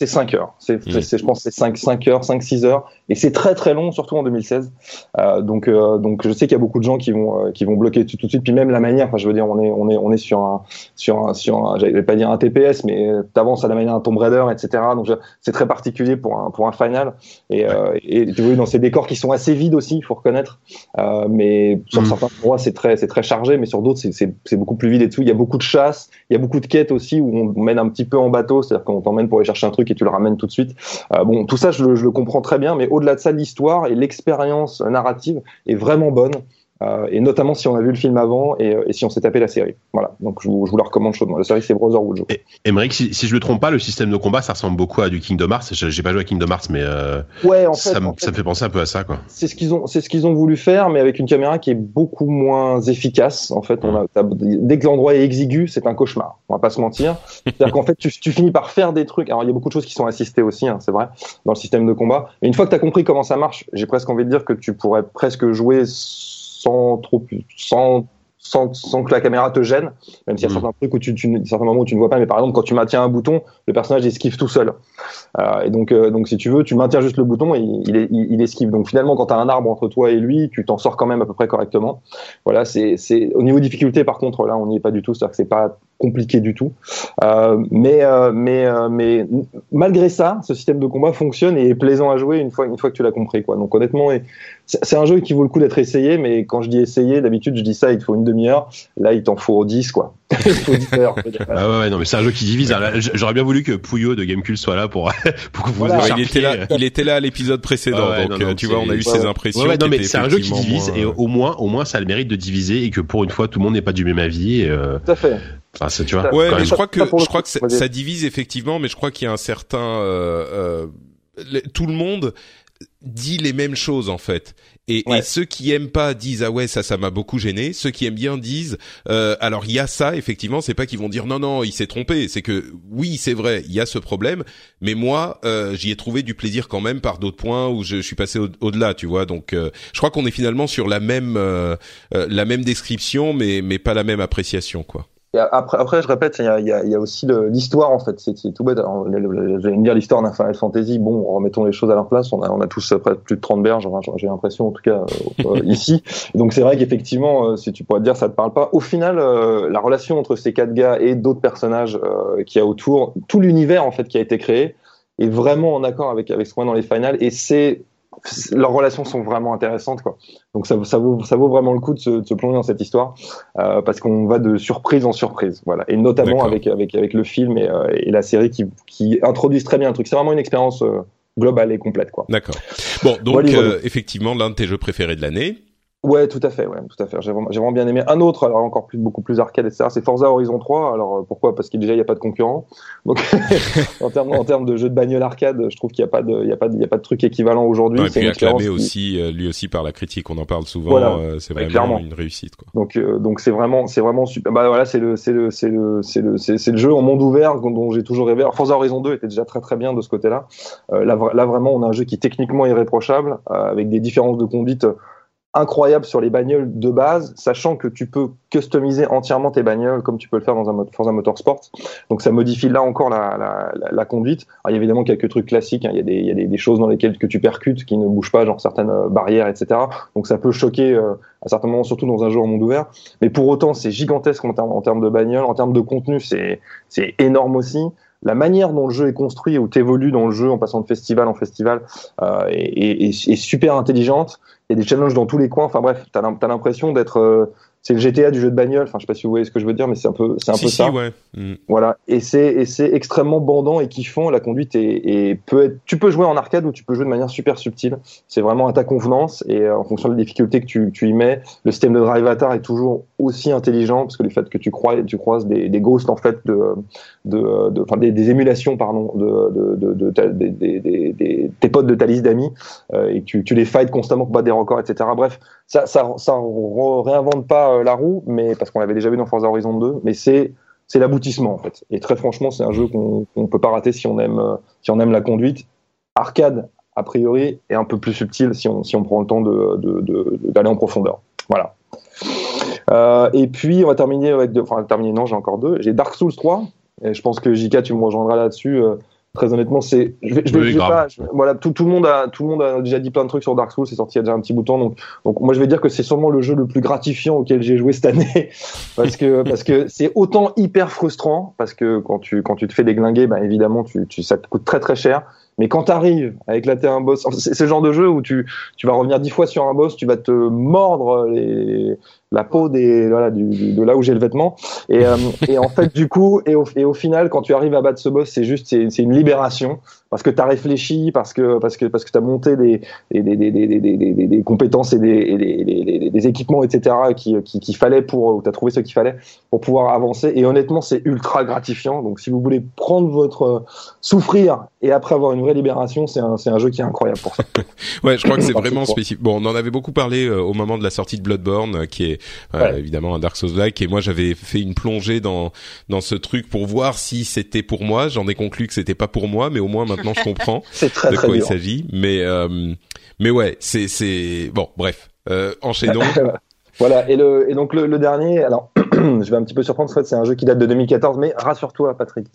C'est 5 heures. C'est, je pense que c'est 5, 5 heures, 5, 6 heures. Et c'est très très long, surtout en 2016. Euh, donc, euh, donc je sais qu'il y a beaucoup de gens qui vont, euh, qui vont bloquer tout, tout de suite. Puis même la manière, enfin, je veux dire, on est, on est, on est sur un, sur un, sur un, j'allais pas dire un TPS, mais t'avances à la manière d'un Tomb Raider, etc. Donc c'est très particulier pour un, pour un final. Et, euh, et tu vois, dans ces décors qui sont assez vides aussi, il faut reconnaître. Mais sur Mm. certains endroits, c'est très, c'est très chargé, mais sur d'autres, c'est- c'est c'est beaucoup plus vide et tout. Il y a beaucoup de chasse, il y a beaucoup de quêtes aussi où on mène un petit peu en bateau, c'est-à-dire qu'on t'emmène pour aller chercher un truc et tu le ramènes tout de suite. Euh, bon, tout ça, je le, je le comprends très bien, mais au-delà de ça, l'histoire et l'expérience narrative est vraiment bonne. Euh, et notamment si on a vu le film avant et, euh, et si on s'est tapé la série. Voilà, donc je vous, je vous la recommande chaudement. La série c'est Brotherhood. Emmerich, si, si je me trompe pas, le système de combat, ça ressemble beaucoup à du Kingdom Hearts. J'ai j'ai pas joué à Kingdom Hearts, mais euh, Ouais, en fait, ça, en fait, ça me fait penser un peu à ça, quoi. c'est ce qu'ils ont, c'est ce qu'ils ont voulu faire, mais avec une caméra qui est beaucoup moins efficace. En fait, on a, dès que l'endroit est exigu, c'est un cauchemar. On va pas se mentir. C'est-à-dire qu'en fait, tu, tu finis par faire des trucs. Alors, il y a beaucoup de choses qui sont assistées aussi, hein, c'est vrai, dans le système de combat. Mais une fois que tu as compris comment ça marche, j'ai presque envie de dire que tu pourrais presque jouer sans trop, sans, sans, sans que la caméra te gêne, même s'il y a Mhm. certains trucs où tu, tu, certains moments où tu ne vois pas. Mais par exemple, quand tu maintiens un bouton, le personnage esquive tout seul. Euh, et donc, euh, donc, si tu veux, tu maintiens juste le bouton et il, il, il, il esquive. Donc, finalement, quand tu as un arbre entre toi et lui, tu t'en sors quand même à peu près correctement. Voilà, c'est, c'est au niveau difficulté. Par contre, là, on n'y est pas du tout. C'est-à-dire que c'est pas compliqué du tout. Euh, mais, euh, mais, euh, mais malgré ça, ce système de combat fonctionne et est plaisant à jouer une fois, une fois que tu l'as compris. Quoi. Donc, honnêtement, c'est un jeu qui vaut le coup d'être essayé. Mais quand je dis essayer, d'habitude, je dis ça, il te faut une demi-heure. Là, il t'en faut 10, quoi. Il faut 10 heures. Ah ouais, ouais, non, mais c'est un jeu qui divise. Là, J'aurais bien voulu que Pouillot de Gamecube soit là pour, pour que vous Voilà. Il était là, il était là à l'épisode précédent, Ah ouais, donc non, non, euh, tu vois, on a eu ses ouais. impressions. Ouais, ouais, non, mais c'est un jeu qui divise moins, et au moins, au moins, ça a le mérite de diviser et que pour une fois, tout le monde n'est pas du même avis. Et, euh, Tout à fait. enfin, ça, tu vois. Ouais, mais je crois que je crois que ça, ça divise effectivement, mais je crois qu'il y a un certain euh, euh, le- tout le monde dit les mêmes choses en fait. Et, Ouais. et ceux qui aiment pas disent ah ouais ça ça m'a beaucoup gêné. Ceux qui aiment bien disent euh, alors il y a ça effectivement c'est pas qu'ils vont dire non non il s'est trompé c'est que oui c'est vrai il y a ce problème mais moi euh, j'y ai trouvé du plaisir quand même par d'autres points où je, je suis passé au- au-delà tu vois donc euh, je crois qu'on est finalement sur la même euh, euh, la même description mais mais pas la même appréciation quoi. Et après, après, je répète, il y a, il y a, il y a aussi l'histoire en fait. C'est tout bête. J'allais me dire l'histoire d'un Final Fantasy. Bon, remettons les choses à leur place. On a, on a tous après plus de 30 berges. enfin, J'ai l'impression, en tout cas, euh, euh, ici. Et donc c'est vrai qu'effectivement, euh, si tu pourrais te dire, ça te parle pas. Au final, euh, la relation entre ces quatre gars et d'autres personnages euh, qu'il y a autour, tout l'univers en fait qui a été créé, est vraiment en accord avec avec ce qu'on a dans les finales. Et c'est leurs relations sont vraiment intéressantes quoi. Donc ça, ça vaut ça vaut vraiment le coup de se, de se plonger dans cette histoire euh, parce qu'on va de surprise en surprise, voilà. Et notamment avec avec avec le film et, euh, et la série qui qui introduisent très bien le truc. C'est vraiment une expérience euh, globale et complète, quoi. D'accord. Bon, donc Voilà, voilà. euh, effectivement, l'un de tes jeux préférés de l'année. Ouais, tout à fait, ouais, tout à fait. J'ai vraiment, vraiment bien aimé. Un autre, alors encore plus, beaucoup plus arcade, etc. C'est Forza Horizon 3. Alors euh, pourquoi? Parce qu'il déjà il n'y a pas de concurrent. Donc en termes en termes de jeu de bagnole arcade, je trouve qu'il n'y a pas de, il y a pas de, il y a pas de truc équivalent aujourd'hui. Ouais, et puis acclamé qui- aussi, euh, lui aussi par la critique, on en parle souvent. Voilà. euh, c'est vraiment clairement. une réussite, quoi. Donc euh, donc c'est vraiment c'est vraiment super. Bah voilà, c'est le c'est le c'est le c'est le c'est le jeu en monde ouvert dont, dont j'ai toujours rêvé. Alors Forza Horizon 2 était déjà très très bien de ce côté-là. Euh, là là vraiment on a un jeu qui est techniquement irréprochable euh, avec des différences de conduite incroyables sur les bagnoles de base, sachant que tu peux customiser entièrement tes bagnoles comme tu peux le faire dans un mode Forza Motorsport. Donc ça modifie là encore la la, la, conduite. Alors, il y a évidemment quelques trucs classiques. hein. Il y a des il y a des, choses dans lesquelles que tu percutes qui ne bougent pas, genre certaines euh, barrières, etc. Donc ça peut choquer euh, à certains moments, surtout dans un jeu en monde ouvert. Mais pour autant, c'est gigantesque en termes, en termes de bagnole, en termes de contenu, c'est énorme aussi. La manière dont le jeu est construit, où tu évolues dans le jeu en passant de festival en festival, euh, est, est- est- super intelligente. Il y a des challenges dans tous les coins. Enfin bref, t'as l'impression d'être euh, c'est le GTA du jeu de bagnole. Enfin, je sais pas si vous voyez ce que je veux dire, mais c'est un peu c'est un si, peu si, ça. ouais. Mm. Voilà, et c'est et c'est extrêmement bandant et kiffant. La conduite est, est- peut être. Tu peux jouer en arcade ou tu peux jouer de manière super subtile. C'est vraiment à ta convenance et euh, en fonction des difficultés que tu, tu y mets. Le système de drive atar est toujours aussi intelligent parce que le fait que tu crois tu croises des, des ghosts en fait de de, de enfin des, des émulations pardon de de, de, ta- des- tes potes de ta liste d'amis euh, et tu tu les fights constamment pour battre des records etc. Bref, ça ça réinvente pas euh, la roue, mais parce qu'on l'avait déjà vu dans Forza Horizon 2, mais c'est c'est l'aboutissement en fait. Et très franchement, c'est un jeu qu'on qu'on peut pas rater si on aime si on aime la conduite. Arcade a priori est un peu plus subtil si on si on prend le temps d'aller en profondeur. Voilà. Euh, et puis on va terminer avec deux, enfin terminer non j'ai encore deux. J'ai Dark Souls 3 et je pense que JK tu me rejoindras là-dessus. euh, très honnêtement c'est je vais, je vais, Oui, je vais grave. pas je- voilà tout, tout le monde a tout le monde a déjà dit plein de trucs sur Dark Souls c'est sorti il y a déjà un petit bout de temps donc donc moi je vais dire que c'est sûrement le jeu le plus gratifiant auquel j'ai joué cette année parce que parce que c'est autant hyper frustrant parce que quand tu quand tu te fais déglinguer bah évidemment tu, tu ça te coûte très très cher Mais quand t'arrives à éclater un boss, c'est ce genre de jeu où tu, tu vas revenir dix fois sur un boss, tu vas te mordre les, la peau des, voilà, du, de là où j'ai le vêtement. Et, euh, et en fait, du coup, et au, et au final, quand tu arrives à battre ce boss, c'est juste, c'est une libération parce que tu as réfléchi, parce que parce que parce que tu as monté des des, des, des, des, des compétences et des, des, équipements, etc. qu'il qui, qui fallait pour, tu as trouvé ce qu'il fallait pour pouvoir avancer. Et honnêtement, c'est ultra gratifiant. Donc, si vous voulez prendre votre souffrir et après avoir une vraie libération, c'est un, un jeu qui est incroyable pour ça. ouais, je crois que c'est vraiment spécifique. Bon, on en avait beaucoup parlé euh, au moment de la sortie de Bloodborne, euh, qui est euh, évidemment un Dark Souls-like, et moi j'avais fait une plongée dans dans ce truc pour voir si c'était pour moi. J'en ai conclu que c'était pas pour moi, mais au moins maintenant je comprends de quoi il s'agit. Mais mais ouais, c'est c'est bon, bref, enchaînons. voilà, et le et donc le, le dernier, alors je vais un petit peu surprendre, en fait, c'est un jeu qui date de 2014, mais rassure-toi, Patrick.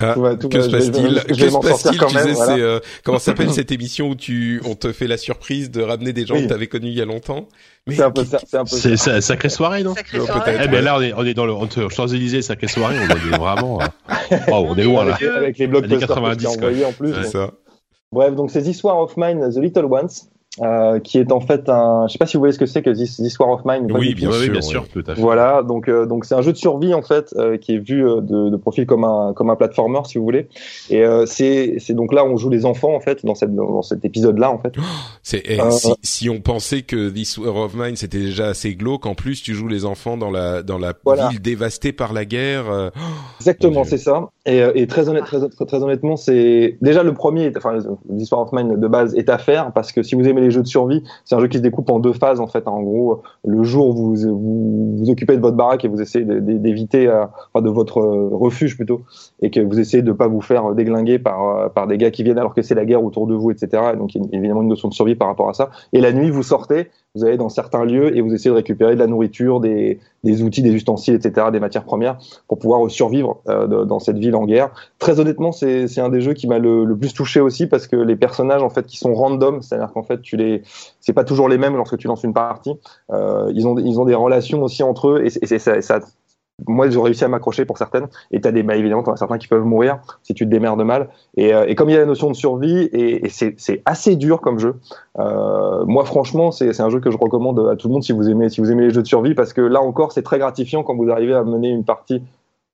Ah, que se passe-t-il Que se passe-t-il Tu sais, c'est euh, comment s'appelle cette émission où tu on te fait la surprise de ramener des gens que tu avais connus il y a longtemps C'est un peu ça. C'est un peu c'est ça. sacrée soirée, non Sacrée soirée. Eh ben là, on est on est dans le Champs Élysées, sacrée soirée. On est vraiment. Euh, oh, on est loin là. Avec les blocs 90 en plus. C'est ça. Bref, donc c'est This War of Mine, The Little Ones. Euh, qui est en fait un. Je sais pas si vous voyez ce que c'est que This, This War of Mine. Oui, bien, sûr, bien sûr, tout à fait. Voilà, donc euh, donc c'est un jeu de survie en fait euh, qui est vu de, de, profil comme un comme un platformer si vous voulez. Et euh, c'est c'est donc là on joue les enfants en fait dans cette dans cet épisode là en fait. c'est eh, si, si on pensait que This War of Mine c'était déjà assez glauque, en plus tu joues les enfants dans la dans la ville dévastée par la guerre. Exactement, c'est ça. Et, et très, honnête, très, très, très honnêtement, c'est déjà le premier, enfin War of Mine de base est à faire parce que si vous aimez les jeux de survie. C'est un jeu qui se découpe en deux phases en fait. En gros, le jour vous vous, vous occupez de votre baraque et vous essayez d'éviter, euh, enfin de votre euh, refuge plutôt, et que vous essayez de pas vous faire déglinguer par euh, par des gars qui viennent alors que c'est la guerre autour de vous, etc. Donc il y a évidemment une notion de survie par rapport à ça. Et la nuit, vous sortez, vous allez dans certains lieux et vous essayez de récupérer de la nourriture, des, des outils, des ustensiles, etc., des matières premières pour pouvoir survivre euh, dans cette ville en guerre. Très honnêtement, c'est un des jeux qui m'a le, le, plus touché aussi parce que les personnages en fait qui sont random, c'est-à-dire qu'en fait tu les, c'est pas toujours les mêmes lorsque tu lances une partie. Euh, ils ont ils ont des relations aussi entre eux et, et ça, ça moi j'ai réussi à m'accrocher pour certaines. Et t'as des bah, évidemment t'en as certains qui peuvent mourir si tu te démerdes mal. Et, euh, et comme il y a la notion de survie et, et c'est assez dur comme jeu euh, moi franchement c'est un jeu que je recommande à tout le monde si vous aimez si vous aimez les jeux de survie parce que là encore c'est très gratifiant quand vous arrivez à mener une partie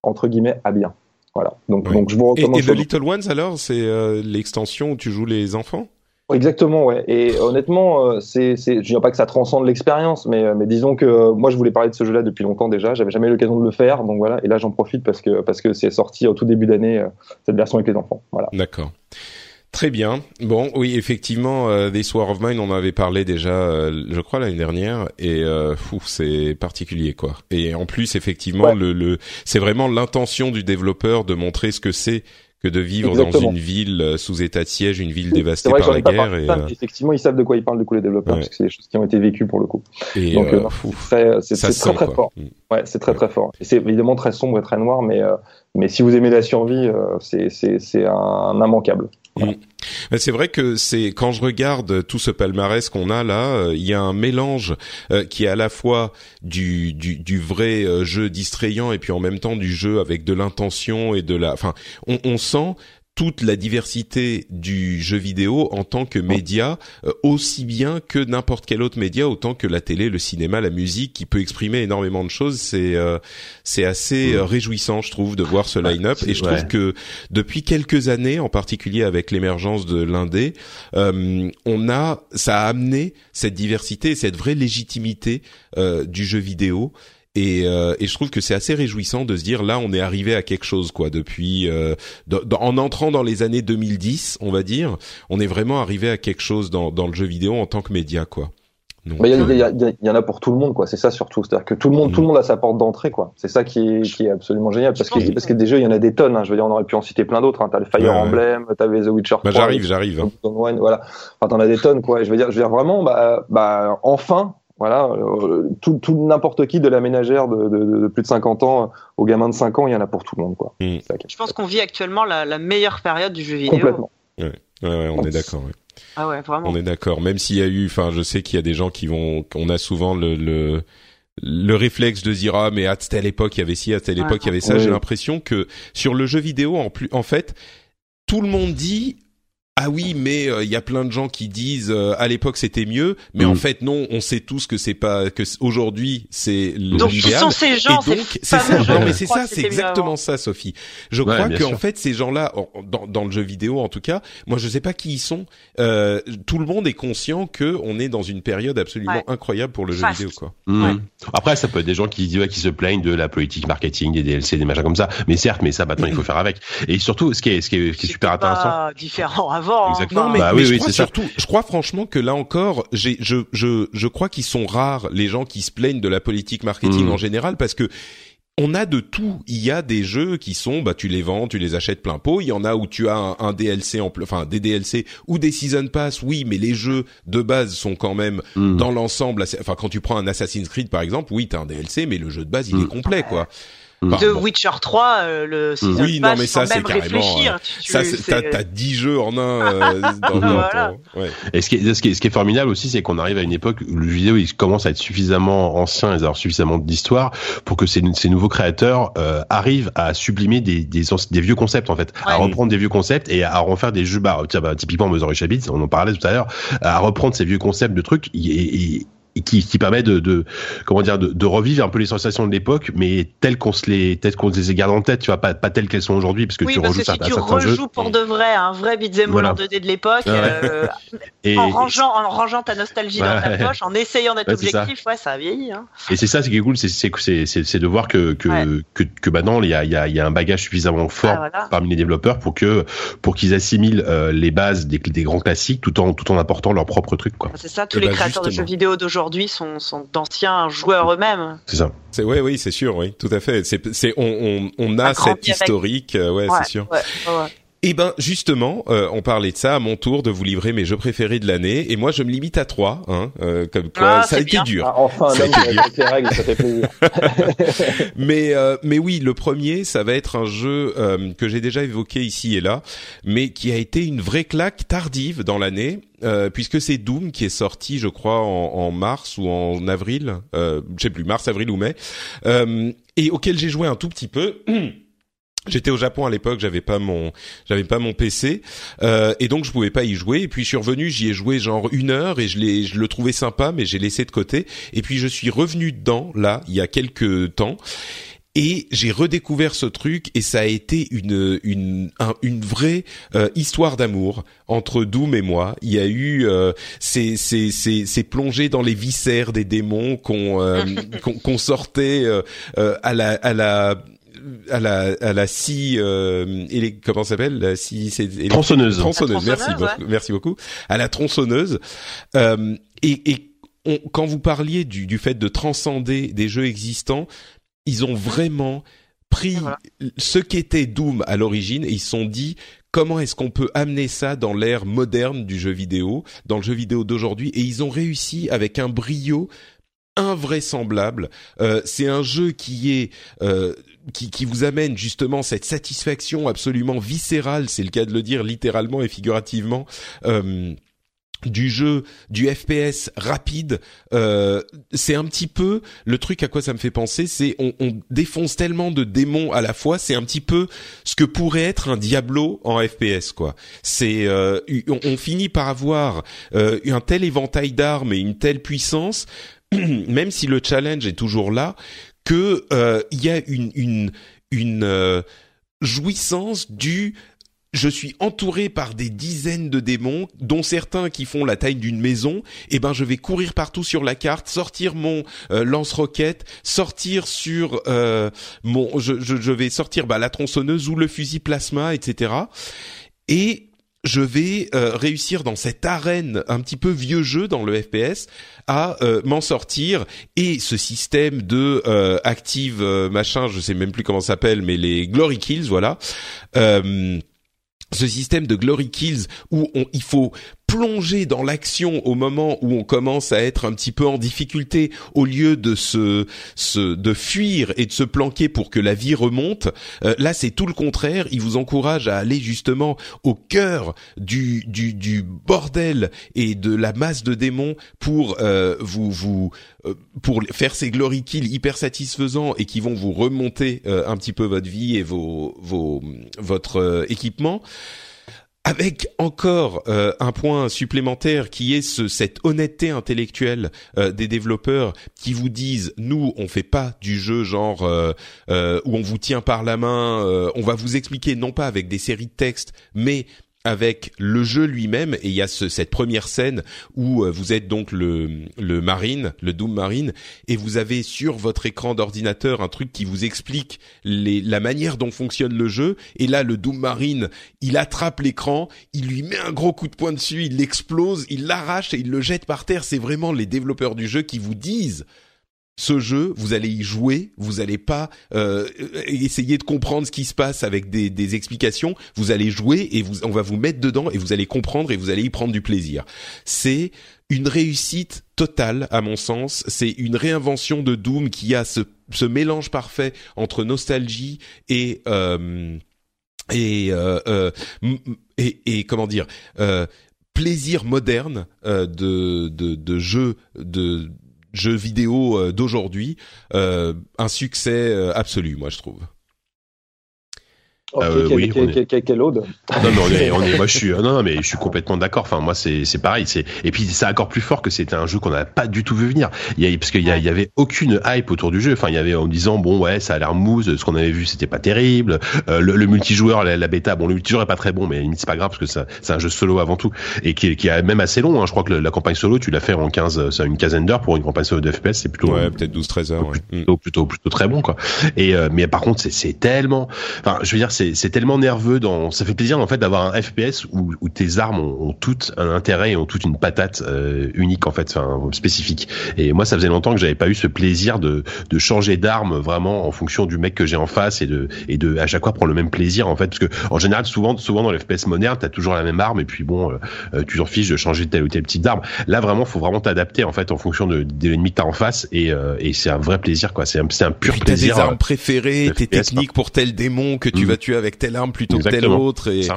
entre guillemets à bien. Voilà. Donc donc je vous recommande et, et The Little Ones alors c'est euh, l'extension où tu joues les enfants? Exactement, ouais. Et honnêtement, euh, c'est, c'est, je dis pas que ça transcende l'expérience, mais, euh, mais disons que euh, moi, je voulais parler de ce jeu-là depuis longtemps déjà. J'avais jamais eu l'occasion de le faire, donc voilà. Et là, j'en profite parce que parce que c'est sorti au tout début d'année cette version avec les enfants. Voilà. D'accord. Très bien. Bon, oui, effectivement, euh, This War of Mine, on en avait parlé déjà, je crois l'année dernière, et euh, fou, c'est particulier quoi. Et en plus, effectivement, Ouais. le, le c'est vraiment l'intention du développeur de montrer ce que c'est que de vivre Exactement. dans une ville euh, sous état de siège, une ville dévastée vrai par la guerre. Et, ça, euh, effectivement, ils savent de quoi ils parlent, du coup, les développeurs, Ouais. parce que c'est des choses qui ont été vécues pour le coup. et, Donc, euh, très- c'est sent, très très fort. Mm. Ouais, c'est très très fort. Et c'est évidemment très sombre et très noir, mais euh, mais si vous aimez la survie, euh, c'est un immanquable. Mais C'est vrai que c'est quand je regarde tout ce palmarès qu'on a là, euh, il y a un mélange euh, qui est à la fois du du, du vrai euh, jeu distrayant et puis en même temps du jeu avec de l'intention et de la. Enfin, on, on sent toute la diversité du jeu vidéo en tant que média, euh, aussi bien que n'importe quel autre média, autant que la télé, le cinéma, la musique, qui peut exprimer énormément de choses. C'est euh, c'est assez euh, réjouissant, je trouve, de voir ce line-up. Et je trouve Ouais. que depuis quelques années, en particulier avec l'émergence de l'indé, euh, on a, ça a amené cette diversité, et cette vraie légitimité du jeu vidéo. Et, euh, et je trouve que c'est assez réjouissant de se dire là on est arrivé à quelque chose quoi depuis euh, dans- dans- en entrant dans les années 2010 on va dire on est vraiment arrivé à quelque chose dans, dans le jeu vidéo en tant que média quoi. Il y, en a pour tout le monde, quoi. C'est ça surtout. C'est-à-dire que tout le monde, Mm. tout le monde a sa porte d'entrée, quoi. C'est ça qui est, qui est absolument génial, parce que parce que des jeux, il y en a des tonnes. Hein. Je veux dire, on aurait pu en citer plein d'autres. Hein. T'as le Fire Ouais, ouais. Emblem, t'avais The Witcher 3. bah, j'arrive j'arrive. hein. Voilà. Enfin, t'en as des tonnes, quoi. Et je veux dire, je veux dire vraiment, bah, bah, enfin, voilà, euh, tout, tout n'importe qui de la ménagère de, de, de plus de 50 ans euh, au gamin de 5 ans, il y en a pour tout le monde, quoi. Mm. Je pense qu'on vit actuellement la, la meilleure période du jeu vidéo. Complètement. Ouais, ouais, on est d'accord. ouais. Ah ouais, vraiment. On est d'accord. Même s'il y a eu, enfin, je sais qu'il y a des gens qui vont, on a souvent le, le, le réflexe de dire ah mais à telle époque il y avait ci, à telle Ouais. époque il y avait ça. J'ai l'impression que sur le jeu vidéo, en plus, en fait, tout le monde dit ah oui, mais euh, il y a plein de gens qui disent euh, à l'époque c'était mieux, mais en Mm. fait non, on sait tous que c'est pas que aujourd'hui c'est Donc qui sont ces gens Et donc ces c'est ça, fameux gens non, mais qui c'est ça, c'est exactement ça, Sophie. Je Ouais, crois que sûr. en fait ces gens-là, en- dans, dans le jeu vidéo en tout cas, moi je sais pas qui ils sont. Euh, tout le monde est conscient que on est dans une période absolument Ouais. incroyable pour le jeu vidéo, quoi. Ouais. Après, ça peut être des gens qui, ouais, qui se plaignent de la politique marketing, des DLC, des machins comme ça. Mais certes, mais ça, maintenant, il faut faire avec. Et surtout, ce qui est, ce qui est, ce qui est super intéressant. différent avant. Hein, Exactement. Non, mais, Bah mais oui, je oui, crois ça. surtout, je crois franchement que là encore, j'ai, je, je, je crois qu'ils sont rares les gens qui se plaignent de la politique marketing Mm. en général parce que on a de tout. Il y a des jeux qui sont, bah, tu les vends, tu les achètes plein pot. Il y en a où tu as un, un DLC en, enfin, des DLC ou des season pass. Oui, mais les jeux de base sont quand même Mhm. dans l'ensemble. Enfin, quand tu prends un Assassin's Creed par exemple, oui, t'as un DLC, mais le jeu de base il est complet, quoi. Mm. De bon. Witcher 3, euh, le season Oui, non, pass, mais ça, sans c'est même carrément, réfléchir. Ça, c'est- t'as, t'as 10 jeux en un. euh, dans, dans Voilà. ton- ouais. Et ce qui est, ce qui est, ce qui est formidable aussi, c'est qu'on arrive à une époque où le jeu vidéo il commence à être suffisamment ancien et à avoir suffisamment d'histoire pour que ces, ces nouveaux créateurs euh, arrivent à sublimer des, des, anci- des vieux concepts en fait, à reprendre des vieux concepts et à refaire des jeux. Bah, tiens, bah, typiquement Mother Chabit, on en parlait tout à l'heure, à reprendre ces vieux concepts de trucs et, et- et qui, qui permet de, de comment dire de, de revivre un peu les sensations de l'époque, mais telles qu'on se les telles qu'on les garde en tête, tu vois, pas, pas telles qu'elles sont aujourd'hui, parce que Oui, tu parce rejoues que si tu rejoues pour de vrai un vrai beat'em all Voilà. en 2D de l'époque, Ouais. euh, Et, en rangeant, en rangeant ta nostalgie dans ta poche, en essayant d'être Ouais, c'est ça. objectif, ouais, ça a vieilli. Hein. Et c'est ça, ce qui est cool, c'est c'est c'est c'est c'est de voir que que Ouais. que, que maintenant il y a il y a il y a un bagage suffisamment fort Ah, voilà. parmi les développeurs pour que pour qu'ils assimilent euh, les bases des des grands classiques tout en tout en apportant leur propre truc quoi. C'est ça, tous les ben, créateurs de jeux vidéo d'aujourd'hui sont, sont d'anciens joueurs eux-mêmes. C'est ça. C'est ouais, oui, c'est sûr, oui, tout à fait. C'est, c'est, on, on, on a avec. historique, euh, ouais, Ouais, c'est sûr. ouais, ouais. Et ben, justement, euh, on parlait de ça à mon tour de vous livrer mes jeux préférés de l'année, et moi je me limite à trois, hein, euh, comme quoi Ah, ça a été bien. dur. Ah, enfin, un Ça a homme été qui dur. respecte les règles, ça fait plaisir. Mais euh, mais oui, le premier, ça va être un jeu euh, que j'ai déjà évoqué ici et là, mais qui a été une vraie claque tardive dans l'année, euh, puisque c'est Doom qui est sorti, je crois, en, en mars ou en avril, euh, je sais plus, mars, avril ou mai, euh, et auquel j'ai joué un tout petit peu. J'étais au Japon à l'époque, j'avais pas mon, j'avais pas mon PC, euh, et donc je pouvais pas y jouer. Et puis je suis revenu, j'y ai joué genre une heure et je l'ai, je le trouvais sympa, mais j'ai laissé de côté. Et puis je suis revenu dedans là, il y a quelques temps. Et j'ai redécouvert ce truc et ça a été une une un- une vraie euh, histoire d'amour entre Doom et moi. Il y a eu euh, ces ces ces ces plongées dans les viscères des démons qu'on euh, qu'on qu'on sortait euh, euh, à la à la à la à la scie euh, élé- comment ça s'appelle? La scie c'est élé- Tronçonneuse. tronçonneuse merci beaucoup, merci beaucoup à la tronçonneuse euh, et, et on- quand vous parliez du, du fait de transcender des jeux existants ils ont vraiment pris voilà. ce qu'était Doom à l'origine et ils se sont dit comment est-ce qu'on peut amener ça dans l'ère moderne du jeu vidéo, dans le jeu vidéo d'aujourd'hui? Et ils ont réussi avec un brio invraisemblable. Euh, c'est un jeu qui est euh, qui, qui vous amène justement cette satisfaction absolument viscérale, c'est le cas de le dire littéralement et figurativement. Euh, du jeu, du FPS rapide, euh, c'est un petit peu le truc à quoi ça me fait penser, c'est on, on défonce tellement de démons à la fois, c'est un petit peu ce que pourrait être un Diablo en FPS quoi. C'est euh, on, on finit par avoir euh, un tel éventail d'armes et une telle puissance, même si le challenge est toujours là, que euh, il y a une une une euh, jouissance du je suis entouré par des dizaines de démons, dont certains qui font la taille d'une maison. Et ben, je vais courir partout sur la carte, sortir mon euh, lance-roquette, sortir sur euh, mon, je, je, je vais sortir bah, la tronçonneuse ou le fusil plasma, etc. Et je vais euh, réussir dans cette arène un petit peu vieux jeu dans le FPS à euh, m'en sortir et ce système de euh, active machin, je sais même plus comment ça s'appelle, mais les glory kills, voilà. Ce système de glory kills où on, il faut plonger dans l'action au moment où on commence à être un petit peu en difficulté au lieu de se, se de fuir et de se planquer pour que la vie remonte euh, là c'est tout le contraire. Il vous encourage à aller justement au cœur du du, du bordel et de la masse de démons pour euh, vous vous euh, pour faire ces glory kills hyper satisfaisants et qui vont vous remonter euh, un petit peu votre vie et vos vos votre euh, équipement avec encore euh, un point supplémentaire qui est ce, cette honnêteté intellectuelle euh, des développeurs qui vous disent nous on fait pas du jeu genre euh, où on vous tient par la main, on va vous expliquer non pas avec des séries de textes mais avec le jeu lui-même et il y a ce, cette première scène où euh, vous êtes donc le, le marine, le Doom Marine et vous avez sur votre écran d'ordinateur un truc qui vous explique les, la manière dont fonctionne le jeu et là le Doom Marine il attrape l'écran, il lui met un gros coup de poing dessus, il l'explose, il l'arrache et il le jette par terre. C'est vraiment les développeurs du jeu qui vous disent ce jeu, vous allez y jouer, vous allez pas euh, essayer de comprendre ce qui se passe avec des, des, explications. Vous allez jouer et vous, on va vous mettre dedans et vous allez comprendre et vous allez y prendre du plaisir. C'est une réussite totale à mon sens. C'est une réinvention de Doom qui a ce, ce mélange parfait entre nostalgie et euh, et, euh, euh et, et comment dire plaisir moderne de, de, de jeu de jeux vidéo euh, d'aujourd'hui, euh, un succès euh, absolu, moi je trouve. Euh, oui, quelle ode Non, non, on est, on est, moi je suis, non, non, mais je suis complètement d'accord. Enfin, moi c'est, c'est pareil. C'est et puis c'est encore plus fort que c'était un jeu qu'on n'a pas du tout vu venir. Il y a, parce qu'il y, y, avait aucune hype autour du jeu. Enfin, il y avait en disant bon ouais, ça a l'air mousse. Ce qu'on avait vu, c'était pas terrible. Euh, le, le, multijoueur, la, bêta, bon, le multijoueur est pas très bon, mais c'est pas grave parce que ça, c'est un jeu solo avant tout et qui, qui est même assez long. Hein. Je crois que la campagne solo, tu l'as fait en 15, ça une quinzaine d'heures pour une campagne solo de FPS. C'est plutôt ouais, peut-être 12-13 heures. Plutôt, ouais. plutôt, plutôt, plutôt, très bon quoi. Et euh, mais par contre, c'est, c'est tellement, enfin, je veux dire, c'est, tellement nerveux dans. Ça fait plaisir en fait d'avoir un FPS où, où tes armes ont, ont, tout un intérêt et ont toute une patate euh, unique en fait, enfin spécifique. Et moi, ça faisait longtemps que j'avais pas eu ce plaisir de, de changer d'arme vraiment en fonction du mec que j'ai en face et de et de à chaque fois prendre le même plaisir en fait, parce que en général, souvent, souvent dans les FPS modernes, t'as toujours la même arme et puis bon, euh, tu t'en fiches de changer telle ou telle petite arme. Là, vraiment, faut vraiment t'adapter en fait en fonction de, de l'ennemi que t'as en face et, euh, et c'est un vrai plaisir quoi. C'est un, un pur plaisir. Tes armes préférées, tes techniques pour tel démon que tu mmh. vas tuer avec telle arme plutôt que telle autre et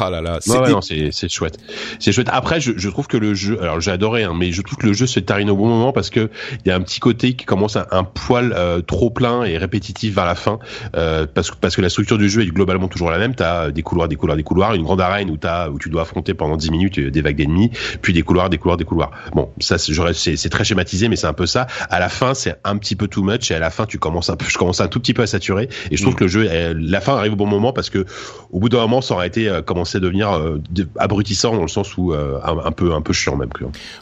ah là là, c'est ouais, c'est c'est chouette. C'est chouette. Après, je, je trouve que le jeu, alors j'ai adoré, hein, mais je trouve que le jeu se termine au bon moment parce que il y a un petit côté qui commence à un poil euh, trop plein et répétitif vers la fin, euh, parce que parce que la structure du jeu est globalement toujours la même. T'as des couloirs, des couloirs, des couloirs, une grande arène où t'as où tu dois affronter pendant 10 minutes des vagues d'ennemis, puis des couloirs, des couloirs, des couloirs. Bon, ça c'est c'est très schématisé, mais c'est un peu ça. À la fin, c'est un petit peu too much et à la fin, tu commences un peu, je commence un tout petit peu à saturer et je trouve mm. que le jeu, la fin arrive au bon moment parce que au bout d'un moment, ça aurait été commencé à devenir abrutissant dans le sens où euh, un, peu un peu chiant même.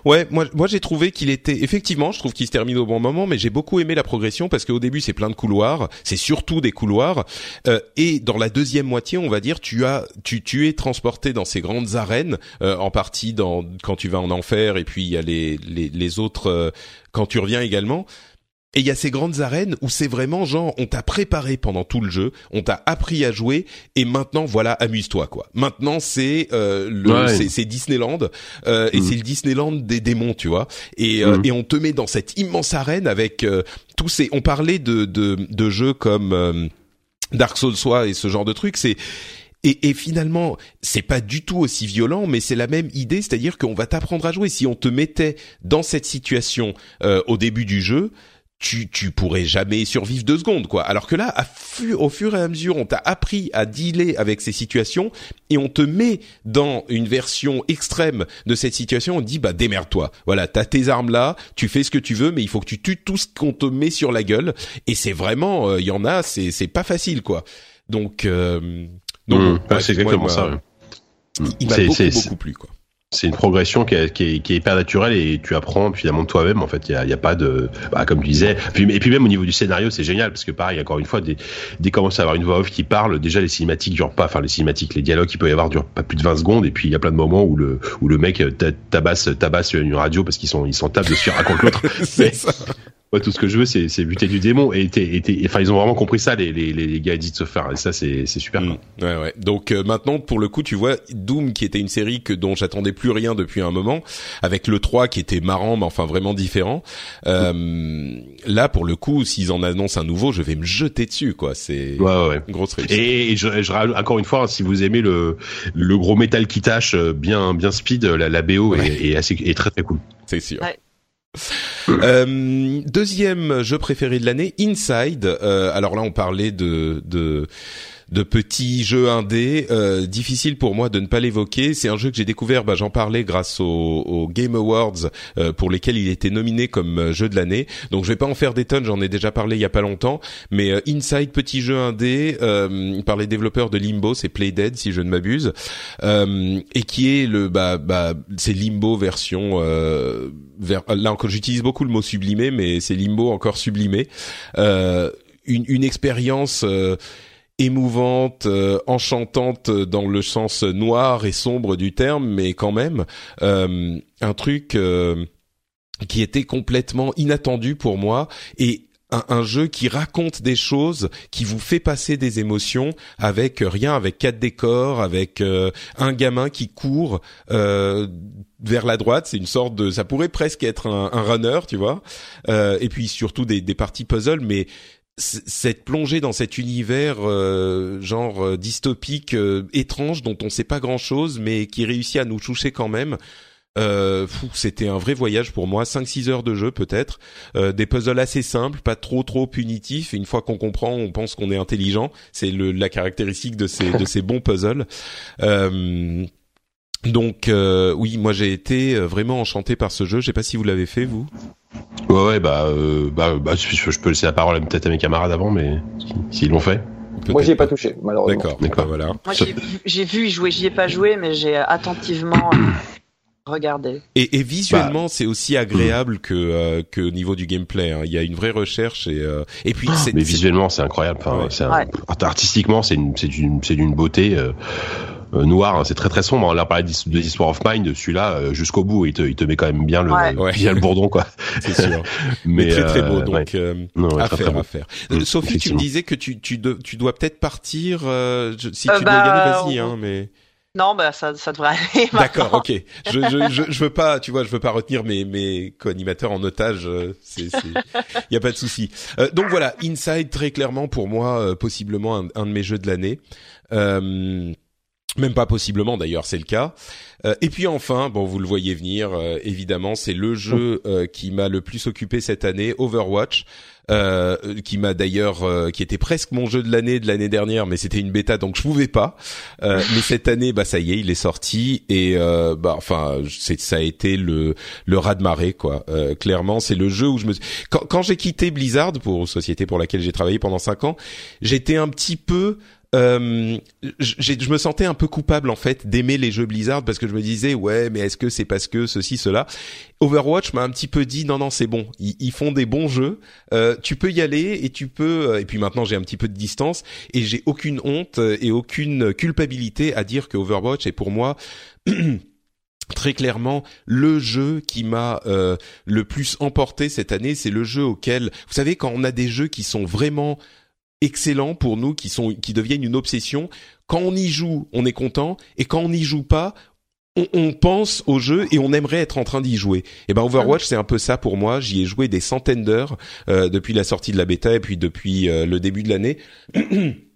Ouais, moi moi j'ai trouvé qu'il était effectivement, je trouve qu'il se termine au bon moment, mais j'ai beaucoup aimé la progression parce qu'au début c'est plein de couloirs, c'est surtout des couloirs, euh, et dans la deuxième moitié, on va dire, tu as tu tu es transporté dans ces grandes arènes, euh, en partie dans quand tu vas en enfer, et puis il y a les les, les autres quand tu reviens également. Et il y a ces grandes arènes où c'est vraiment genre on t'a préparé pendant tout le jeu, on t'a appris à jouer et maintenant voilà amuse-toi quoi. Maintenant c'est euh, le c'est Disneyland euh, et mm. c'est le Disneyland des démons tu vois et euh, mm. et on te met dans cette immense arène avec euh, tous ces on parlait de de, de jeux comme euh, Dark Souls soit et ce genre de trucs c'est et, et, finalement, c'est pas du tout aussi violent, mais c'est la même idée, c'est-à-dire qu'on va t'apprendre à jouer. Si on te mettait dans cette situation euh, au début du jeu, tu, tu pourrais jamais survivre deux secondes, quoi. Alors que là, à au fur et à mesure, on t'a appris à dealer avec ces situations et on te met dans une version extrême de cette situation. On dit, bah, démerde-toi. Voilà, t'as tes armes là, tu fais ce que tu veux, mais il faut que tu tues tout ce qu'on te met sur la gueule. Et c'est vraiment, il euh, y en a, c'est, c'est pas facile, quoi. Donc, euh, donc, mmh, c'est exactement ça. Il, m'a beaucoup, beaucoup plu, quoi c'est une progression qui est, qui, est, qui est, hyper naturelle et tu apprends finalement de toi-même en fait. Il y a, pas de bah, comme tu disais et puis même au niveau du scénario c'est génial parce que pareil encore une fois dès, dès commence à avoir une voix off qui parle déjà les cinématiques durent pas. Enfin les cinématiques les dialogues qu'il peut y avoir durent pas plus de 20 secondes et puis il y a plein de moments où le où le mec tabasse tabasse une radio parce qu'ils sont ils sont tables dessus raconte l'autre Moi, tout ce que je veux, c'est, c'est buter du démon. Et, enfin, ils ont vraiment compris ça, les, les, les gars de faire Et ça, c'est, c'est super. Mm. Ouais, ouais. Donc euh, maintenant, pour le coup, tu vois, Doom, qui était une série que dont j'attendais plus rien depuis un moment, avec le 3 qui était marrant, mais enfin vraiment différent. Euh, là, pour le coup, s'ils en annoncent un nouveau, je vais me jeter dessus, quoi. C'est ouais, ouais. une grosse réussite. Et, je, je, encore une fois, si vous aimez le, le gros métal qui tâche euh, bien, bien speed, la, la BO est, est, assez, est très très cool. C'est sûr. Ouais. Euh, deuxième jeu préféré de l'année, Inside. Euh, alors là, on parlait de, de de petits jeux indés. Euh, difficile pour moi de ne pas l'évoquer. C'est un jeu que j'ai découvert, bah, j'en parlais grâce aux, Game Awards euh, pour lesquels il était nominé comme euh, jeu de l'année. Donc je vais pas en faire des tonnes, j'en ai déjà parlé il y a pas longtemps. Mais Inside, petit jeu indé par les développeurs de Limbo, c'est Playdead si je ne m'abuse, et qui est le bah, bah c'est Limbo version vers, là encore j'utilise beaucoup le mot sublimé, mais c'est Limbo encore sublimé. une, une expérience émouvante, euh, enchantante dans le sens noir et sombre du terme, mais quand même euh, un truc euh, qui était complètement inattendu pour moi et un, jeu qui raconte des choses, qui vous fait passer des émotions avec rien, avec quatre décors, avec un gamin qui court vers la droite. C'est une sorte de, ça pourrait presque être un, runner, tu vois. et puis surtout des, des parties puzzle, mais cette plongée dans cet univers euh, genre euh, dystopique euh, étrange dont on sait pas grand chose mais qui réussit à nous toucher quand même c'était un vrai voyage pour moi. 5-6 heures de jeu peut-être. Des puzzles assez simples pas trop trop punitifs. Une fois qu'on comprend on pense qu'on est intelligent. C'est la caractéristique de ces de ces bons puzzles. Donc oui moi j'ai été vraiment enchanté par ce jeu. Je sais pas si vous l'avez fait vous Ouais, ouais, bah, euh, bah, bah je, peux laisser la parole peut-être à mes camarades avant, mais s'ils l'ont fait. Moi, j'y ai pas touché, malheureusement. D'accord, d'accord, voilà. Moi, j'ai vu y jouer, j'y ai pas joué, mais j'ai attentivement euh, regardé. Et, et visuellement, bah. c'est aussi agréable que euh, que au niveau du gameplay. Hein. Il y a une vraie recherche et euh, et puis. Ah, mais visuellement, c'est incroyable. Enfin, ouais. artistiquement, c'est une c'est c'est d'une beauté. Euh, euh, noir, hein, c'est très très sombre. Hein. Là, on parlait de Histoire of Mind, celui-là euh, jusqu'au bout, il te, il te met quand même bien le, bien le bourdon quoi. C'est sûr. Mais, très très beau, euh, donc à, faire, à faire, Sophie, tu me disais que tu tu, tu dois peut-être partir. si tu dois y aller, bah, vas-y, hein, mais. Non, bah ça, ça devrait aller. D'accord, ok. Je, je, je, je, veux pas, tu vois, je veux pas retenir mes mes co-animateurs en otage. C'est, il y a pas de souci. Euh, donc voilà, Inside très clairement pour moi, possiblement un, un, de mes jeux de l'année. Euh, même pas possiblement d'ailleurs, c'est le cas. Euh, et puis enfin, bon, vous le voyez venir, euh, évidemment, c'est le jeu euh, qui m'a le plus occupé cette année, Overwatch, qui m'a d'ailleurs, qui était presque mon jeu de l'année de l'année dernière, mais c'était une bêta, donc je pouvais pas. mais cette année, bah ça y est, il est sorti et bah enfin, c'est ça a été le le raz de marée quoi. clairement, c'est le jeu où je me quand, quand j'ai quitté Blizzard pour société pour laquelle j'ai travaillé pendant cinq ans, j'étais un petit peu euh, je me sentais un peu coupable en fait d'aimer les jeux Blizzard parce que je me disais ouais mais est-ce que c'est parce que ceci cela? Overwatch m'a un petit peu dit non non c'est bon. Ils, font des bons jeux. Euh, tu peux y aller et tu peux euh, et puis maintenant j'ai un petit peu de distance et j'ai aucune honte et aucune culpabilité à dire que Overwatch est pour moi très clairement le jeu qui m'a euh, le plus emporté cette année. C'est le jeu auquel vous savez quand on a des jeux qui sont vraiment excellents pour nous qui sont qui deviennent une obsession. Quand on y joue, on est content et quand on n'y joue pas, on, pense au jeu et on aimerait être en train d'y jouer. Et ben Overwatch c'est un peu ça pour moi. J'y ai joué des centaines d'heures euh, depuis la sortie de la bêta et puis depuis euh, le début de l'année.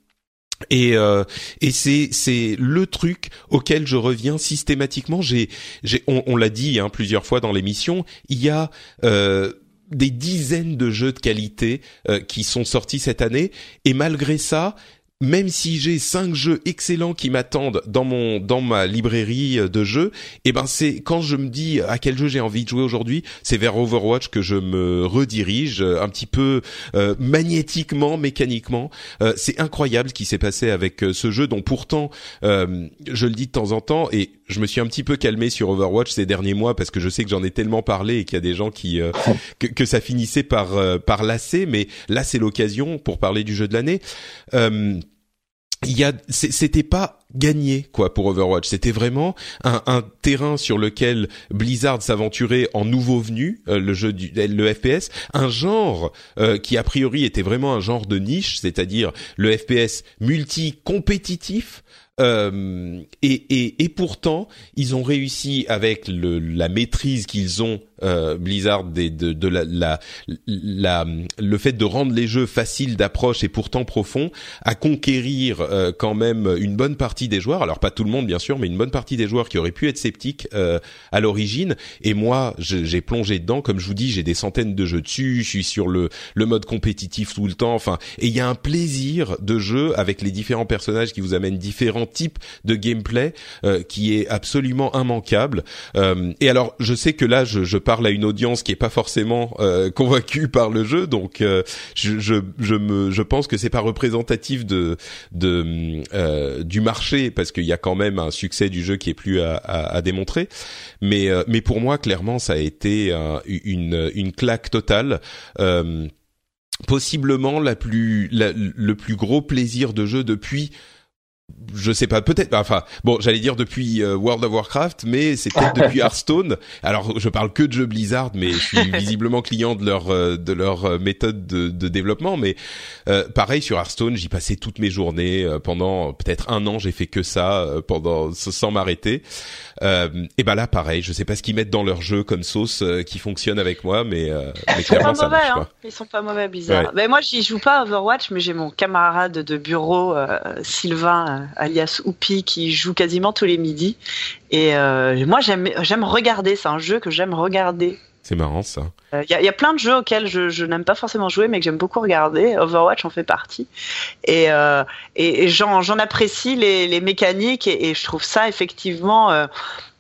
Et, euh, et c'est c'est le truc auquel je reviens systématiquement. J'ai j'ai on, on l'a dit hein, plusieurs fois dans l'émission. Il y a euh, des dizaines de jeux de qualité euh, qui sont sortis cette année et malgré ça même si j'ai cinq jeux excellents qui m'attendent dans mon dans ma librairie euh, de jeux, eh ben c'est quand je me dis à quel jeu j'ai envie de jouer aujourd'hui, c'est vers Overwatch que je me redirige euh, un petit peu euh, magnétiquement, mécaniquement. c'est incroyable ce qui s'est passé avec ce jeu dont pourtant je le dis de temps en temps et je me suis un petit peu calmé sur Overwatch ces derniers mois parce que je sais que j'en ai tellement parlé et qu'il y a des gens qui que, que, ça finissait par par lasser, mais là c'est l'occasion pour parler du jeu de l'année. Il y a c'était pas gagné quoi pour Overwatch. C'était vraiment un, un, terrain sur lequel Blizzard s'aventurait en nouveau venu euh, le jeu du le FPS un genre euh, qui a priori était vraiment un genre de niche c'est-à-dire le FPS multi compétitif euh, et, et, et, pourtant, ils ont réussi avec le, la maîtrise qu'ils ont euh, Blizzard de, de, de la, la, la, le fait de rendre les jeux faciles d'approche et pourtant profonds, à conquérir euh, quand même une bonne partie des joueurs, alors pas tout le monde bien sûr, mais une bonne partie des joueurs qui auraient pu être sceptiques à l'origine. Et moi, j'ai plongé dedans. Comme je vous dis, j'ai des centaines de jeux dessus. Je suis sur le le mode compétitif tout le temps. Enfin, et il y a un plaisir de jeu avec les différents personnages qui vous amènent différents types de gameplay qui est absolument immanquable. et alors, je sais que là, je, je parle à une audience qui est pas forcément convaincue par le jeu, donc je, je, je me je pense que c'est pas représentatif de de euh, du marché parce qu'il y a quand même un succès du jeu qui est plus à, à, à démontrer. Mais euh, mais pour moi clairement ça a été une une claque totale. Euh, possiblement la plus le plus gros plaisir de jeu depuis je sais pas, peut-être. Enfin, bon, j'allais dire depuis euh, World of Warcraft, mais c'est peut-être depuis Hearthstone. Alors, je parle que de jeux Blizzard, mais je suis visiblement client de leur euh, de leur euh, méthode de, de développement. Mais pareil sur Hearthstone, j'y passais toutes mes journées pendant peut-être un an. J'ai fait que ça pendant sans m'arrêter. et ben là, pareil, je sais pas ce qu'ils mettent dans leur jeu comme sauce qui fonctionne avec moi, mais, mais clairement ça marche. Hein. Ils sont pas mauvais, Blizzard. Mais moi, j'y joue pas à Overwatch, mais j'ai mon camarade de bureau Sylvain alias Oupi qui joue quasiment tous les midis. Et euh, moi j'aime regarder, c'est un jeu que j'aime regarder. C'est marrant ça. Il euh, y, a, plein de jeux auxquels je, n'aime pas forcément jouer, mais que j'aime beaucoup regarder. Overwatch en fait partie. Et, euh, et, j'en, apprécie les, mécaniques et, je trouve ça effectivement,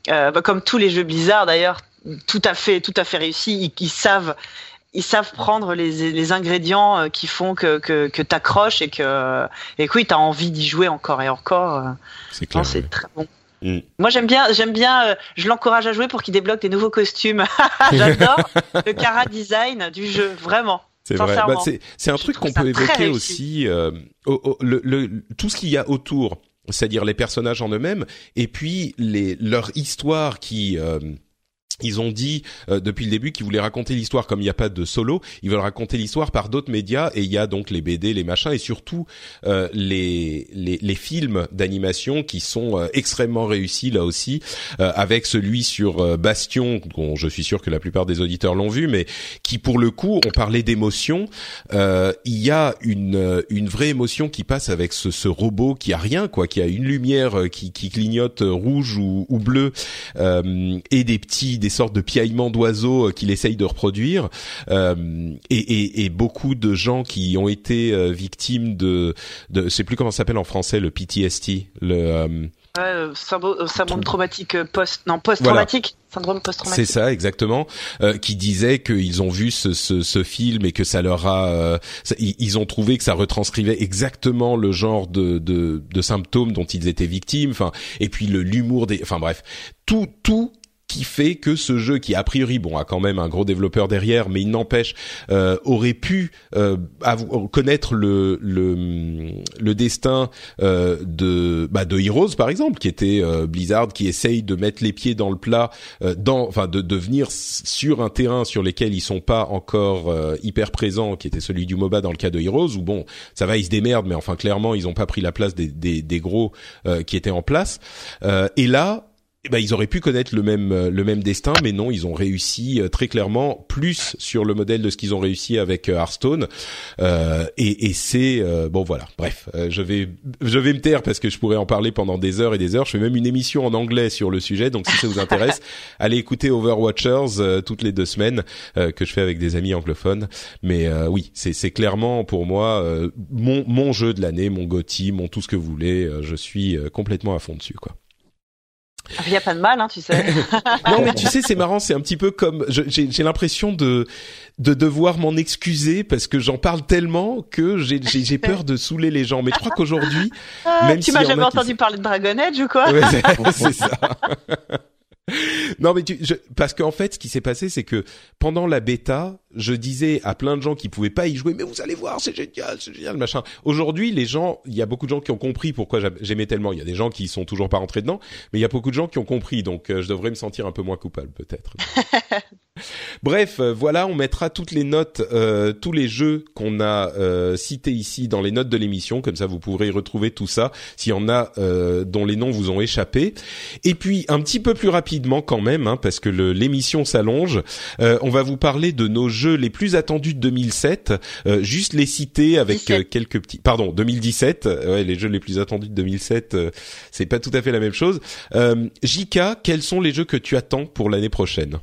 bah, comme tous les jeux Blizzard d'ailleurs, tout à fait, tout à fait réussi. ils savent ils savent prendre les, les ingrédients euh, qui font que, que, que t'accroches et que, et que oui, t'as envie d'y jouer encore et encore. Euh. C'est clair. C'est très bon. Mm. Moi j'aime bien, j'aime bien, euh, je l'encourage à jouer pour qu'il débloque des nouveaux costumes. J'adore le cara design du jeu, vraiment. C'est vrai. Bah, c'est un truc qu'on peut évoquer aussi. Euh, le, le, tout ce qu'il y a autour, c'est-à-dire les personnages en eux-mêmes, et puis les leur histoire qui ils ont dit euh, depuis le début qu'ils voulaient raconter l'histoire comme il n'y a pas de solo, ils veulent raconter l'histoire par d'autres médias et il y a donc les BD, les machins et surtout euh, les, les, les films d'animation qui sont euh, extrêmement réussis là aussi, avec celui sur Bastion, dont je suis sûr que la plupart des auditeurs l'ont vu, mais qui pour le coup on parlait d'émotion. il y a une une vraie émotion qui passe avec ce, ce robot qui a rien quoi, qui a une lumière qui, qui clignote rouge ou, ou bleu et des petits des sortes de piaillements d'oiseaux euh, qu'il essaye de reproduire. Euh, et, et, et, beaucoup de gens qui ont été euh, victimes de, de je sais plus comment ça s'appelle en français le PTSD le Ouais, syndrome traumatique post non post traumatique syndrome post traumatique c'est ça exactement. Euh, qui disait qu'ils ont vu ce, ce, ce, film et que ça leur a ils ont trouvé que ça retranscrivait exactement le genre de, de, de symptômes dont ils étaient victimes. Enfin et puis le l'humour des enfin bref. Tout tout qui fait que ce jeu qui a priori bon a quand même un gros développeur derrière mais il n'empêche euh, aurait pu euh, connaître le le, le destin euh, de bah, de Heroes par exemple qui était euh, Blizzard qui essaye de mettre les pieds dans le plat euh, dans enfin de devenir sur un terrain sur lequel ils sont pas encore hyper présents qui était celui du MOBA dans le cas de Heroes où bon ça va ils se démerdent mais enfin clairement ils ont pas pris la place des des, des gros qui étaient en place. Et là eh ben, ils auraient pu connaître le même euh, le même destin, mais non, ils ont réussi euh, très clairement plus sur le modèle de ce qu'ils ont réussi avec euh, Hearthstone. Euh, et, et c'est bon voilà. Bref, je vais je vais me taire parce que je pourrais en parler pendant des heures et des heures. Je fais même une émission en anglais sur le sujet, donc si ça vous intéresse, allez écouter Overwatchers toutes les deux semaines que je fais avec des amis anglophones. Mais oui, c'est c'est clairement pour moi mon mon jeu de l'année, mon GOTY, mon tout ce que vous voulez. je suis complètement à fond dessus quoi. Il n'y a pas de mal, hein, tu sais. non, mais tu sais, c'est marrant, c'est un petit peu comme j'ai l'impression de de devoir m'en excuser parce que j'en parle tellement que j'ai peur de saouler les gens. Mais je crois qu'aujourd'hui, ah, même tu m'as jamais entendu parler de Dragon Age ou quoi C'est ça. non mais tu, je, parce qu'en fait, ce qui s'est passé, c'est que pendant la bêta, je disais à plein de gens qui pouvaient pas y jouer, mais vous allez voir, c'est génial, c'est génial, machin. Aujourd'hui, les gens, il y a beaucoup de gens qui ont compris pourquoi j'aimais tellement. Il y a des gens qui sont toujours pas rentrés dedans, mais il y a beaucoup de gens qui ont compris, donc euh, je devrais me sentir un peu moins coupable peut-être. Bref, euh, voilà, on mettra toutes les notes, euh, tous les jeux qu'on a euh, cités ici dans les notes de l'émission, comme ça vous pourrez y retrouver tout ça s'il y en a dont les noms vous ont échappé. Et puis un petit peu plus rapidement quand même, hein, parce que l'émission s'allonge, on va vous parler de nos jeux jeux les plus attendus de 2007. juste les citer avec quelques petits. Pardon, 2017. Ouais, les jeux les plus attendus de 2007, c'est pas tout à fait la même chose. Jika, quels sont les jeux que tu attends pour l'année prochaine?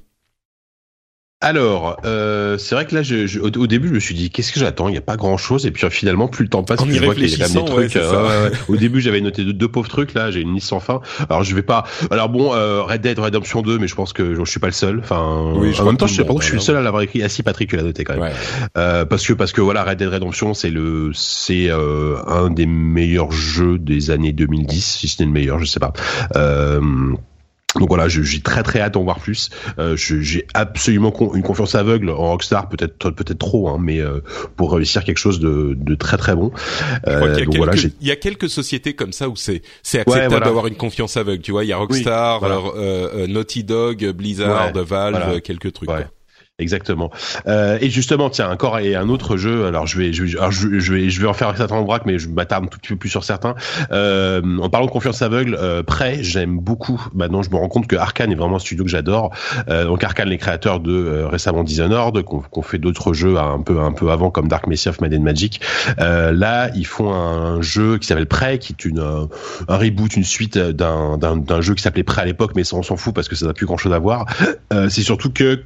Alors, euh, c'est vrai que là, je, au, début, je me suis dit, qu'est-ce que j'attends? Il n'y a pas grand-chose. Et puis finalement, plus le temps passe, plus je vois qu'il y a quand même des trucs. Euh, au début, j'avais noté deux, pauvres trucs. Là, j'ai une liste sans fin. Alors, je vais pas. Alors bon, euh, Red Dead Redemption 2, mais je pense que je, suis pas le seul. Enfin, oui, en même temps, je sais pas je suis le seul à l'avoir écrit. Ah si, Patrick, tu l'as noté quand même. Euh, parce que parce que voilà, Red Dead Redemption, c'est le c'est euh, un des meilleurs jeux des années 2010, si ce n'est le meilleur, je sais pas. Euh, donc voilà, j'ai très très hâte d'en voir plus. Euh, j'ai absolument une confiance aveugle en Rockstar, peut-être peut-être trop, hein, mais euh, pour réussir quelque chose de, de très très bon. Euh, il, y donc voilà, il y a quelques sociétés comme ça où c'est c'est acceptable d'avoir une confiance aveugle. Tu vois, il y a Rockstar, euh, Naughty Dog, Blizzard, Valve, quelques trucs. Exactement. Euh, et justement, tiens, encore et un autre jeu. Alors, je vais, je, vais, je, vais, je vais en faire certains en braque, mais je m'attarde un tout petit peu plus sur certains. Euh, en parlant de confiance aveugle, euh, j'aime beaucoup. Maintenant, je me rends compte que Arkane est vraiment un studio que j'adore. Euh, donc, Arkane, les créateurs de euh, récemment Dishonored, qu'on qu fait d'autres jeux un peu, un peu avant, comme Dark Messiah of Mad Magic. Euh, là, ils font un jeu qui s'appelle Prêt, qui est une un reboot, une suite d'un d'un jeu qui s'appelait Prêt à l'époque, mais ça on s'en fout parce que ça n'a plus grand chose à voir. C'est surtout que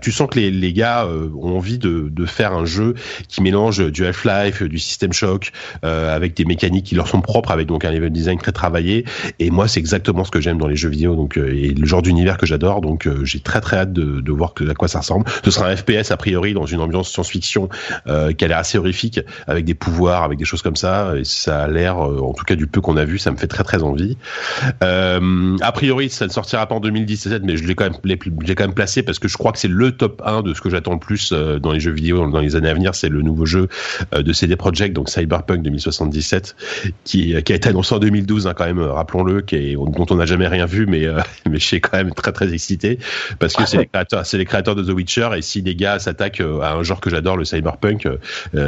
tu sens que les, les gars euh, ont envie de, de, faire un jeu qui mélange du Half-Life, du System Shock, euh, avec des mécaniques qui leur sont propres, avec donc un level design très travaillé. Et moi, c'est exactement ce que j'aime dans les jeux vidéo, donc euh, et le genre d'univers que j'adore. Donc, j'ai très très hâte de, de voir à quoi ça ressemble. Ce sera un FPS a priori dans une ambiance science-fiction qui a l'air assez horrifique, avec des pouvoirs, avec des choses comme ça. Et ça a l'air, en tout cas du peu qu'on a vu, ça me fait très très envie. a priori, ça ne sortira pas en 2017, mais je l'ai quand même, j'ai quand même placé parce que je crois que c'est le top 1 de ce que j'attends le plus euh, dans les jeux vidéo dans les années à venir. C'est le nouveau jeu euh, de CD Projekt, donc Cyberpunk 2077, qui, qui a été annoncé en 2012, hein, quand même, rappelons-le, dont on n'a jamais rien vu, mais, euh, mais je suis quand même très très excité parce que c'est les créateurs, c'est les créateurs de The Witcher et si les gars s'attaquent à un genre que j'adore, le Cyberpunk,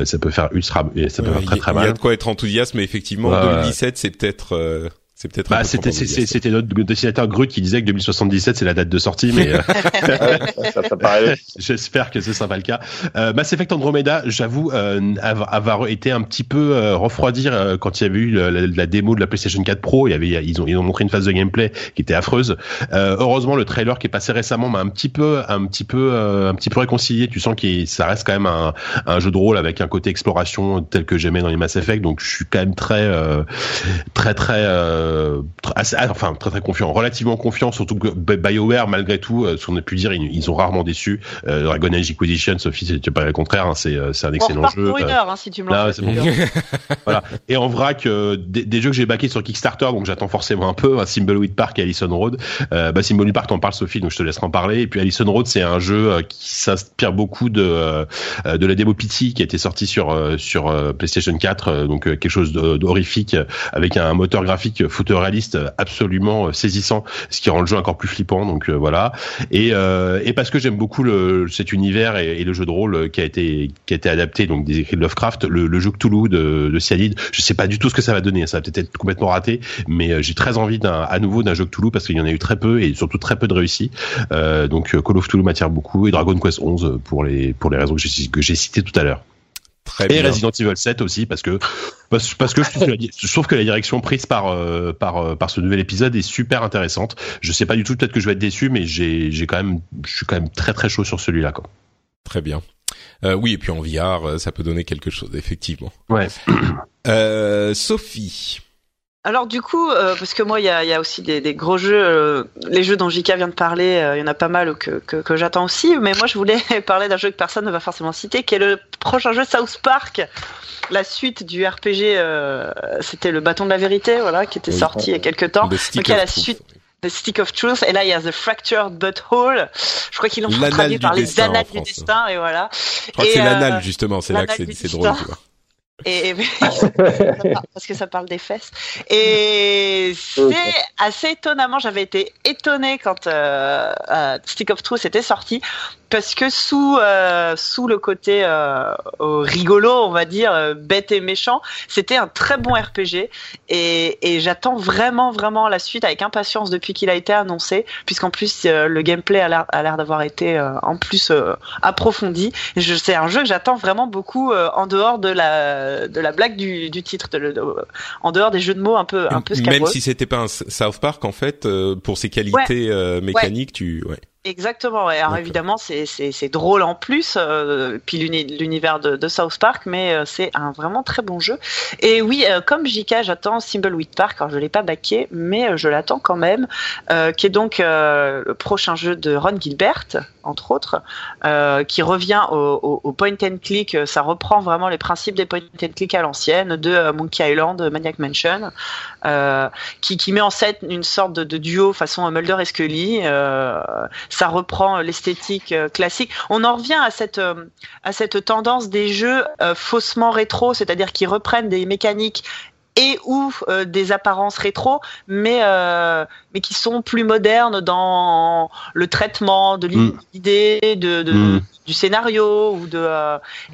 ça peut faire ultra, ça peut faire très très mal. Il y a de quoi être enthousiaste, mais effectivement, 2017, c'est peut-être c'est peut-être. Bah, c'était c'était notre dessinateur Grut qui disait que 2077 c'est la date de sortie, mais euh, ça, ça paraît. J'espère que ce sera pas le cas. Euh, Mass Effect Andromeda, j'avoue euh, avoir été un petit peu euh, refroidi euh, quand il y avait eu la, la, démo de la PlayStation 4 Pro. Il y avait ils ont ils ont montré une phase de gameplay qui était affreuse. heureusement, le trailer qui est passé récemment m'a un petit peu un petit peu un petit peu réconcilié. Tu sens que ça reste quand même un, un, jeu de rôle avec un côté exploration tel que j'aimais dans les Mass Effect. Donc je suis quand même très très très euh, enfin très très confiant, relativement confiant, surtout que BioWare malgré tout, euh, ce qu'on a pu dire, ils, ont rarement déçu. Euh, Dragon Age Inquisition, Sophie, c'est pas le contraire, hein, c'est c'est un excellent jeu. Pour une heure, hein, si tu me là, bon. voilà. Et en vrac, des, des, jeux que j'ai baqués sur Kickstarter, donc j'attends forcément un peu. Hein, Park et Allison Road. Euh, bah Park, t'en parles Sophie, donc je te laisserai en parler. Et puis Allison Road, c'est un jeu qui s'inspire beaucoup de de la démo Pity qui a été sorti sur sur PlayStation 4, donc quelque chose d'horrifique avec un moteur graphique photoréaliste absolument saisissant, ce qui rend le jeu encore plus flippant. Donc euh, voilà. Et, euh, et parce que j'aime beaucoup cet univers et, le jeu de rôle qui a été qui a été adapté donc des écrits de Lovecraft, le, jeu Cthulhu de, de Cyanide. Je sais pas du tout ce que ça va donner. Ça va peut-être être complètement raté, mais euh, j'ai très envie d'un à nouveau d'un jeu Cthulhu parce qu'il y en a eu très peu et surtout très peu de réussis. Euh, donc Call of Cthulhu m'attire beaucoup et Dragon Quest 11 pour les pour les raisons que j'ai citées tout à l'heure. Très et Resident Evil 7 aussi parce que parce, parce que je trouve, que la direction prise par euh, par euh, par ce nouvel épisode est super intéressante. Je sais pas du tout peut-être que je vais être déçu mais j'ai j'ai quand même je suis quand même très très chaud sur celui-là quoi. Très bien. Euh, oui et puis en VR ça peut donner quelque chose effectivement. Ouais. Sophie. Alors du coup, euh, parce que moi, il y a, y a, aussi des, des gros jeux, euh, les jeux dont Jika vient de parler, euh, il y en a pas mal que, que, que j'attends aussi, mais moi je voulais parler d'un jeu que personne ne va forcément citer, qui est le prochain jeu South Park, la suite du RPG, c'était le bâton de la vérité, voilà, qui était sorti il y a quelques temps. Donc il y a la suite. The Stick of Truth, et là il y a The Fractured Butthole. Je crois qu'ils l'ont traduit par les annales du destin, et voilà. Je crois que c'est l'anal justement, c'est là que c'est drôle. Tu vois. Et parce que ça parle des fesses. Et c'est assez étonnamment, j'avais été étonnée quand euh, euh, Stick of Truth était sorti parce que sous euh, sous le côté euh, rigolo, on va dire euh, bête et méchant, c'était un très bon RPG et, et j'attends vraiment vraiment la suite avec impatience depuis qu'il a été annoncé, puisqu'en plus le gameplay a l'air d'avoir été en plus approfondi. C'est un jeu que j'attends vraiment beaucoup en dehors de la de la blague du, du titre, de, en dehors des jeux de mots un peu un peu Même si c'était pas un South Park en fait, pour ses qualités mécaniques, tu ouais. Exactement. Ouais. Alors évidemment, c'est c'est drôle en plus, euh, puis l'univers de, de, South Park, mais euh, c'est un vraiment très bon jeu. Et oui, euh, comme JK, j'attends Thimbleweed Park. Alors je l'ai pas baqué, mais euh, je l'attends quand même, qui est donc le prochain jeu de Ron Gilbert, entre autres, qui revient au, point and click. Ça reprend vraiment les principes des point and click à l'ancienne de Monkey Island, Maniac Mansion, qui, met en scène une sorte de, duo façon Mulder et Scully ça reprend l'esthétique euh, classique. On en revient à cette euh, à cette tendance des jeux euh, faussement rétro, c'est-à-dire qui reprennent des mécaniques et ou des apparences rétro, mais mais qui sont plus modernes dans le traitement de mm. l'idée, de, mm. du scénario ou de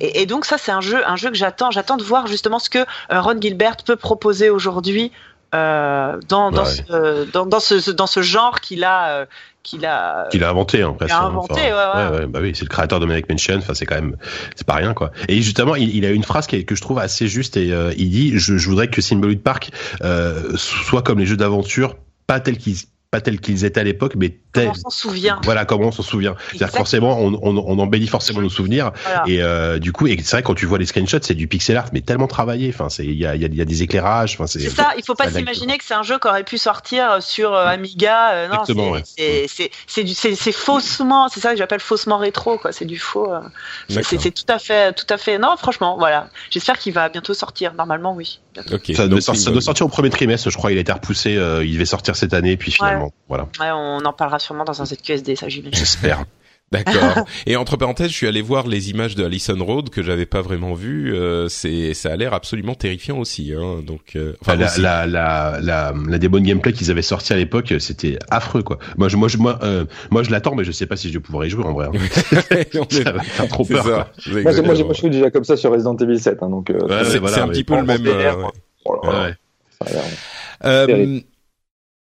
et, donc ça c'est un jeu un jeu que j'attends j'attends de voir justement ce que Ron Gilbert peut proposer aujourd'hui dans dans, ce, dans, dans, ce dans ce genre qu'il a qu'il a qu'il a inventé hein, presque. A inventé, ouais, ouais. ouais, bah oui, c'est le créateur de Manic Mansion. Enfin, c'est quand même, c'est pas rien, quoi. Et justement, il, il a une phrase qui que je trouve assez juste et euh, il dit, je, je voudrais que Symbolic Park euh, soit comme les jeux d'aventure, pas tel qu'ils pas tels qu'ils étaient à l'époque, mais tel... on s'en souvient. Voilà, comment on s'en souvient. C'est-à-dire forcément, on, on, on, embellit forcément nos souvenirs. Et euh, du coup, et c'est vrai quand tu vois les screenshots, c'est du pixel art, mais tellement travaillé. Enfin, c'est il y a, y, a, y a des éclairages. Enfin, c'est ça. Il faut pas s'imaginer que c'est un jeu qui aurait pu sortir sur euh, Amiga. Euh, non, c'est c'est c'est faussement. C'est ça que j'appelle faussement rétro. quoi. C'est du faux. Euh, c'est tout à fait tout à fait. Non, franchement, voilà. J'espère qu'il va bientôt sortir. Normalement, oui. Okay. Ça, doit, ça, doit, sortir au premier trimestre, je crois. Il a été repoussé. Euh, il devait sortir cette année, puis finalement, voilà. Ouais, on en parlera sûrement dans un ZQSD, ça j'imagine. J'espère. D'accord. Et entre parenthèses, je suis allé voir les images de Allison Road que j'avais pas vraiment vues. Euh, c'est, ça a l'air absolument terrifiant aussi. Hein. Donc, euh, enfin, la, la, la, la, la démo de gameplay qu'ils avaient sorti à l'époque, c'était affreux quoi. Moi, je, moi, je, moi, euh, moi, je l'attends, mais je sais pas si je vais pouvoir y jouer en vrai. Hein. ça va faire trop peur. Ça, moi, moi, moi, je suis déjà comme ça sur Resident Evil 7, hein, donc. Euh, ouais, c'est, voilà, un petit peu le même. Euh, ouais. ouais.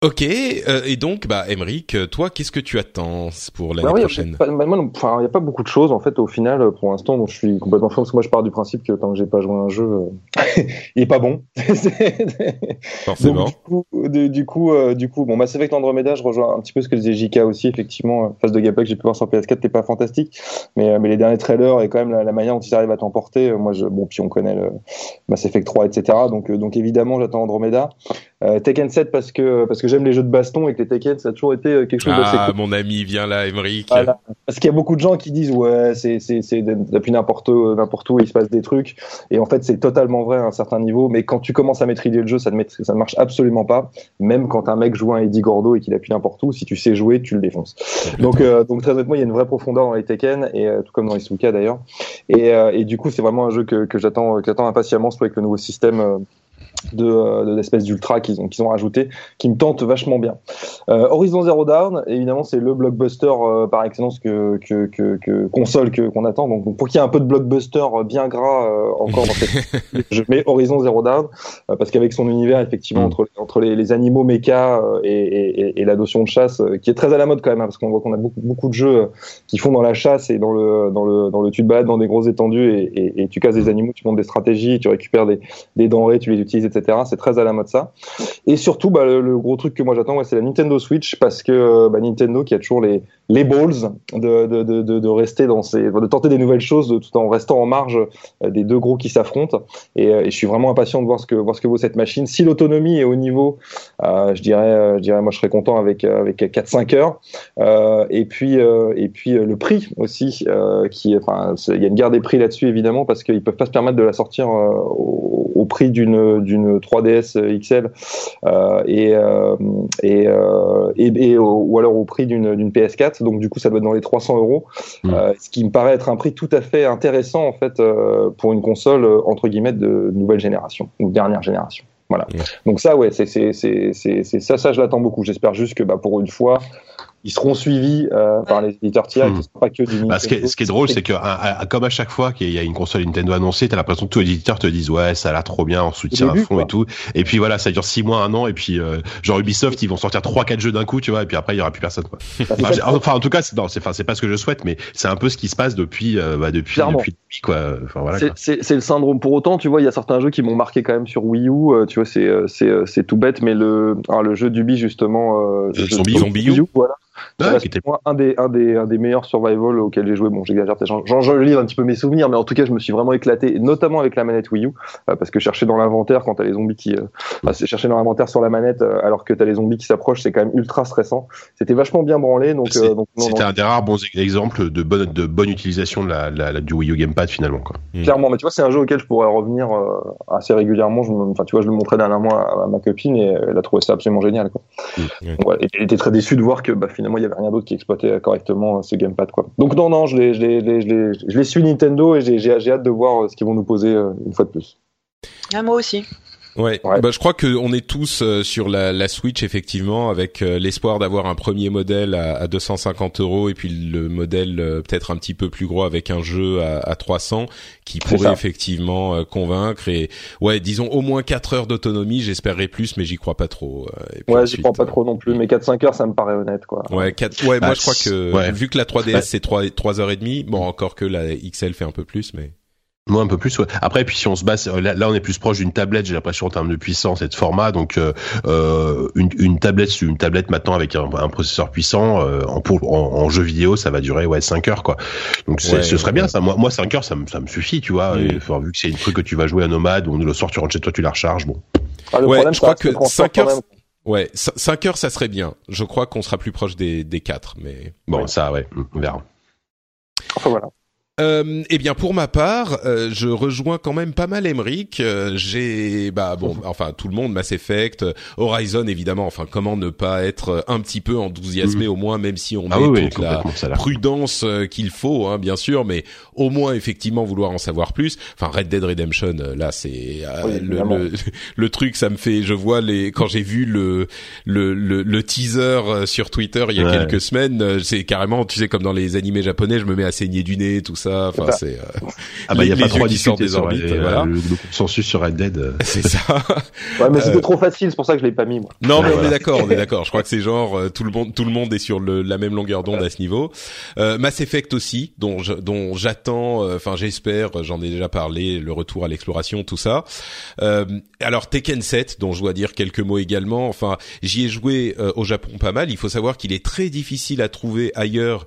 Ok, euh, et donc, bah, Emeric, toi, qu'est-ce que tu attends pour l'année bah prochaine bah, Enfin, il n'y a pas beaucoup de choses en fait. Au final, pour l'instant, je suis complètement fou parce que moi, je pars du principe que tant que j'ai pas joué à un jeu, euh, il est pas bon. Forcément. du coup, du, coup, euh, du coup, bon, Mass Effect Andromeda, je rejoins un petit peu ce que disait JK aussi. Effectivement, phase de gameplay que j'ai pu voir sur PS4, t'es pas fantastique, mais mais les derniers trailers et quand même la, manière dont ils arrivent à t'emporter, moi, je, bon, puis on connaît le Mass Effect 3, etc. Donc donc évidemment, j'attends Andromeda. Euh, Tekken 7 parce que parce que j'aime les jeux de baston et que les Tekken ça a toujours été euh, quelque chose d'assez Ah mon ami viens là Emeric. Parce qu'il y a beaucoup de gens qui disent ouais c'est c'est c'est depuis n'importe n'importe où il se passe des trucs. Et en fait c'est totalement vrai à un certain niveau. Mais quand tu commences à maîtriser le jeu ça ne ça ne marche absolument pas. Même quand un mec joue un Eddie Gordo et qu'il appuie n'importe où si tu sais jouer tu le défonces. Donc euh, donc très honnêtement il y a une vraie profondeur dans les Tekken et tout comme dans les Suka d'ailleurs. Et et du coup c'est vraiment un jeu que que j'attends que j'attends impatiemment surtout avec le nouveau système de, euh, de l'espèce d'ultra qu'ils ont, qu'ils ont rajouté, qui me tente vachement bien. Euh, Horizon Zero Dawn, évidemment, c'est le blockbuster euh, par excellence que, que, que, que console que, qu'on attend. Donc, pour qu'il y ait un peu de blockbuster bien gras encore dans cette, je mets Horizon Zero Dawn parce qu'avec son univers, effectivement, mm. entre, entre les, les animaux méca et, et, et, la notion de chasse, qui est très à la mode quand même, hein, parce qu'on voit qu'on a beaucoup, beaucoup de jeux qui font dans la chasse et dans le, dans le, dans le tu te balades dans des grosses étendues et, et, tu casses des animaux, tu montes des stratégies, tu récupères des, des denrées, tu les utilises etc. C'est très à la mode ça. Et surtout, bah, le, gros truc que moi j'attends, c'est la Nintendo Switch parce que euh, bah, Nintendo qui a toujours les, les balls de, de, de, rester dans ces, de tenter des nouvelles choses tout en restant en marge euh, des deux gros qui s'affrontent. Et, euh, et, je suis vraiment impatient de voir ce que voir ce que vaut cette machine. Si l'autonomie est au niveau, je dirais, je dirais, moi je serais content avec avec 4-5 heures. Et puis et puis le prix aussi, qui, enfin, il y a une guerre des prix là-dessus évidemment parce qu'ils peuvent pas se permettre de la sortir au, prix d'une d'une 3DS XL et et, et, ou alors au prix d'une PS4. Donc du coup, ça doit être dans les 300 euros, mm. ce qui me paraît être un prix tout à fait intéressant en fait pour une console entre guillemets de nouvelle génération ou dernière génération. Voilà. Donc ça, ouais, c'est ça, ça je l'attends beaucoup. J'espère juste que bah, pour une fois, ils seront suivis euh, par les éditeurs tiers, hmm. qui sont pas que du bah, ce, qui est, ce, qui est, drôle, c'est que comme à chaque fois qu'il y a une console Nintendo annoncée, t'as l'impression que tous les éditeurs te disent ouais, ça a l'air trop bien, on soutient à fond et tout. Et puis voilà, ça dure six mois, un an, et puis euh, genre Ubisoft, ils vont sortir trois, quatre jeux d'un coup, tu vois, et puis après il y aura plus personne. Quoi. Bah, enfin, en tout cas, c'est c'est c'est pas ce que je souhaite, mais c'est un peu ce qui se passe depuis euh, bah, depuis depuis, depuis quoi. Enfin, voilà, c'est le syndrome. Pour autant, tu vois, il y a certains jeux qui m'ont marqué quand même sur Wii U. Euh, tu vois, c'est c'est c'est tout bête, mais le ah, le jeu d'Ubi justement. Euh, zombie, zombie U. Voilà Ouais, était un des, un, des, un des meilleurs survival auxquels j'ai joué. Bon, j'exagère peut-être, j'en livre un petit peu mes souvenirs, mais en tout cas, je me suis vraiment éclaté, notamment avec la manette Wii U, euh, parce que chercher dans l'inventaire quand t'as les zombies qui, euh, chercher dans l'inventaire sur la manette euh, alors que t'as les zombies qui s'approchent, c'est quand même ultra stressant. C'était vachement bien branlé, donc. Euh, C'était un des rares bons exemples de bonne, de bonne utilisation de la, la, du Wii U Gamepad finalement, quoi. Mm. Clairement, mais tu vois, c'est un jeu auquel je pourrais revenir assez régulièrement. Enfin, tu vois, je le montrais dernièrement à, à ma copine et elle a trouvé ça absolument génial, quoi. Mm. elle était très déçue de voir que bah, finalement il y avait rien d'autre qui exploiter correctement ce gamepad quoi. Donc non non, je les je suis Nintendo et j'ai j'ai hâte de voir euh, ce qu'ils vont nous poser euh, une fois de plus. Ah, moi aussi. Ouais, Bah, je crois qu'on est tous euh, sur la, la, Switch effectivement, avec l'espoir d'avoir un premier modèle à, à, 250 euros et puis le modèle peut-être un petit peu plus gros avec un jeu à, à 300 qui pourrait effectivement convaincre. Et ouais, disons au moins 4 heures d'autonomie. J'espérerais plus, mais j'y crois pas trop. ouais, j'y crois pas trop non plus. Mais 4-5 heures, ça me paraît honnête quoi. Ouais, 4... ouais, moi bah, je crois que vu que la 3DS c'est 3 3 heures et demie, bon encore que la XL fait un peu plus, mais. Moi un peu plus. Ouais. Après, puis si on se base, là, là on est plus proche d'une tablette. J'ai l'impression en termes de puissance et de format. Donc euh, euh une, une tablette, une tablette maintenant avec un, un processeur puissant euh, en, pour, en, jeu vidéo, ça va durer ouais 5 heures quoi. Donc ce serait bien ça. Moi, moi 5 heures, ça me ça me suffit, tu vois. Et, enfin, vu que c'est une truc que tu vas jouer à nomade, ou le soir tu rentres chez toi, tu la recharges. Bon. Ah, ouais, je crois que 5 heures. Ouais, 5 heures, ça serait bien. Je crois qu'on sera plus proche des, des 4, mais... Bon, ça, ouais, on verra. Enfin, voilà. Euh, eh bien, pour ma part, euh, je rejoins quand même pas mal Emric. Euh, j'ai, bah bon, enfin tout le monde, Mass Effect, Horizon évidemment. Enfin, comment ne pas être un petit peu enthousiasmé mhm. au moins, même si on ah met toute la prudence euh, qu'il faut, hein, bien sûr, mais au moins effectivement vouloir en savoir plus. Enfin, Red Dead Redemption, là, c'est le, le, le, truc, ça me fait. Je vois les quand j'ai vu le, le le, teaser sur Twitter il y a quelques semaines, c'est carrément, tu sais, comme dans les animés japonais, je me mets à saigner du nez, tout ça Enfin, c'est. Euh, ah bah il y a pas trop à des orbites. voilà. le, consensus sur Red Dead. Euh. C'est ça. ouais, mais c'était euh, trop facile, c'est pour ça que je l'ai pas mis moi. Non, mais on est d'accord, on est d'accord. Je crois que c'est genre tout le monde, tout le monde est sur le, la même longueur d'onde à ce niveau. Euh, Mass Effect aussi, dont dont j'attends. Enfin, j'espère. J'en ai déjà parlé. Le retour à l'exploration, tout ça. Euh, alors Tekken 7, dont je dois dire quelques mots également. Enfin, j'y ai joué au Japon pas mal. Il faut savoir qu'il est très difficile à trouver ailleurs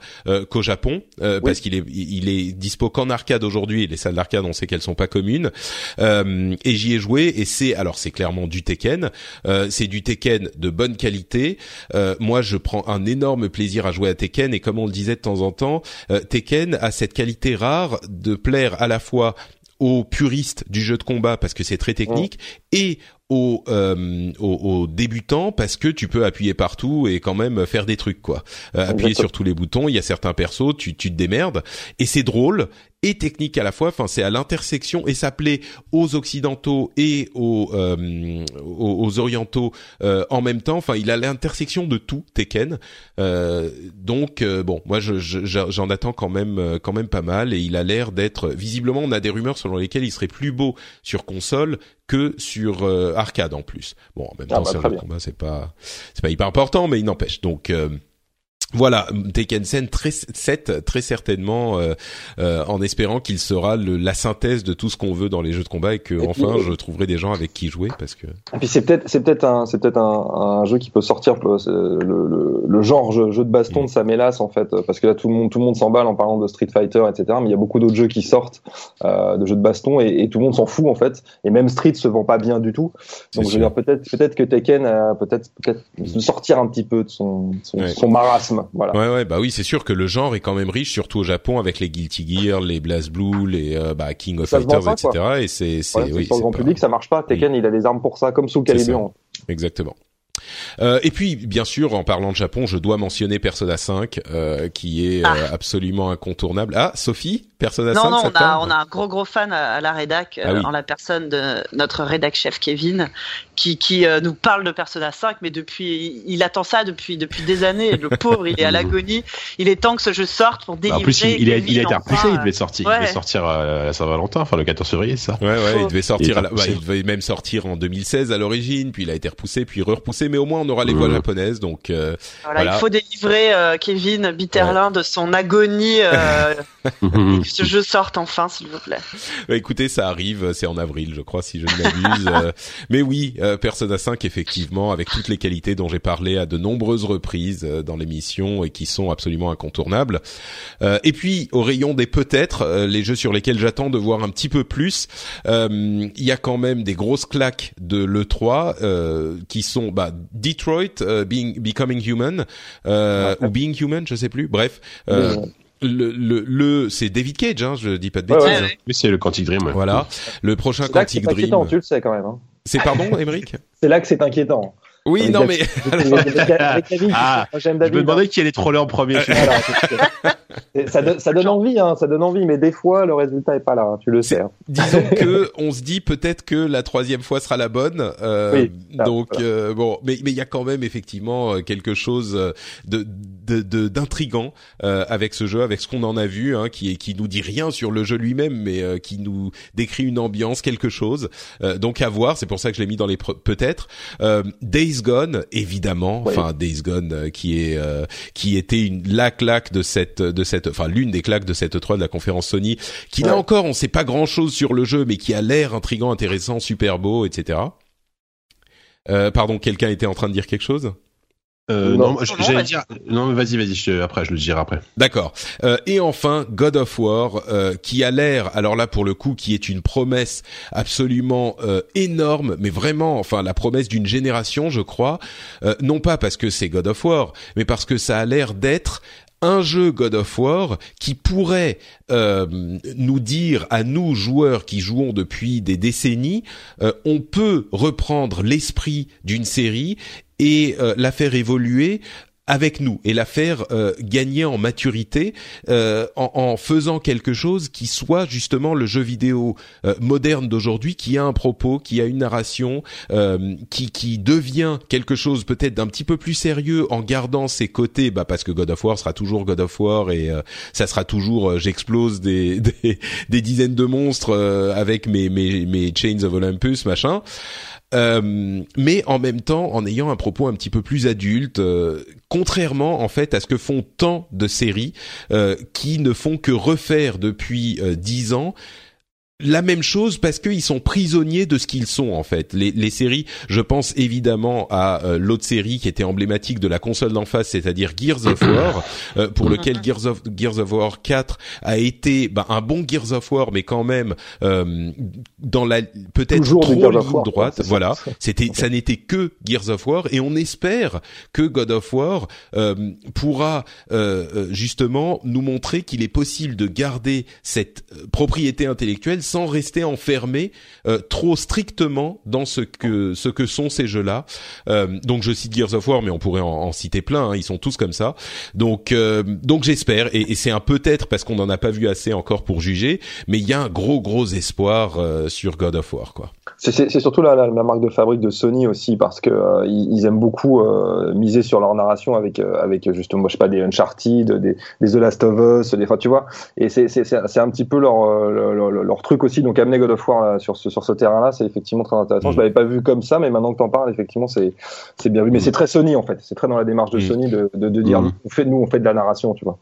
qu'au Japon parce qu'il est il est dispo qu'en arcade aujourd'hui. Les salles d'arcade, on sait qu'elles sont pas communes. Euh, et j'y ai joué et c'est alors c'est clairement du Tekken. Euh, c'est du Tekken de bonne qualité. Euh, moi, je prends un énorme plaisir à jouer à Tekken et comme on le disait de temps en temps, Tekken a cette qualité rare de plaire à la fois aux puristes du jeu de combat parce que c'est très technique et aux, euh, aux, débutants parce que tu peux appuyer partout et quand même faire des trucs quoi. Euh, appuyer sur tous les boutons, il y a certains persos, tu, tu te démerdes. Et c'est drôle et technique à la fois. Enfin, c'est à l'intersection et ça plaît aux occidentaux et aux euh, aux, orientaux euh, en même temps. Enfin, il a l'intersection de tout Tekken. Euh, donc bon, moi j'en je, attends quand même quand même pas mal et il a l'air d'être visiblement. On a des rumeurs selon lesquelles il serait plus beau sur console que sur arcade en plus. Bon, en même ah temps, bah, c'est combat, c'est pas c'est pas hyper important, mais il n'empêche. Donc voilà, Tekken 7 très, 7, très certainement, euh, euh, en espérant qu'il sera le, la synthèse de tout ce qu'on veut dans les jeux de combat et que enfin je trouverai des gens avec qui jouer parce que. Et puis c'est peut-être c'est peut-être un c'est peut-être un, un, jeu qui peut sortir le, le, le genre jeu, de baston mm. de sa mélasse en fait parce que là tout le monde tout le monde s'emballe en parlant de Street Fighter etc mais il y a beaucoup d'autres jeux qui sortent euh, de jeux de baston et, et, tout le monde s'en fout en fait et même Street se vend pas bien du tout donc je veux dire peut-être peut-être que Tekken peut-être peut-être sortir un petit peu de son son, son marasme Voilà. Ouais, ouais, bah oui, c'est sûr que le genre est quand même riche, surtout au Japon, avec les Guilty Gear, les BlazBlue, les euh, bah, King of Ça Fighters, etc. quoi. Et c'est, c'est, Ouais, oui, sur le grand pas- public, ça marche pas. Tekken, il a les armes pour ça, comme Soul C'est Calibur. Exactement. Euh, et puis, bien sûr, en parlant de Japon, je dois mentionner Persona 5, euh, qui est euh, Ah. absolument incontournable. Ah, Sophie, Persona Non, 5, non, ça on a, on a un gros gros fan à, à la rédac, euh, Ah oui. en la personne de notre rédac chef Kevin, qui, qui euh, nous parle de Persona 5, mais depuis, il attend ça depuis depuis des années. Le pauvre, il est à l'agonie. Il est temps que ce jeu sorte pour Bah, délivrer. en plus, il, il a, il a été enfin, repoussé, il euh, devait sortir, ouais. il devait sortir à la Saint-Valentin, enfin le 14 février, c'est ça. Ouais, ouais, il devait sortir, Il à la- bah, repoussé. il devait même sortir en 2016 à l'origine, puis il a été repoussé, puis re-repoussé, mais au moins on aura les voix Mhm. japonaises, donc euh, Voilà, Voilà. il faut délivrer euh, Kevin Bitterlin de son agonie. Euh, et que ce jeu sorte enfin, s'il vous plaît. Bah, écoutez, ça arrive, c'est en avril, je crois, si je ne m'abuse. Euh, mais oui, euh, Persona 5, effectivement, avec toutes les qualités dont j'ai parlé à de nombreuses reprises euh, dans l'émission et qui sont absolument incontournables. Euh, et puis, au rayon des peut-être, euh, les jeux sur lesquels j'attends de voir un petit peu plus, euh, il y a quand même des grosses claques de l'E3 euh, qui sont bah, Detroit, euh, Being, Becoming Human, euh, ou Being Human, je sais plus. Bref, euh, le, le, le c'est David Cage, hein, je dis pas de bêtises. ouais. Ouais, Oui, c'est le Quantic Dream. Voilà. Le prochain C'est là que c'est Quantic inquiétant, Dream. tu le sais quand même. Hein. C'est pardon, Émeric? C'est là que c'est inquiétant. Oui, Avec non mais avec, Ah, j'aime Je me demandais qui allait troller en premier. Voilà, ça, donne- ça donne envie, hein, ça donne envie, mais des fois le résultat est pas là, hein, tu le sais. hein. disons que on se dit peut-être que la troisième fois sera la bonne. euh, Oui, ça, donc voilà. euh, bon, mais mais il y a quand même effectivement euh, quelque chose euh, de de de- d'intrigant euh, avec ce jeu, avec ce qu'on en a vu, hein, qui qui nous dit rien sur le jeu lui-même, mais euh, qui nous décrit une ambiance, quelque chose. Euh, donc à voir. C'est pour ça que je l'ai mis dans les peut-être. Euh, Days Gone, évidemment. Enfin Days Gone, euh, qui est euh, qui était une la claque de cette de cette enfin l'une des claques de cette 3 de la conférence Sony qui là Ouais. encore on sait pas grand chose sur le jeu mais qui a l'air intrigant intéressant super beau etc euh, pardon quelqu'un était en train de dire quelque chose? Euh, Non. j'allais vas-y. dire. Non, mais vas-y, vas-y. je- Après, je le dirai après. D'accord. Euh, et enfin, God of War, euh, qui a l'air, alors là pour le coup, qui est une promesse absolument euh, énorme, mais vraiment, enfin la promesse d'une génération, je crois. Euh, non pas parce que c'est God of War, mais parce que ça a l'air d'être un jeu God of War qui pourrait euh, nous dire à nous joueurs qui jouons depuis des décennies, euh, on peut reprendre l'esprit d'une série et euh, la faire évoluer avec nous et la faire euh, gagner en maturité euh, en, en faisant quelque chose qui soit justement le jeu vidéo euh, moderne d'aujourd'hui, qui a un propos, qui a une narration, euh, qui, qui devient quelque chose peut-être d'un petit peu plus sérieux en gardant ses côtés, bah parce que God of War sera toujours God of War et euh, ça sera toujours euh, j'explose des, des des dizaines de monstres avec mes mes mes Chains of Olympus machin. Euh, mais en même temps en ayant un propos un petit peu plus adulte, euh, contrairement en fait à ce que font tant de séries euh, qui ne font que refaire depuis dix ans la même chose parce qu'ils sont prisonniers de ce qu'ils sont en fait. Les, les séries, je pense évidemment à euh, l'autre série qui était emblématique de la console d'en face, c'est-à-dire Gears of War, euh, pour lequel Gears of, Gears of War 4 a été bah, un bon Gears of War, mais quand même euh, dans la peut-être trop Gears of ligne War, droite. ça. Voilà, c'était ça n'était que Gears of War et on espère que God of War euh, pourra euh, euh, justement nous montrer qu'il est possible de garder cette propriété intellectuelle sans rester enfermé euh, trop strictement dans ce que ce que sont ces jeux-là. Euh, donc je cite Gears of War, mais on pourrait en, citer plein. hein, ils sont tous comme ça. Donc euh, donc j'espère et, et c'est un peut-être parce qu'on n'en a pas vu assez encore pour juger, mais il y a un gros gros espoir euh, sur God of War quoi. C'est- surtout la, la, la marque de fabrique de Sony aussi parce que euh, ils, ils aiment beaucoup euh, miser sur leur narration avec avec justement je sais pas des Uncharted, des, des The Last of Us, des enfin tu vois et c'est un petit peu leur- leur truc aussi donc amener God of War là, sur ce sur ce terrain-là c'est effectivement très intéressant. Mm. Je l'avais pas vu comme ça mais maintenant que t'en parles effectivement c'est c'est bien vu mais Mm. c'est très Sony en fait c'est très dans la démarche de Mm. Sony de de, de dire Mm. on fait nous on fait de la narration tu vois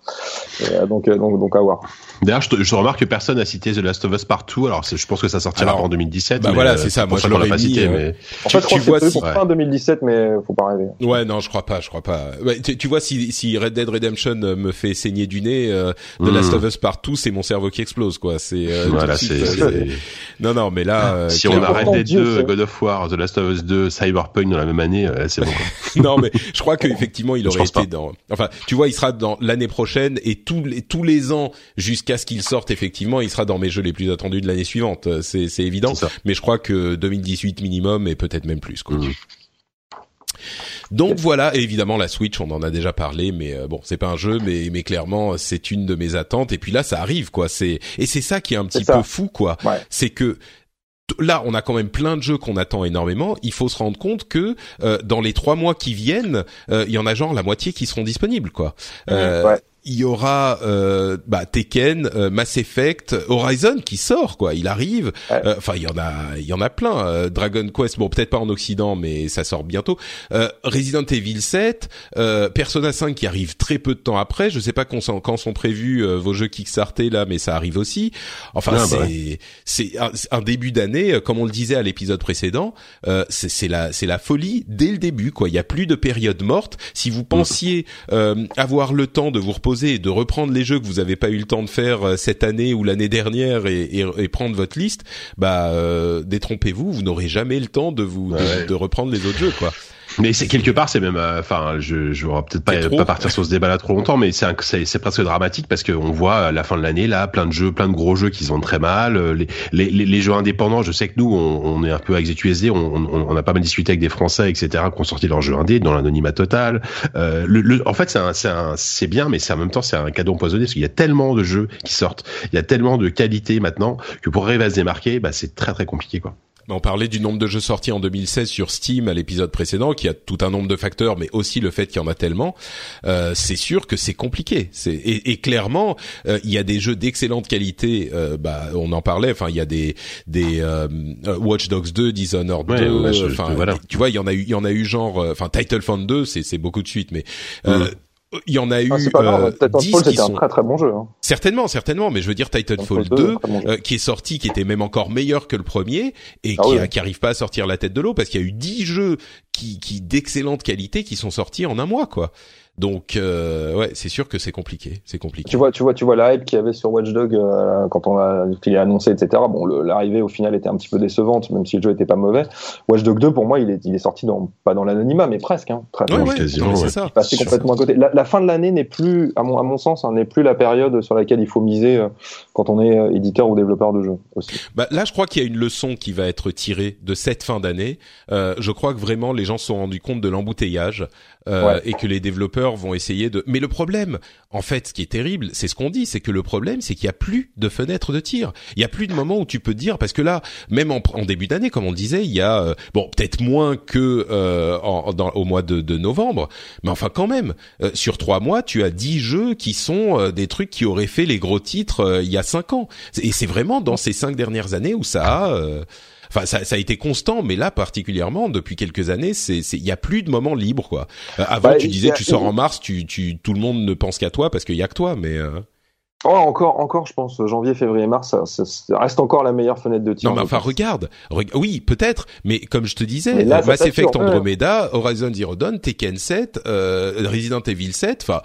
Et, euh, donc euh, donc donc à voir. D'ailleurs, je, te- je remarque que personne n'a cité The Last of Us partout. Alors, je pense que ça sortira Alors, en 2017. bah mais, voilà, euh, c'est ça. Moi, je l'aurais pas cité, euh, mais En Tu- fait je crois tu que vois c'est pour fin 2017 mais faut pas rêver. Ouais, non, je crois pas, je crois pas. Ouais, tu, tu vois, si, si Red Dead Redemption euh, me fait saigner du nez, euh, The Mm. Last of Us partout, c'est mon cerveau qui explose, quoi. C'est euh, Voilà, non, non, mais là, euh, si on arrête les deux, God of War, The Last of Us 2, Cyberpunk dans la même année, euh, c'est bon. non, mais je crois qu'effectivement, il aurait été dans. Enfin, tu vois, il sera dans l'année prochaine et tous les tous les ans jusqu'à ce qu'il sorte. Effectivement, il sera dans mes jeux les plus attendus de l'année suivante. C'est c'est évident. Mais je crois que 2018 minimum et peut-être même plus. Quoi. Mmh. Donc voilà, évidemment la Switch, on en a déjà parlé, mais euh, bon, c'est pas un jeu, mais mais clairement c'est une de mes attentes. Et puis là, ça arrive quoi. C'est et c'est ça qui est un petit peu fou quoi. C'est que là, on a quand même plein de jeux qu'on attend énormément. Il faut se rendre compte que euh, dans les trois mois qui viennent, euh, il y en a genre la moitié qui seront disponibles, quoi. ouais il y aura euh, bah, Tekken, euh, Mass Effect, Horizon qui sort quoi. Il arrive. Euh, enfin, il y en a, il y en a plein. Euh, Dragon Quest, bon peut-être pas en Occident, mais ça sort bientôt. Resident Evil 7, Persona 5 qui arrive très peu de temps après. Je sais pas quand sont, quand sont prévus vos jeux Kickstarter là, mais ça arrive aussi. Enfin, ah, bah c'est c'est un, début d'année, comme on le disait à l'épisode précédent. c'est la c'est la folie dès le début quoi. Il y a plus de période morte. Si vous pensiez avoir le temps de vous reposer et de reprendre les jeux que vous n'avez pas eu le temps de faire euh, cette année ou l'année dernière et, et, et, prendre votre liste, bah euh, détrompez-vous, vous, n'aurez jamais le temps de vous de, reprendre les autres jeux quoi. Mais c'est quelque part, c'est même, euh, enfin, je, je vais peut-être pas, pas partir sur ce débat-là trop longtemps, mais c'est c'est presque dramatique parce qu'on voit à la fin de l'année là, plein de jeux, plein de gros jeux qui se vendent très mal. Euh, les, les, les, jeux indépendants, je sais que nous, on, on est un peu exétuésés, on, on, on, a pas mal discuté avec des Français, etc., qui ont sorti leurs jeux indés dans l'anonymat total. Euh, le, en fait, c'est c'est bien, mais c'est en même temps c'est un cadeau empoisonné parce qu'il y a tellement de jeux qui sortent, il y a tellement de qualité maintenant que pour arriver à se démarquer, bah, c'est très très compliqué quoi. On parlait du nombre de jeux sortis en 2016 sur Steam à l'épisode précédent, qui a tout un nombre de facteurs, mais aussi le fait qu'il y en a tellement. Euh, c'est sûr que c'est compliqué. C'est et, et, clairement, euh, il y a des jeux d'excellente qualité. Euh, bah, on en parlait. Enfin, il y a des des euh, Watch Dogs 2, Dishonored 2. Enfin, tu vois, il y en a eu, il y en a eu genre. Enfin, Titanfall 2, c'est c'est beaucoup de suite, mais. Mm il y en a eu ah, pas euh, 10 qui sont un très très bon jeu. Hein. Certainement, certainement, mais je veux dire Titanfall 2, euh, qui est sorti, qui était même encore meilleur que le premier et ah qui, qui arrive pas à sortir la tête de l'eau parce qu'il y a eu 10 jeux qui, qui d'excellente qualité qui sont sortis en un mois, quoi. Donc euh, ouais, c'est sûr que c'est compliqué, c'est compliqué. Tu vois, tu vois, tu vois la hype qu'il y avait sur Watchdog euh, quand on l'a qu'il est annoncé, etc. Bon, l'arrivée au final était un petit peu décevante, même si le jeu était pas mauvais. Watchdog 2, pour moi, il est, il est sorti dans pas dans l'anonymat, mais presque. Hein, très, ouais, ouais, quasiment. C'est ça. Passé complètement à côté. La, fin de l'année n'est plus, à mon, à mon sens, hein, n'est plus la période sur laquelle il faut miser euh, quand on est euh, éditeur ou développeur de jeux aussi. Bah, là, je crois qu'il y a une leçon qui va être tirée de cette fin d'année. je crois que vraiment les gens se sont rendus compte de l'embouteillage euh, et que les développeurs vont essayer de. Mais le problème, en fait, ce qui est terrible, c'est ce qu'on dit, c'est que le problème, c'est qu'il y a plus de fenêtres de tir. Il y a plus de moments où tu peux dire parce que là, même en, en début d'année, comme on disait, il y a euh, bon peut-être moins que euh, en, dans, au mois de, de, novembre, mais enfin quand même, euh, sur trois mois, tu as dix jeux qui sont des trucs qui auraient fait les gros titres il y a cinq ans. Et c'est vraiment dans ces cinq dernières années où ça a Enfin, ça, ça, a été constant, mais là particulièrement depuis quelques années, c'est il y a plus de moments libres quoi. Euh, avant, bah, tu disais tu sors en mars, tu, tu tout le monde ne pense qu'à toi parce qu'il y a que toi, mais euh... Oh, encore, encore, je pense, janvier, février, mars, ça, ça, reste encore la meilleure fenêtre de tir. Non, mais enfin, regarde, oui, peut-être, mais comme je te disais, Mass Effect Andromeda, Horizon Zero Dawn, Tekken 7, euh, Resident Evil 7, enfin,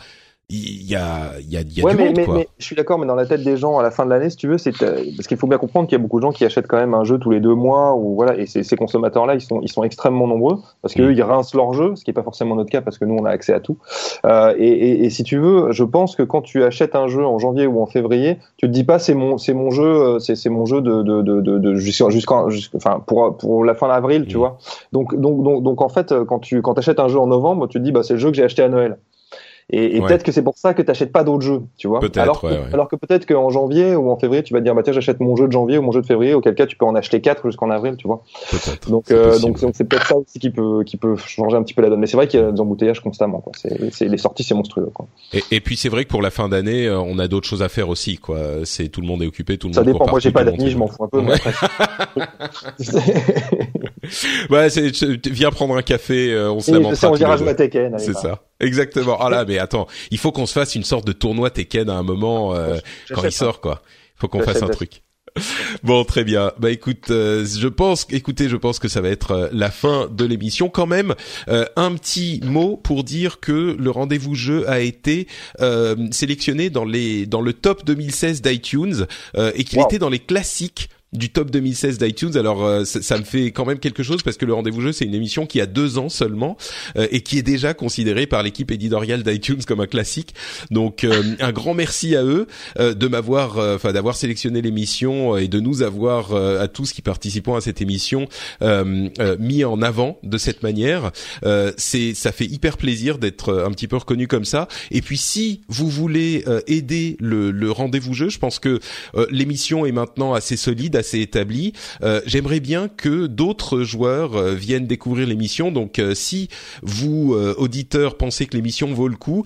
il y a, il y a, il y a ouais, du mais, monde, quoi. mais, je suis d'accord, mais dans la tête des gens à la fin de l'année, si tu veux, c'est parce qu'il faut bien comprendre qu'il y a beaucoup de gens qui achètent quand même un jeu tous les deux mois, ou voilà, et ces consommateurs-là, ils sont, ils sont extrêmement nombreux parce qu'eux, mm. ils rincent leur jeu, ce qui est pas forcément notre cas parce que nous, on a accès à tout. Euh, et, et, et, si tu veux, je pense que quand tu achètes un jeu en janvier ou en février, tu te dis pas c'est mon, c'est mon jeu, euh, c'est, mon jeu de, de, de, de, de jusqu'en, jusqu'en, enfin pour pour la fin d'avril, tu mm. vois. Donc, donc, donc, donc en fait, quand tu quand achètes un jeu en novembre, tu te dis bah c'est le jeu que j'ai acheté à Noël. Et, et peut-être que c'est pour ça que tu n'achètes pas d'autres jeux, tu vois. Alors, que, ouais, alors que peut-être qu'en janvier ou en février, tu vas te dire, bah tiens, j'achète mon jeu de janvier ou mon jeu de février, auquel cas tu peux en acheter quatre jusqu'en avril, tu vois. Donc, euh, donc c'est peut-être ça aussi qui peut, qui peut changer un petit peu la donne. Mais c'est vrai qu'il y a des embouteillages constamment, quoi. C'est, les sorties, c'est monstrueux, quoi. Et, et puis c'est vrai que pour la fin d'année, euh, on a d'autres choses à faire aussi, quoi. C'est tout le monde est occupé, tout le ça monde. Ça dépend. Moi, j'ai pas d'amis, je m'en fous un peu. Ouais, ouais c'est, viens prendre un café, euh, on se lamentera. On dira jouer à Tekken. C'est ça. Exactement. Ah là, mais attends, il faut qu'on se fasse une sorte de tournoi Tekken à un moment euh, quand il sort, quoi. Il faut qu'on fasse un truc. Bon, très bien. Bah écoute, euh, je pense, écoutez, je pense que ça va être euh, la fin de l'émission. Quand même, euh, un petit mot pour dire que le rendez-vous jeu a été sélectionné dans les dans le top 2016 d'iTunes et qu'il était dans les classiques du top 2016 d'iTunes. Alors euh, ça, me fait quand même quelque chose parce que le rendez-vous jeu c'est une émission qui a deux ans seulement euh, et qui est déjà considérée par l'équipe éditoriale d'iTunes comme un classique. Donc euh, un grand merci à eux de m'avoir, enfin d'avoir sélectionné l'émission et de nous avoir à tous qui participons à cette émission mis en avant de cette manière. c'est ça fait hyper plaisir d'être un petit peu reconnu comme ça. Et puis si vous voulez aider le, le rendez-vous jeu, je pense que l'émission est maintenant assez solide assez établi. Euh, j'aimerais bien que d'autres joueurs euh, viennent découvrir l'émission. Donc, euh, si vous auditeurs pensez que l'émission vaut le coup,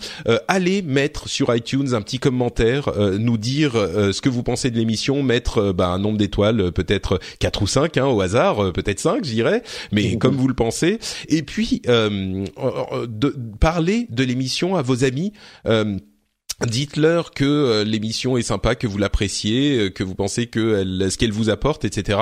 allez mettre sur iTunes un petit commentaire, nous dire ce que vous pensez de l'émission, mettre bah, un nombre d'étoiles, peut-être 4 ou 5 hein, au hasard, peut-être 5 je dirais, mais comme vous le pensez. Et puis de, parler de l'émission à vos amis. Dites-leur que euh, l'émission est sympa, que vous l'appréciez, euh, que vous pensez que elle, ce qu'elle vous apporte, etc.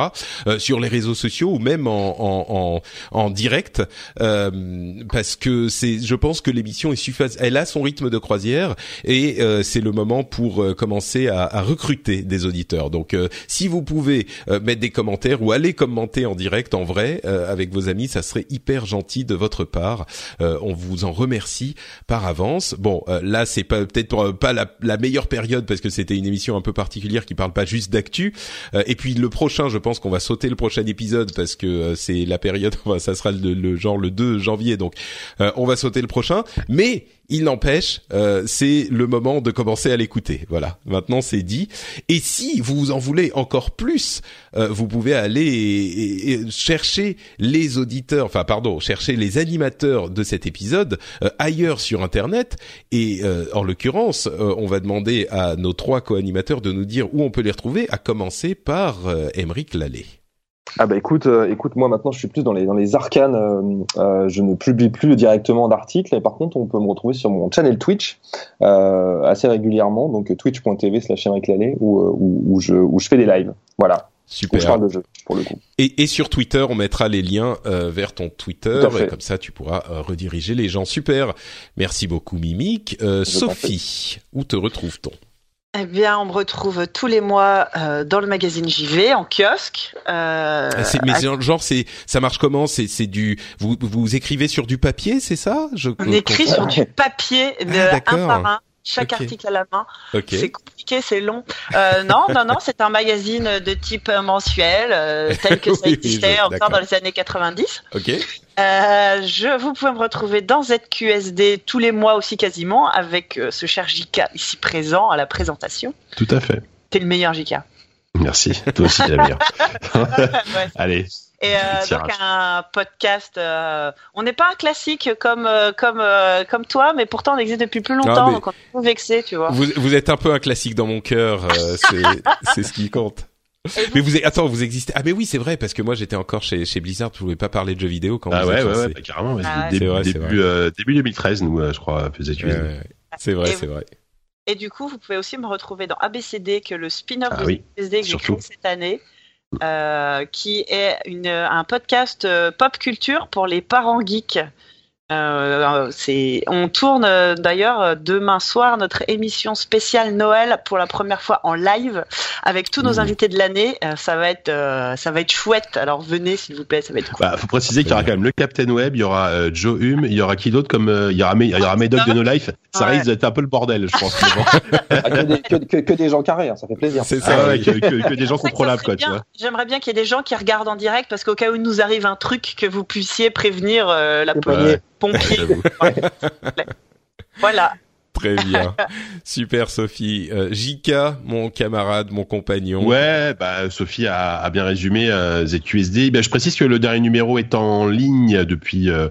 Euh, sur les réseaux sociaux ou même en, en, en, direct, parce que c'est, je pense que l'émission est suffisante. Elle a son rythme de croisière et c'est le moment pour commencer à, à, recruter des auditeurs. Donc, si vous pouvez mettre des commentaires ou aller commenter en direct, en vrai, avec vos amis, ça serait hyper gentil de votre part. on vous en remercie par avance. Bon, là, c'est pas peut-être pour pas la, meilleure période parce que c'était une émission un peu particulière qui parle pas juste d'actu. Euh, et puis le prochain, je pense qu'on va sauter le prochain épisode parce que euh, c'est la période, enfin, ça sera le, genre le 2 janvier, donc euh, on va sauter le prochain. Mais il n'empêche, euh, c'est le moment de commencer à l'écouter. Voilà, maintenant c'est dit. Et si vous en voulez encore plus, euh, vous pouvez aller chercher les auditeurs, enfin pardon, chercher les animateurs de cet épisode euh, ailleurs sur Internet. Et en l'occurrence, on va demander à nos trois co-animateurs de nous dire où on peut les retrouver, à commencer par Émeric Lallet. Ah bah écoute, euh, écoute, moi maintenant je suis plus dans les dans les arcanes. Euh, euh, je ne publie plus directement d'articles, et par contre on peut me retrouver sur mon channel Twitch assez régulièrement, donc twitch.tv slash où, où, où, je où je fais des lives. Voilà. Super. je parle de jeux pour le coup. Et, et sur Twitter, on mettra les liens vers ton Twitter et comme ça tu pourras rediriger les gens. Super. Merci beaucoup Mimic. Sophie, où te retrouve-t-on? Eh bien, on me retrouve tous les mois euh, dans le magazine JV en kiosque. Euh, mais genre, c'est ça marche comment? C'est c'est du vous vous écrivez sur du papier, c'est ça? Je, On écrit sur du papier de ah, un par un chaque article à la main. C'est compliqué, c'est long. Euh, non, non, non, c'est un magazine de type mensuel, euh, tel que ça existait encore dans les années 90. Ok. Euh, je, vous pouvez me retrouver dans ZQSD tous les mois aussi quasiment, avec euh, ce cher JK ici présent à la présentation. Tout à fait. T'es le meilleur JK. Merci, toi aussi le meilleur. Allez. Et euh, donc un podcast. Euh, on n'est pas un classique comme euh, comme euh, comme toi, mais pourtant on existe depuis plus longtemps, donc on est vexé, tu vois. Vous, vous êtes un peu un classique dans mon cœur. c'est c'est ce qui compte. mais vous attends, vous existez. Ah mais oui, c'est vrai parce que moi j'étais encore chez chez Blizzard, je pouvais pas parler de jeux vidéo quand ah vous ouais, ouais, ouais, bah, carrément. Ah début, début, début 2013, nous, je crois, C'est vrai, c'est vrai. Et du coup, vous pouvez aussi me retrouver dans ABCD, que le spin-off ah de ABCD que j'ai créé cette année. Euh, qui est une, un podcast euh, pop culture pour les parents geeks. Euh, on tourne euh, d'ailleurs euh, demain soir notre émission spéciale Noël pour la première fois en live avec tous nos invités de l'année. ça va être, ça va être chouette. Alors venez s'il vous plaît, ça va être cool. Bah, faut préciser qu'il y aura quand même le Captain Web, il y aura Joe Hume, il y aura qui d'autre comme il y aura, il y aura Médoc de No Life. Ça risque d'être un peu le bordel, je pense. Ah, que, des, que, des gens carrés, hein, ça fait plaisir. C'est ça, ah que, des gens contrôlables. J'aimerais bien qu'il y ait des gens qui regardent en direct parce qu'au cas où il nous arrive un truc que vous puissiez prévenir la police pompier. voilà. Très bien. Super Sophie. Euh, Jika, mon camarade, mon compagnon. Ouais, bah Sophie a, a bien résumé euh, ZQSD. Ben, je précise que le dernier numéro est en ligne depuis euh,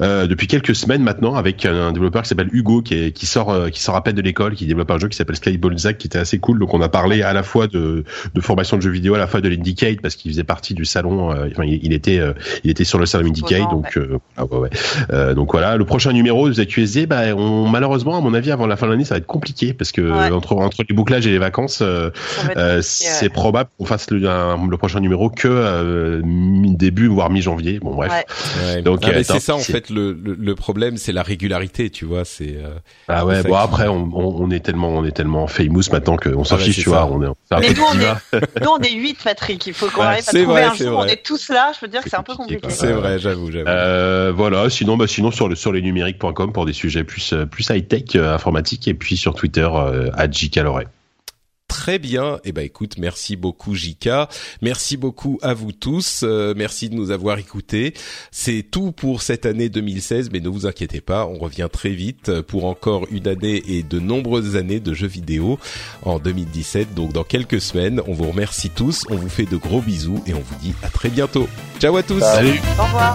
euh depuis quelques semaines maintenant avec un développeur qui s'appelle Hugo qui, est, qui sort euh, qui sort à peine de l'école, qui développe un jeu qui s'appelle Zack qui était assez cool. Donc on a parlé à la fois de, de formation de jeux vidéo, à la fois de l'Indicate parce qu'il faisait partie du salon. enfin, il, était il était sur le salon Indicate. Donc ah, ouais, ouais. donc voilà. Le prochain numéro de ZQSD, bah, on, malheureusement à mon avis avis, avant la fin de l'année, ça va être compliqué parce que Ouais. entre entre les bouclages et les vacances, euh, euh, ouais. c'est probable qu'on fasse le, un- le prochain numéro que euh, mi- début voire mi-janvier. Bon bref. Ouais. Ouais. Donc, Ah, c'est ça en fait le, le, le problème, c'est la régularité, tu vois. C'est euh, Ah ouais. Bon après, on, on, on est tellement on est tellement famous maintenant qu'on s'en Ah fiche, tu vois. On est c'est un Mais peu nous, on diva. Nous, on est 8, Patrick. Il faut qu'on Ouais, arrive à trouver un jour. On est tous là. Je veux dire que C'est un peu compliqué, c'est vrai, j'avoue, j'avoue. Euh, voilà. Sinon, bah sinon sur le sur les numériques.com pour des sujets plus euh, plus high tech informatique et puis sur Twitter euh, @jcaloré. Très bien. Eh ben, écoute, merci beaucoup, Jika. Merci beaucoup à vous tous. Euh, merci de nous avoir écoutés. C'est tout pour cette année 2016, mais ne vous inquiétez pas, on revient très vite pour encore une année et de nombreuses années de jeux vidéo en 2017. Donc, dans quelques semaines, on vous remercie tous, on vous fait de gros bisous et on vous dit à très bientôt. Ciao à tous. Salut. Au revoir.